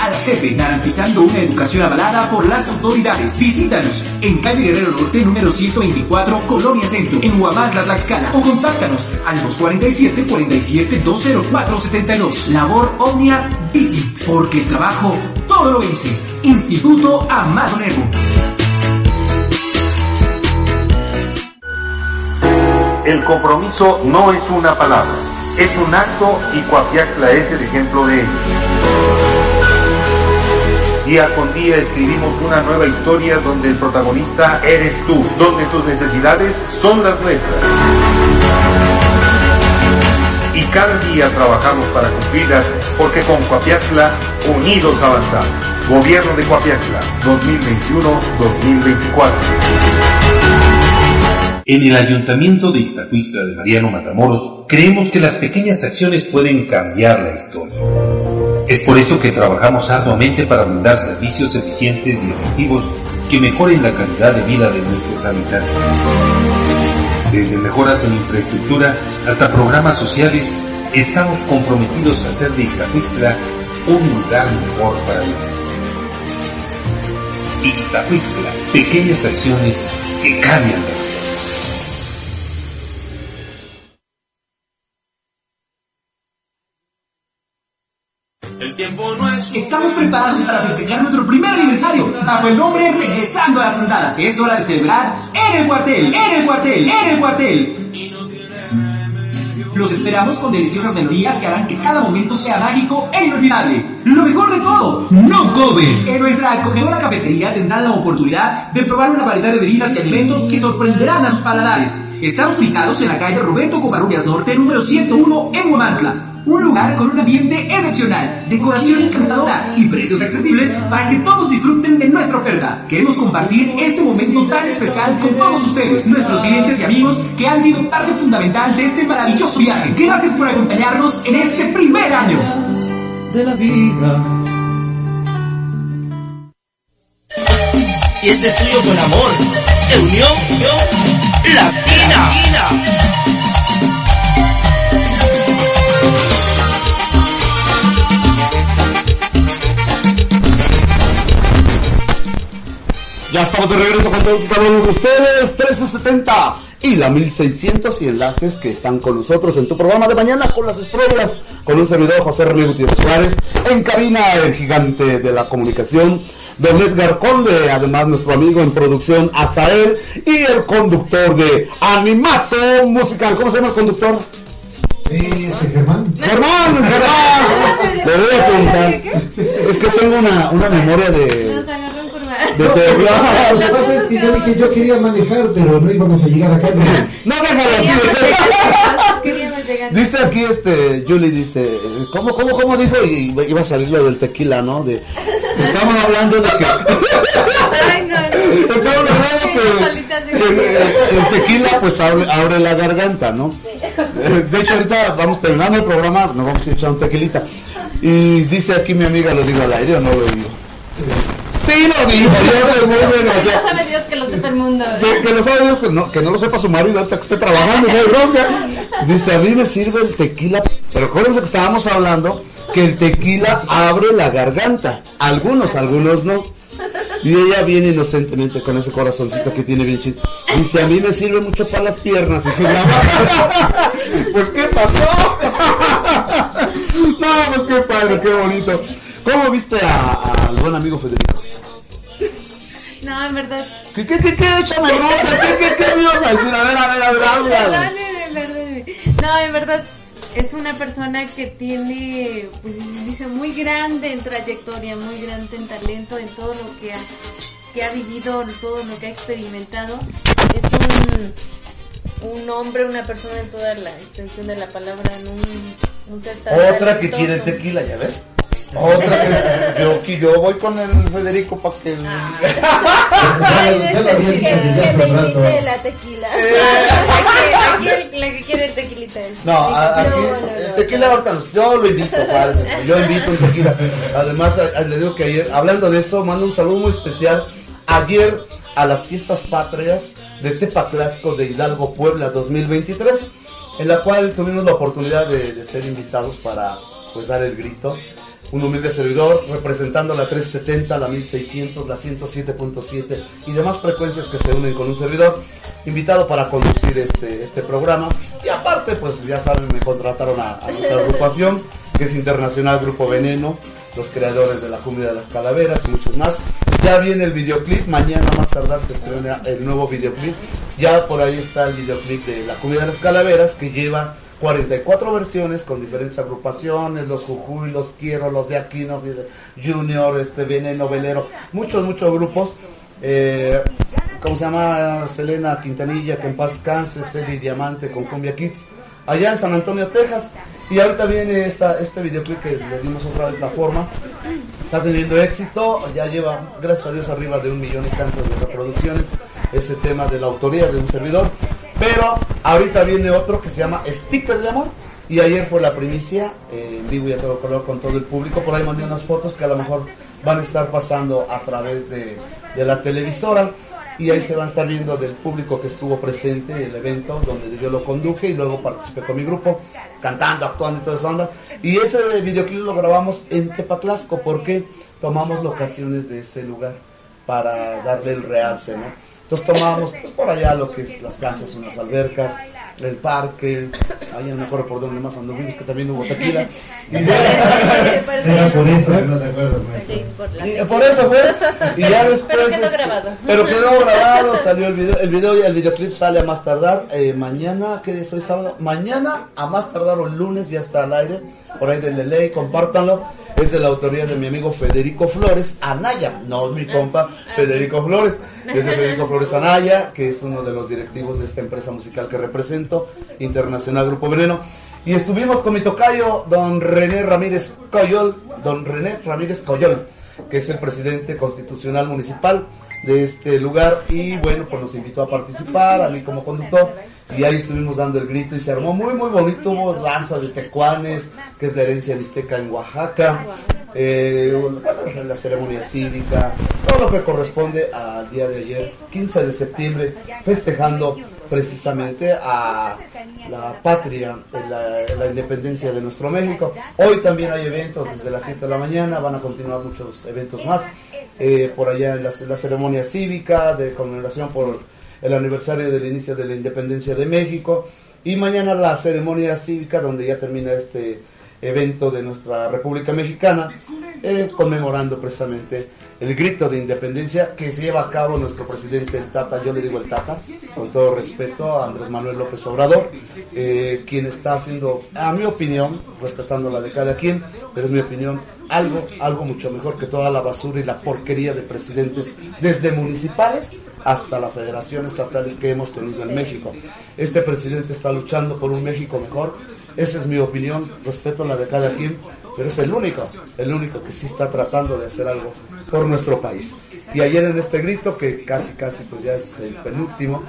a la CEPE, garantizando una educación avalada por las autoridades. Visítanos en calle Guerrero Norte, número 124, Colonia Centro, en Huamantla, Tlaxcala, o contáctanos al 247 47 204 72. Labor Omnia Visit, porque el trabajo todo lo vence. Instituto Amado Nervo. El compromiso no es una palabra, es un acto y Coapiaxla es el ejemplo de ello. Día con día escribimos una nueva historia donde el protagonista eres tú, donde tus necesidades son las nuestras. Y cada día trabajamos para cumplirlas porque con Coapiaxla unidos avanzamos. Gobierno de Coapiaxla 2021-2024. En el Ayuntamiento de Iztacuistla de Mariano Matamoros creemos que las pequeñas acciones pueden cambiar la historia. Es por eso que trabajamos arduamente para brindar servicios eficientes y efectivos que mejoren la calidad de vida de nuestros habitantes. Desde mejoras en infraestructura hasta programas sociales, estamos comprometidos a hacer de Iztacuistla un lugar mejor para vivir. Iztacuistla, pequeñas acciones que cambian la Estamos preparados para festejar nuestro primer aniversario bajo el nombre Regresando a las Andadas. Es hora de celebrar en el cuartel, en el cuartel, en el cuartel. Los esperamos con deliciosas melodías que harán que cada momento sea mágico e inolvidable. Lo mejor de todo, no comen. En nuestra acogedora cafetería tendrán la oportunidad de probar una variedad de bebidas y alimentos que sorprenderán a sus paladares. Estamos ubicados en la calle Roberto Covarrubias Norte, número 101, en Huamantla. Un lugar con un ambiente excepcional, decoración encantadora y precios accesibles para que todos disfruten de nuestra oferta. Queremos compartir este momento tan especial con todos ustedes, nuestros clientes y amigos que han sido parte fundamental de este maravilloso viaje. Gracias por acompañarnos en este primer año. de la vida. Y este es tuyo con amor, de unión, unión latina. Ya estamos de regreso con todos y cada uno de ustedes, 1370 y la 1600 y enlaces que están con nosotros en tu programa de mañana con las estrellas, con un servidor José Ramírez Gutiérrez Suárez, en cabina el gigante de la comunicación, Don Edgar Conde, además nuestro amigo en producción Azael y el conductor de Animato Musical, ¿cómo se llama el conductor? Este, Germán. Germán, Germán, le voy a preguntar, es que tengo una, una memoria de... De Lo te- que pasa es que yo dije yo quería manejar, pero no íbamos a llegar acá. No, déjalo así. Dice aquí este, Julie dice, ¿cómo, cómo, cómo dijo? Y iba a salir lo del tequila, ¿no? De, estamos hablando de que, Ay, no, no. estamos hablando que, que, eh, el tequila pues abre, abre la garganta, ¿no? De hecho ahorita vamos terminando el programa, nos vamos a echar un tequilita. Y dice aquí mi amiga, ¿lo digo al aire o no lo digo? Sí, lo dijo, yo soy muy desgraciado. No sabe Dios que lo sepa el mundo. Sí, que lo sabe Dios, que no, que no lo sepa su marido hasta que esté trabajando, no hay bronca. Dice, a mí me sirve el tequila, pero acuérdense que estábamos hablando que el tequila abre la garganta. Algunos, algunos no. Y ella viene inocentemente con ese corazoncito que tiene bien chido. Dice, a mí me sirve mucho para las piernas. Dije, pues, ¿qué pasó? no, pues qué padre, qué bonito. ¿Cómo viste al buen amigo Federico? No, en verdad. ¿Qué, qué, qué, qué? Échame bronca, ¿qué, qué, qué me ibas a decir? A ver, a ver, a ver, habla. Perdóneme. No, en verdad es una persona que tiene, pues dice, muy grande en trayectoria, muy grande en talento, en todo lo que ha, que ha vivido, todo lo que ha experimentado. Es un, un hombre, una persona en toda la extensión de la palabra, en un, un ser tan Otra que talentoso. quiere el tequila, ¿ya ves? Otra que yo, que yo voy con el Federico para que... Ay, de Ya lo había dicho desde hace rato. la tequila. Aquí, aquí el- la que quiere el tequilita es. No, a- aquí No, no, el no. tequila ahorita, no. yo lo invito, parece, yo invito un tequila. Además, a- a- le digo que ayer, hablando de eso, mando un saludo muy especial. Ayer a las fiestas patrias de Tepaclasco de Hidalgo, Puebla 2023, en la cual tuvimos la oportunidad de, de ser invitados para pues dar el grito. Un humilde servidor representando la 370, la 1600, la 107.7 y demás frecuencias que se unen con un servidor, invitado para conducir este, este programa. Y aparte, pues ya saben, me contrataron a, nuestra agrupación, que es Internacional Grupo Veneno, los creadores de la Cumbia de las Calaveras y muchos más. Ya viene el videoclip, mañana más tardar se estrena el nuevo videoclip. Ya por ahí está el videoclip de la Cumbia de las Calaveras, que lleva 44 versiones con diferentes agrupaciones, los Jujuy, los Quiero, los de Aquino, Junior, este Veneno, Velero, muchos, muchos grupos. Eh, ¿Cómo se llama? Selena Quintanilla, en paz canse, Celi Diamante con Cumbia Kids, allá en San Antonio, Texas. Y ahorita viene esta, este videoclip que le dimos otra vez la forma. Está teniendo éxito, ya lleva, gracias a Dios, arriba de un millón y tantos de reproducciones. Ese tema de la autoría de un servidor. Pero ahorita viene otro que se llama Sticker de Amor. Y ayer fue la primicia eh, en vivo y a todo color con todo el público. Por ahí mandé unas fotos que a lo mejor van a estar pasando a través de, de la televisora. Y ahí se van a estar viendo del público que estuvo presente en el evento donde yo lo conduje y luego participé con mi grupo, cantando, actuando y toda esa onda. Y ese videoclip lo grabamos en Tepaclasco porque tomamos locaciones de ese lugar para darle el realce, ¿no? Entonces tomamos pues, por allá lo que es las canchas, unas albercas, el parque, ahí no me acuerdo por dónde más anduvimos, que también hubo tequila. Y Será por eso no te acuerdas, maestro. Sí, por la y por eso fue. Y ya después. Pero quedó este, grabado. pero quedó grabado, salió el video. El video y el videoclip sale a más tardar. eh, mañana, ¿qué es hoy sábado? Mañana, a más tardar o el lunes, ya está al aire. Por ahí denle ley, compártanlo. Es de la autoría de mi amigo Federico Flores Anaya. No mi compa Federico Flores. Es de Federico Flores Anaya, que es uno de los directivos de esta empresa musical que represento, Internacional Grupo Veneno. Y estuvimos con mi tocayo, don René Ramírez Coyol, don René Ramírez Coyol, que es el presidente constitucional municipal de este lugar. Y bueno, pues nos invitó a participar, a mí como conductor. Y ahí estuvimos dando el grito y se armó muy, muy bonito. Hubo danza de tecuanes, que es la herencia mixteca en Oaxaca. Eh, la ceremonia cívica, todo lo que corresponde al día de ayer, 15 de septiembre, festejando precisamente a la patria, la, la independencia de nuestro México. Hoy también hay eventos desde las 7 de la mañana, van a continuar muchos eventos más. Eh, por allá en la, la ceremonia cívica de conmemoración por el aniversario del inicio de la independencia de México. Y mañana la ceremonia cívica donde ya termina este evento de nuestra República Mexicana, eh, conmemorando precisamente el grito de independencia que se lleva a cabo nuestro presidente el Tata, yo le digo el Tata, con todo respeto a Andrés Manuel López Obrador, eh, quien está haciendo, a mi opinión, respetando la de cada quien, pero es mi opinión, algo, algo mucho mejor que toda la basura y la porquería de presidentes, desde municipales hasta la federación estatales que hemos tenido en México. Este presidente está luchando por un México mejor, esa es mi opinión, respeto la de cada quien, pero es el único, el único que sí está tratando de hacer algo por nuestro país. Y ayer en este grito, que casi, casi pues ya es el penúltimo,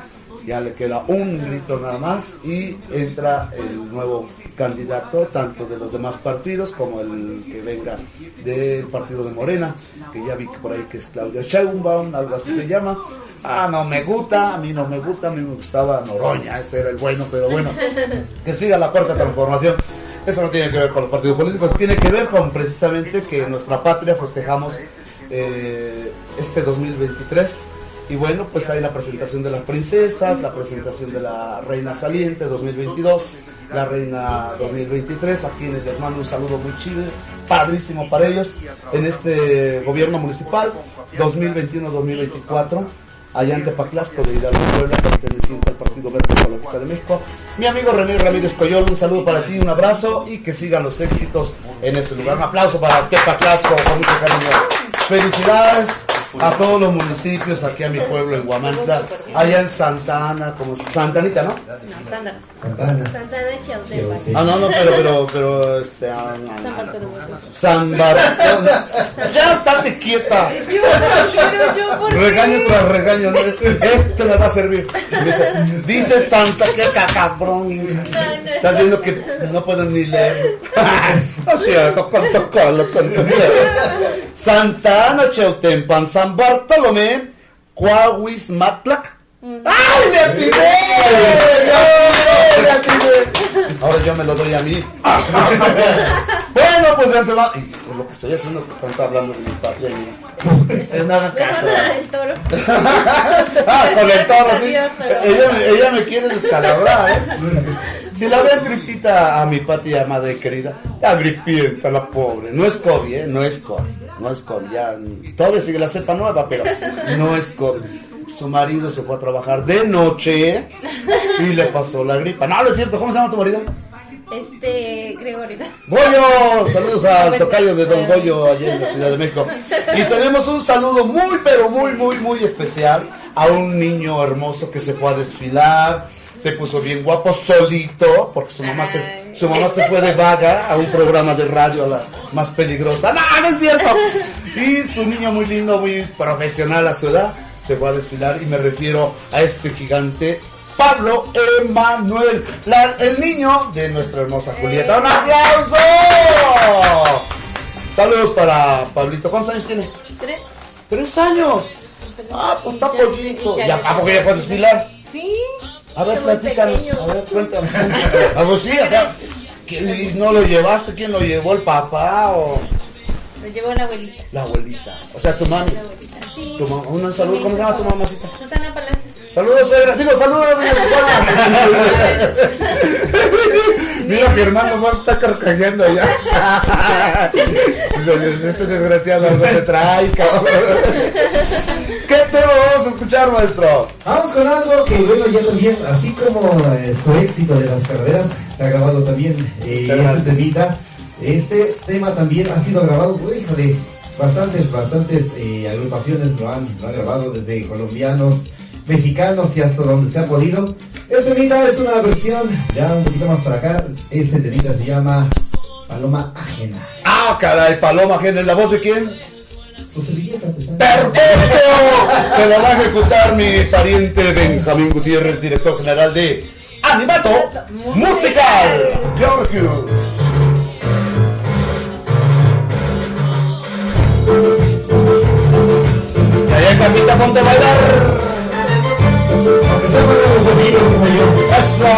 ya le queda un grito nada más y entra el nuevo candidato, tanto de los demás partidos como el que venga del partido de Morena, que ya vi que por ahí que es Claudia Sheinbaum, algo así se llama. Ah, no me gusta, a mí no me gusta, a mí me gustaba Noroña, ese era el bueno, pero bueno, que siga la cuarta transformación. Eso no tiene que ver con los partidos políticos, tiene que ver con precisamente que en nuestra patria festejamos eh, este 2023. Y bueno, pues hay la presentación de las princesas, la presentación de la reina saliente 2022, la reina 2023, a quienes les mando un saludo muy chido, padrísimo para ellos, en este gobierno municipal 2021-2024 allá en Tepaclasco de Hidalgo, Puebla, perteneciente al Partido Verde Ecologista de México. Mi amigo René Ramírez Coyol, un saludo para ti, un abrazo y que sigan los éxitos en ese lugar. Un aplauso para Tepaclasco, con mucho cariño. Felicidades a todos los municipios, aquí a mi pueblo en Guamantla, allá en Santa Ana, como Santa Anita, ¿no? Santa Santana. Santana de Chautempa. Ah, no, no, pero, pero, pero, este, ah, no, San no, no. Bartolomé. San Bartolomé. Ya estate quieta. Regaño tras regaño. ¿no? Este me va a servir. Dice, dice Santa que cabrón. Estás viendo que no puedo ni leer. Así es, con con con Santa Ana Cheutempan, San Bartolomé, Coahuis Matlac. ¡Ay, le atiné! Ahora yo me lo doy a mí. bueno, pues de antemano. Y por lo que estoy haciendo, tanto hablando de mi patria y es nada caso. El toro. ah, con el toro, sí. Ella, me- ella me quiere descalabrar, ¿eh? Si la ven tristita a mi patria amada y querida, agripienta la pobre. No es COVID, ¿eh? No es COVID. No es COVID. Ya, todavía sigue la cepa nueva, pero no es COVID. Su marido se fue a trabajar de noche y le pasó la gripa. No, no es cierto. ¿Cómo se llama tu marido? Este, Gregorio. Goyo, saludos al tocayo de Don Goyo allá en la Ciudad de México. Y tenemos un saludo muy, pero muy, muy, muy especial a un niño hermoso que se fue a desfilar, se puso bien guapo solito, porque su mamá se, su mamá se fue de vaga a un programa de radio, a la más peligrosa. No, no es cierto. Y su niño muy lindo, muy profesional a su edad, se fue a desfilar y me refiero a este gigante. Pablo Emanuel, la- el niño de nuestra hermosa Julieta. ¡Un aplauso! Saludos para Pablito. ¿Cuántos años tiene? ¿Tres? Tres años. Ah, pues está Ya- pollito. ya- ¿Ya, ¿A poco ya puede desfilar? Sí. A ver, platícanos. A ver, cuéntame. Ah, pues sí, o sea, ¿quién- y ¿no lo llevaste? ¿Quién lo llevó? ¿El papá o Lo llevó la abuelita. la abuelita? O sea, tu mami. La abuelita. Sí. Tu mamá. Un saludo. ¿Cómo se llama tu mamacita? Susana Palacios. Saludos, suegra. Digo, saludos, doña Susana. Mira, Germán nomás está carcajeando ya. Dice, Ese desgraciado algo se trae, cabrón. ¿Qué tema vamos a escuchar, maestro? Vamos con algo que, bueno, ya también, así como eh, su éxito de las carreras, se ha grabado también eh, gracias. Este tema también ha sido grabado, uy, híjole, bastantes, bastantes eh, agrupaciones lo han, lo han grabado, desde colombianos, mexicanos y hasta donde se ha podido. Este temita es una versión, ya un poquito más para acá, este temita se llama Paloma Ajena. Ah, caray, Paloma Gen, ¿en la voz de quién? Su servilleta, pues. ¡Perfecto! Se la va a ejecutar mi pariente Benjamín Gutiérrez, director general de Animato Musical. Georgios. Y allá casita ponte a bailar. Aunque sean los amigos como yo. ¡Eso!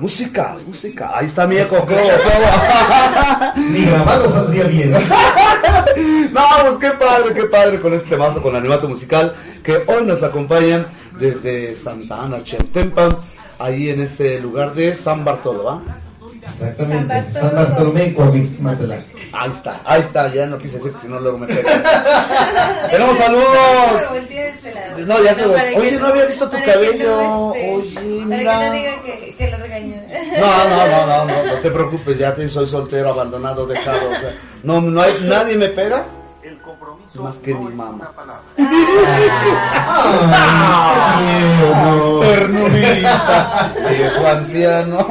Musical, musical, musical. Ahí está mi eco. Ni grabado saldría bien. No, pues qué padre, qué padre con este temazo, con Animato Musical, que hoy nos acompañan desde Santa Ana, Chemtempan, ahí en ese lugar de San Bartolo, ¿va? Exactamente. San Bartolomé, Coahuixmatla. Ahí está, ahí está, ya no quise decir, porque si no luego me pega. Tenemos saludos. No, ya se lo. Oye, no había visto tu cabello. Oye, Para que no mira. No, no, no, no, no, no te preocupes, ya te soy soltero, abandonado, dejado. O sea, no, no hay, nadie me pega. Más que mi mamá. Ternurita, viejo anciano.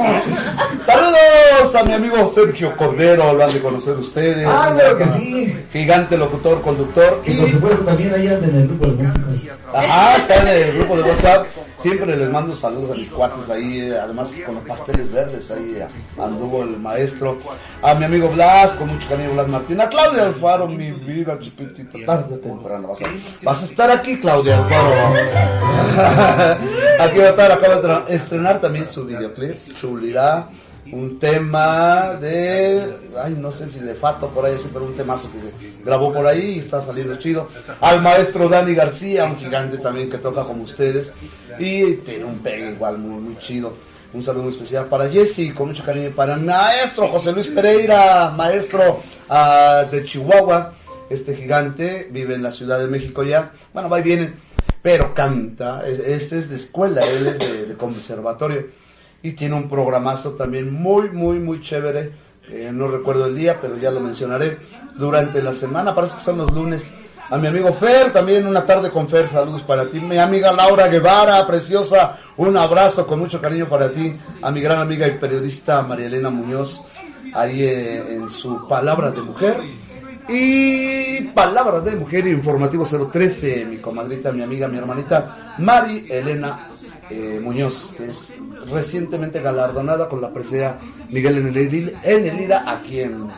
Saludos a mi amigo Sergio Cordero, lo han de conocer ustedes. Ah, claro que sí. Gigante locutor, conductor. Y por supuesto también ahí anda en el grupo de músicos. Ajá, está en el grupo de WhatsApp. Siempre les mando saludos a mis cuates ahí, además con los pasteles verdes, ahí anduvo el maestro. A mi amigo Blas, con mucho cariño Blas Martín. A Claudia Alfaro, mi vida chiquitita, tarde o temprano. Vas a, vas a estar aquí, Claudia Alfaro. aquí va a estar, acaba de estrenar también su videoclip, chulidad. Un tema de, ay, no sé si de Fato por ahí, sí, pero un temazo que grabó por ahí y está saliendo chido. Al maestro Dani García, un gigante también que toca como ustedes y tiene un pegue igual muy, muy chido. Un saludo especial para Jesse, con mucho cariño para maestro José Luis Pereira, maestro ah, de Chihuahua. Este gigante vive en la Ciudad de México ya. Bueno, va y viene, pero canta. Es- Este es de escuela, él es de conservatorio y tiene un programazo también muy, muy, muy chévere. Eh, no recuerdo el día, pero ya lo mencionaré durante la semana. Parece que son los lunes. A mi amigo Fer, también una tarde con Fer. Saludos para ti. Mi amiga Laura Guevara, preciosa. Un abrazo con mucho cariño para ti. A mi gran amiga y periodista María Elena Muñoz, ahí eh, en su Palabra de Mujer. Y Palabra de Mujer Informativo 013, mi comadrita, mi amiga, mi hermanita Mari Elena eh, Muñoz, que es recientemente galardonada con la presea Miguel en el, en aquí en,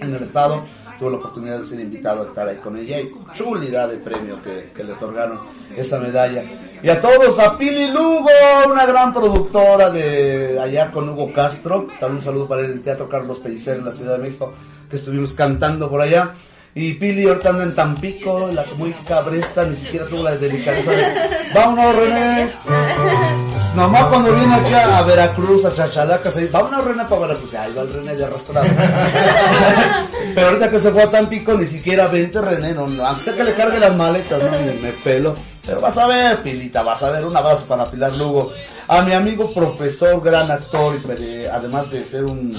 en el estado. Tuve la oportunidad de ser invitado a estar ahí con ella y chulidad de premio que, que le otorgaron esa medalla. Y a todos, a Pili Lugo, una gran productora de allá con Hugo Castro. También un saludo para el Teatro Carlos Pellicer en la Ciudad de México, que estuvimos cantando por allá. Y Pili ahorita anda en Tampico, la muy cabresta, ni siquiera tuvo la delicadeza de... Vámonos, René. Nomás cuando viene aquí a Veracruz, a Chachalaca, se dice, vámonos, René, para Veracruz. Ahí va el René de arrastrado. Pero ahorita que se fue a Tampico, ni siquiera vente, René, no, no, aunque sea que le cargue las maletas, no, me, me pelo. Pero vas a ver, Pilita, vas a ver, un abrazo para Pilar Lugo. A mi amigo profesor, gran actor, y además de ser un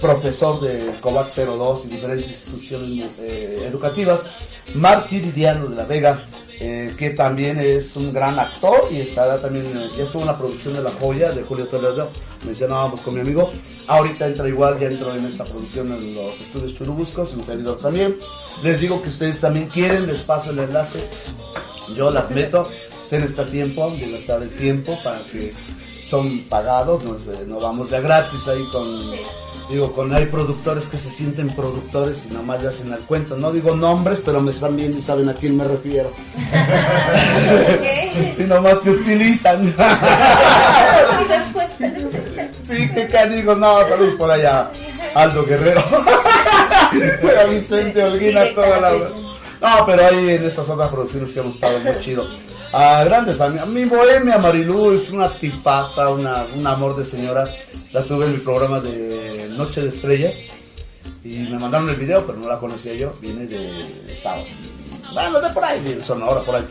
profesor de COVAC 02 y diferentes instituciones eh, educativas, Mark Iridiano de la Vega, eh, que también es un gran actor y estará también, eh, ya estuvo en la producción de La Joya de Julio Toledo, mencionábamos con mi amigo, ahorita entra igual, ya entró en esta producción en los estudios Churubuscos, un servidor también, les digo que ustedes también quieren, les paso el enlace, yo las meto, se necesita tiempo, libertad de tiempo para que son pagados, no, no vamos de gratis ahí con, digo, con hay productores que se sienten productores y nomás le hacen al cuento, no digo nombres, pero me están viendo y saben a quién me refiero. y nomás te utilizan. sí, qué canigo, no, saludos por allá, Aldo Guerrero, a Vicente Holguina, toda la... No, pero ahí en estas otras producciones que hemos estado muy chido. A grandes amigos. Mi bohemia Marilú es una tipaza, una, un amor de señora. La tuve en mi programa de Noche de Estrellas. Y me mandaron el video, pero no la conocía yo. Viene de sábado. Bueno, de por ahí, de Sonora, por ahí.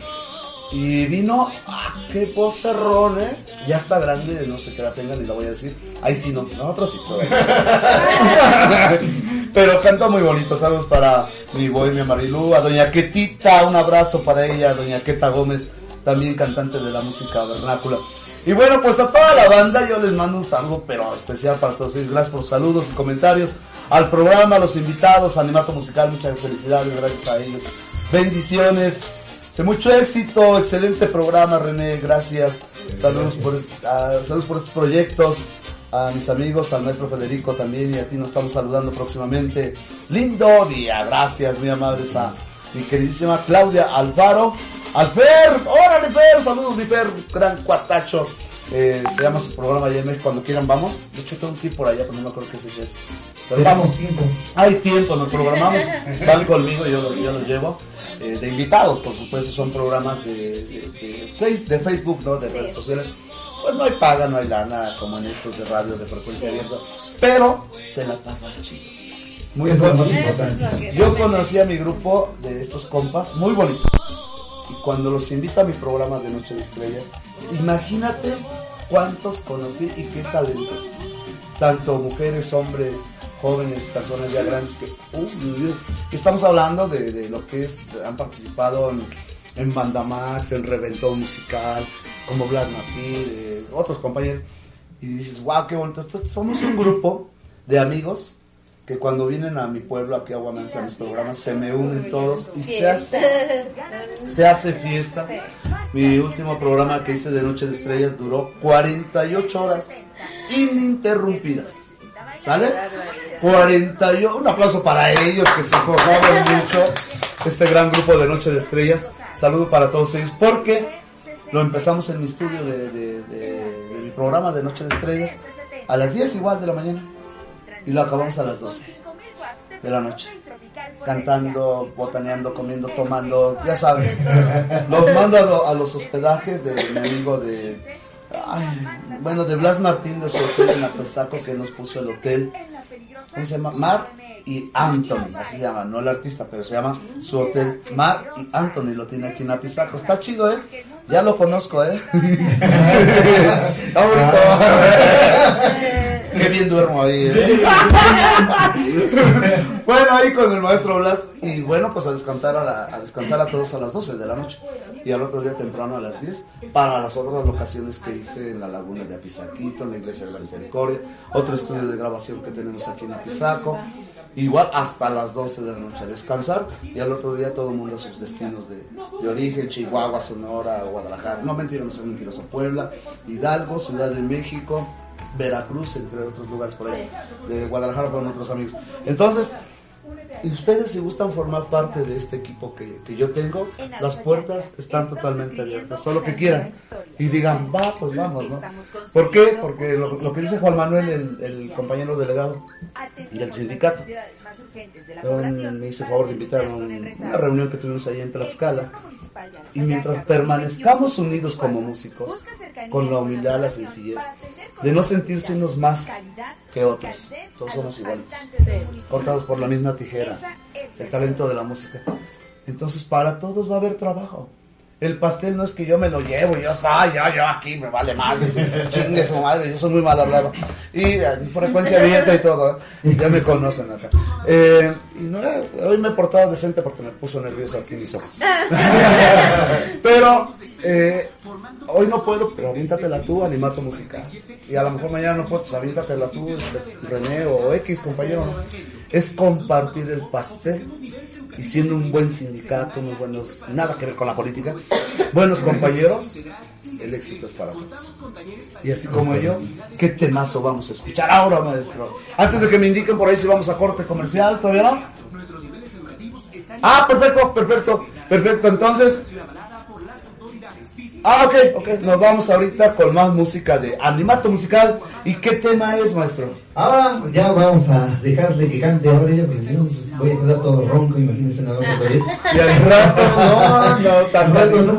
Y vino, ah, qué vocerrón, ¿eh? Ya está grande, no sé qué la tenga ni la voy a decir. Ahí sí, no, nosotros sí. Pero cantó muy bonito, saludos para mi bohemia Marilú, a doña Quetita, un abrazo para ella, doña Queta Gómez, también cantante de la música vernácula. Y bueno, pues a toda la banda yo les mando un saludo, pero especial para todos ellos. Gracias por sus saludos y comentarios al programa, a los invitados, a Animato Musical, muchas felicidades, gracias a ellos. Bendiciones. De mucho éxito, excelente programa, René, gracias. Saludos por, ah, saludos por estos proyectos. A mis amigos, al maestro Federico también y a ti nos estamos saludando próximamente. Lindo día, gracias, muy amables a mi queridísima Claudia Alvaro. Alfer, órale Fer, saludos mi Fer, gran cuatacho. Eh, se llama su programa allá en México, cuando quieran vamos. De hecho tengo que ir por allá, pero no me acuerdo qué fecha es. Pero vamos. tiempo. Hay tiempo, nos programamos. Van conmigo, yo lo, yo lo llevo. Eh, de invitados, por supuesto, son programas de, de- de- de Facebook, ¿no? De redes sociales. Pues no hay paga, no hay lana, como en estos de radio de frecuencia abierta. Pero te la pasas chido. Muy es lo más bonito. importante. Yo conocí a mi grupo de estos compas, muy bonito. Y cuando los invito a mi programa de Noche de Estrellas, imagínate cuántos conocí y qué talentos. Tanto mujeres, hombres, jóvenes, personas ya grandes que... uy. Estamos hablando de, de lo que es, han participado en, en Bandamax, en Reventón Musical, como Blas Martí, otros compañeros. Y dices, wow, qué bonito. Entonces, somos un grupo de amigos que cuando vienen a mi pueblo, aquí a Guamante, a mis programas, se me unen todos y se hace, se hace fiesta. Mi último programa que hice de Noche de Estrellas duró 48 horas ininterrumpidas. ¿Sale? 48, un aplauso para ellos que se esforzaron mucho. Este gran grupo de Noche de Estrellas. Saludo para todos ellos porque lo empezamos en mi estudio de, de- de- de mi programa de Noche de Estrellas a las 10 igual de la mañana y lo acabamos a las 12 de la noche. Cantando, botaneando, comiendo, tomando, ya saben. Los mando a, lo- a los hospedajes de mi amigo de. ay, bueno, de Blas Martín de su hotel en Apesaco que nos puso el hotel. ¿Cómo se llama? Mar y Anthony, así se llama, no el artista, pero se llama su hotel Mar y Anthony, lo tiene aquí en Apizaco. Está chido, ¿eh? Ya lo conozco, ¿eh? Está bonito. Qué bien duermo ahí. ¿eh? bueno, ahí con el maestro Blas. Y bueno, pues a descansar a, la- a descansar a todos a las 12 de la noche. Y al otro día temprano a las 10. Para las otras locaciones que hice en la laguna de Apizaquito, en la iglesia de la Misericordia. Otro estudio de grabación que tenemos aquí en Apizaco. Igual hasta las 12 de la noche a descansar. Y al otro día todo el mundo a sus destinos de, de origen: Chihuahua, Sonora, Guadalajara. No mentira, no soy mentiroso. Puebla, Hidalgo, Ciudad de México. Veracruz, entre otros lugares por ahí. De Guadalajara fueron otros amigos. Entonces, y ustedes si gustan formar parte de este equipo que, que yo tengo, las puertas están totalmente abiertas, solo que quieran. Y digan, va, pues vamos, ¿no? ¿Por qué? Porque lo, lo que dice Juan Manuel, el, el compañero delegado del sindicato, um, me hizo favor de invitar a un- una reunión que tuvimos ahí en Tlaxcala. Y mientras permanezcamos unidos como músicos, con la humildad, la sencillez, de no sentirse unos más que otros, todos somos igualitos, cortados por la misma tijera, el talento de la música. Entonces para todos va a haber trabajo. El pastel no es que yo me lo llevo, yo soy, yo, yo aquí me vale madre, chingue su madre, yo soy muy mal hablado. Y eh, frecuencia abierta y todo, ¿eh? ya me conocen acá. Eh, y no, hoy me he portado decente porque me puso nervioso aquí mis ojos. Pero eh, hoy no puedo, pero aviéntatela tú, animato musical. Y a lo mejor mañana no puedo, pues aviéntatela tú, este, René o X compañero. Es compartir el pastel y siendo un buen sindicato, muy buenos, nada que ver con la política, buenos compañeros, el éxito es para todos. Y así como yo, ¿qué temazo vamos a escuchar ahora, maestro? Antes de que me indiquen por ahí si vamos a corte comercial, ¿todavía no? Ah, perfecto, perfecto, perfecto. Entonces, ah, ok, ok, nos vamos ahorita con más música de Animato Musical. ¿Y qué tema es, maestro? Ahora ya vamos a dejarle que cante ahora yo, pues yo voy a quedar todo ronco, imagínense nada más otra vez. Y al rato, no, no, tan rato, no,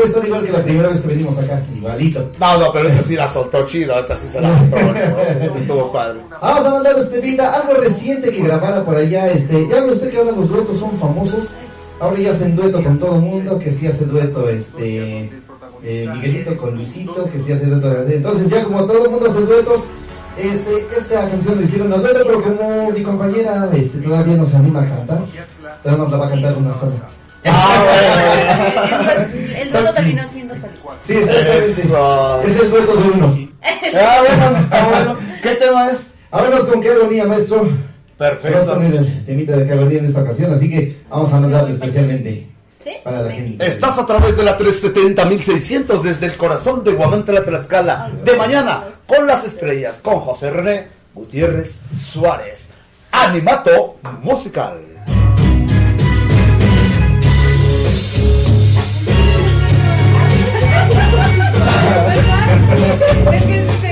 a estar igual que la primera vez que venimos acá, igualito. No, no, pero esta sí la soltó chido, esta sí se la soltó, ¿no? Estuvo padre. Vamos a mandar este vida, algo reciente que grabara por allá, este, ya ve usted que ahora los duetos son famosos, ahora ya hacen dueto con todo mundo, que sí hace dueto este eh, Miguelito con Luisito, que sí hace dueto, entonces ya como todo el mundo hace duetos, este, esta canción le hicieron a dueto, pero como mi compañera este, todavía no se anima a cantar, todavía nos la va a cantar una sola. El duelo terminó siendo solista. Sí, exactamente. Eso. Es el dueto de uno. Ah, bueno, está bueno. ¿Qué tema es? Vámonos con qué agonía, maestro. Perfecto. Pero el temita de Caverdía en esta ocasión, así que vamos a mandarlo especialmente. ¿Sí? Para la gente. Estás a través de la 370-1600 desde el corazón de Guamante la Tlaxcala. De mañana, con las estrellas, con José René Gutiérrez Suárez. Animato musical. es que este,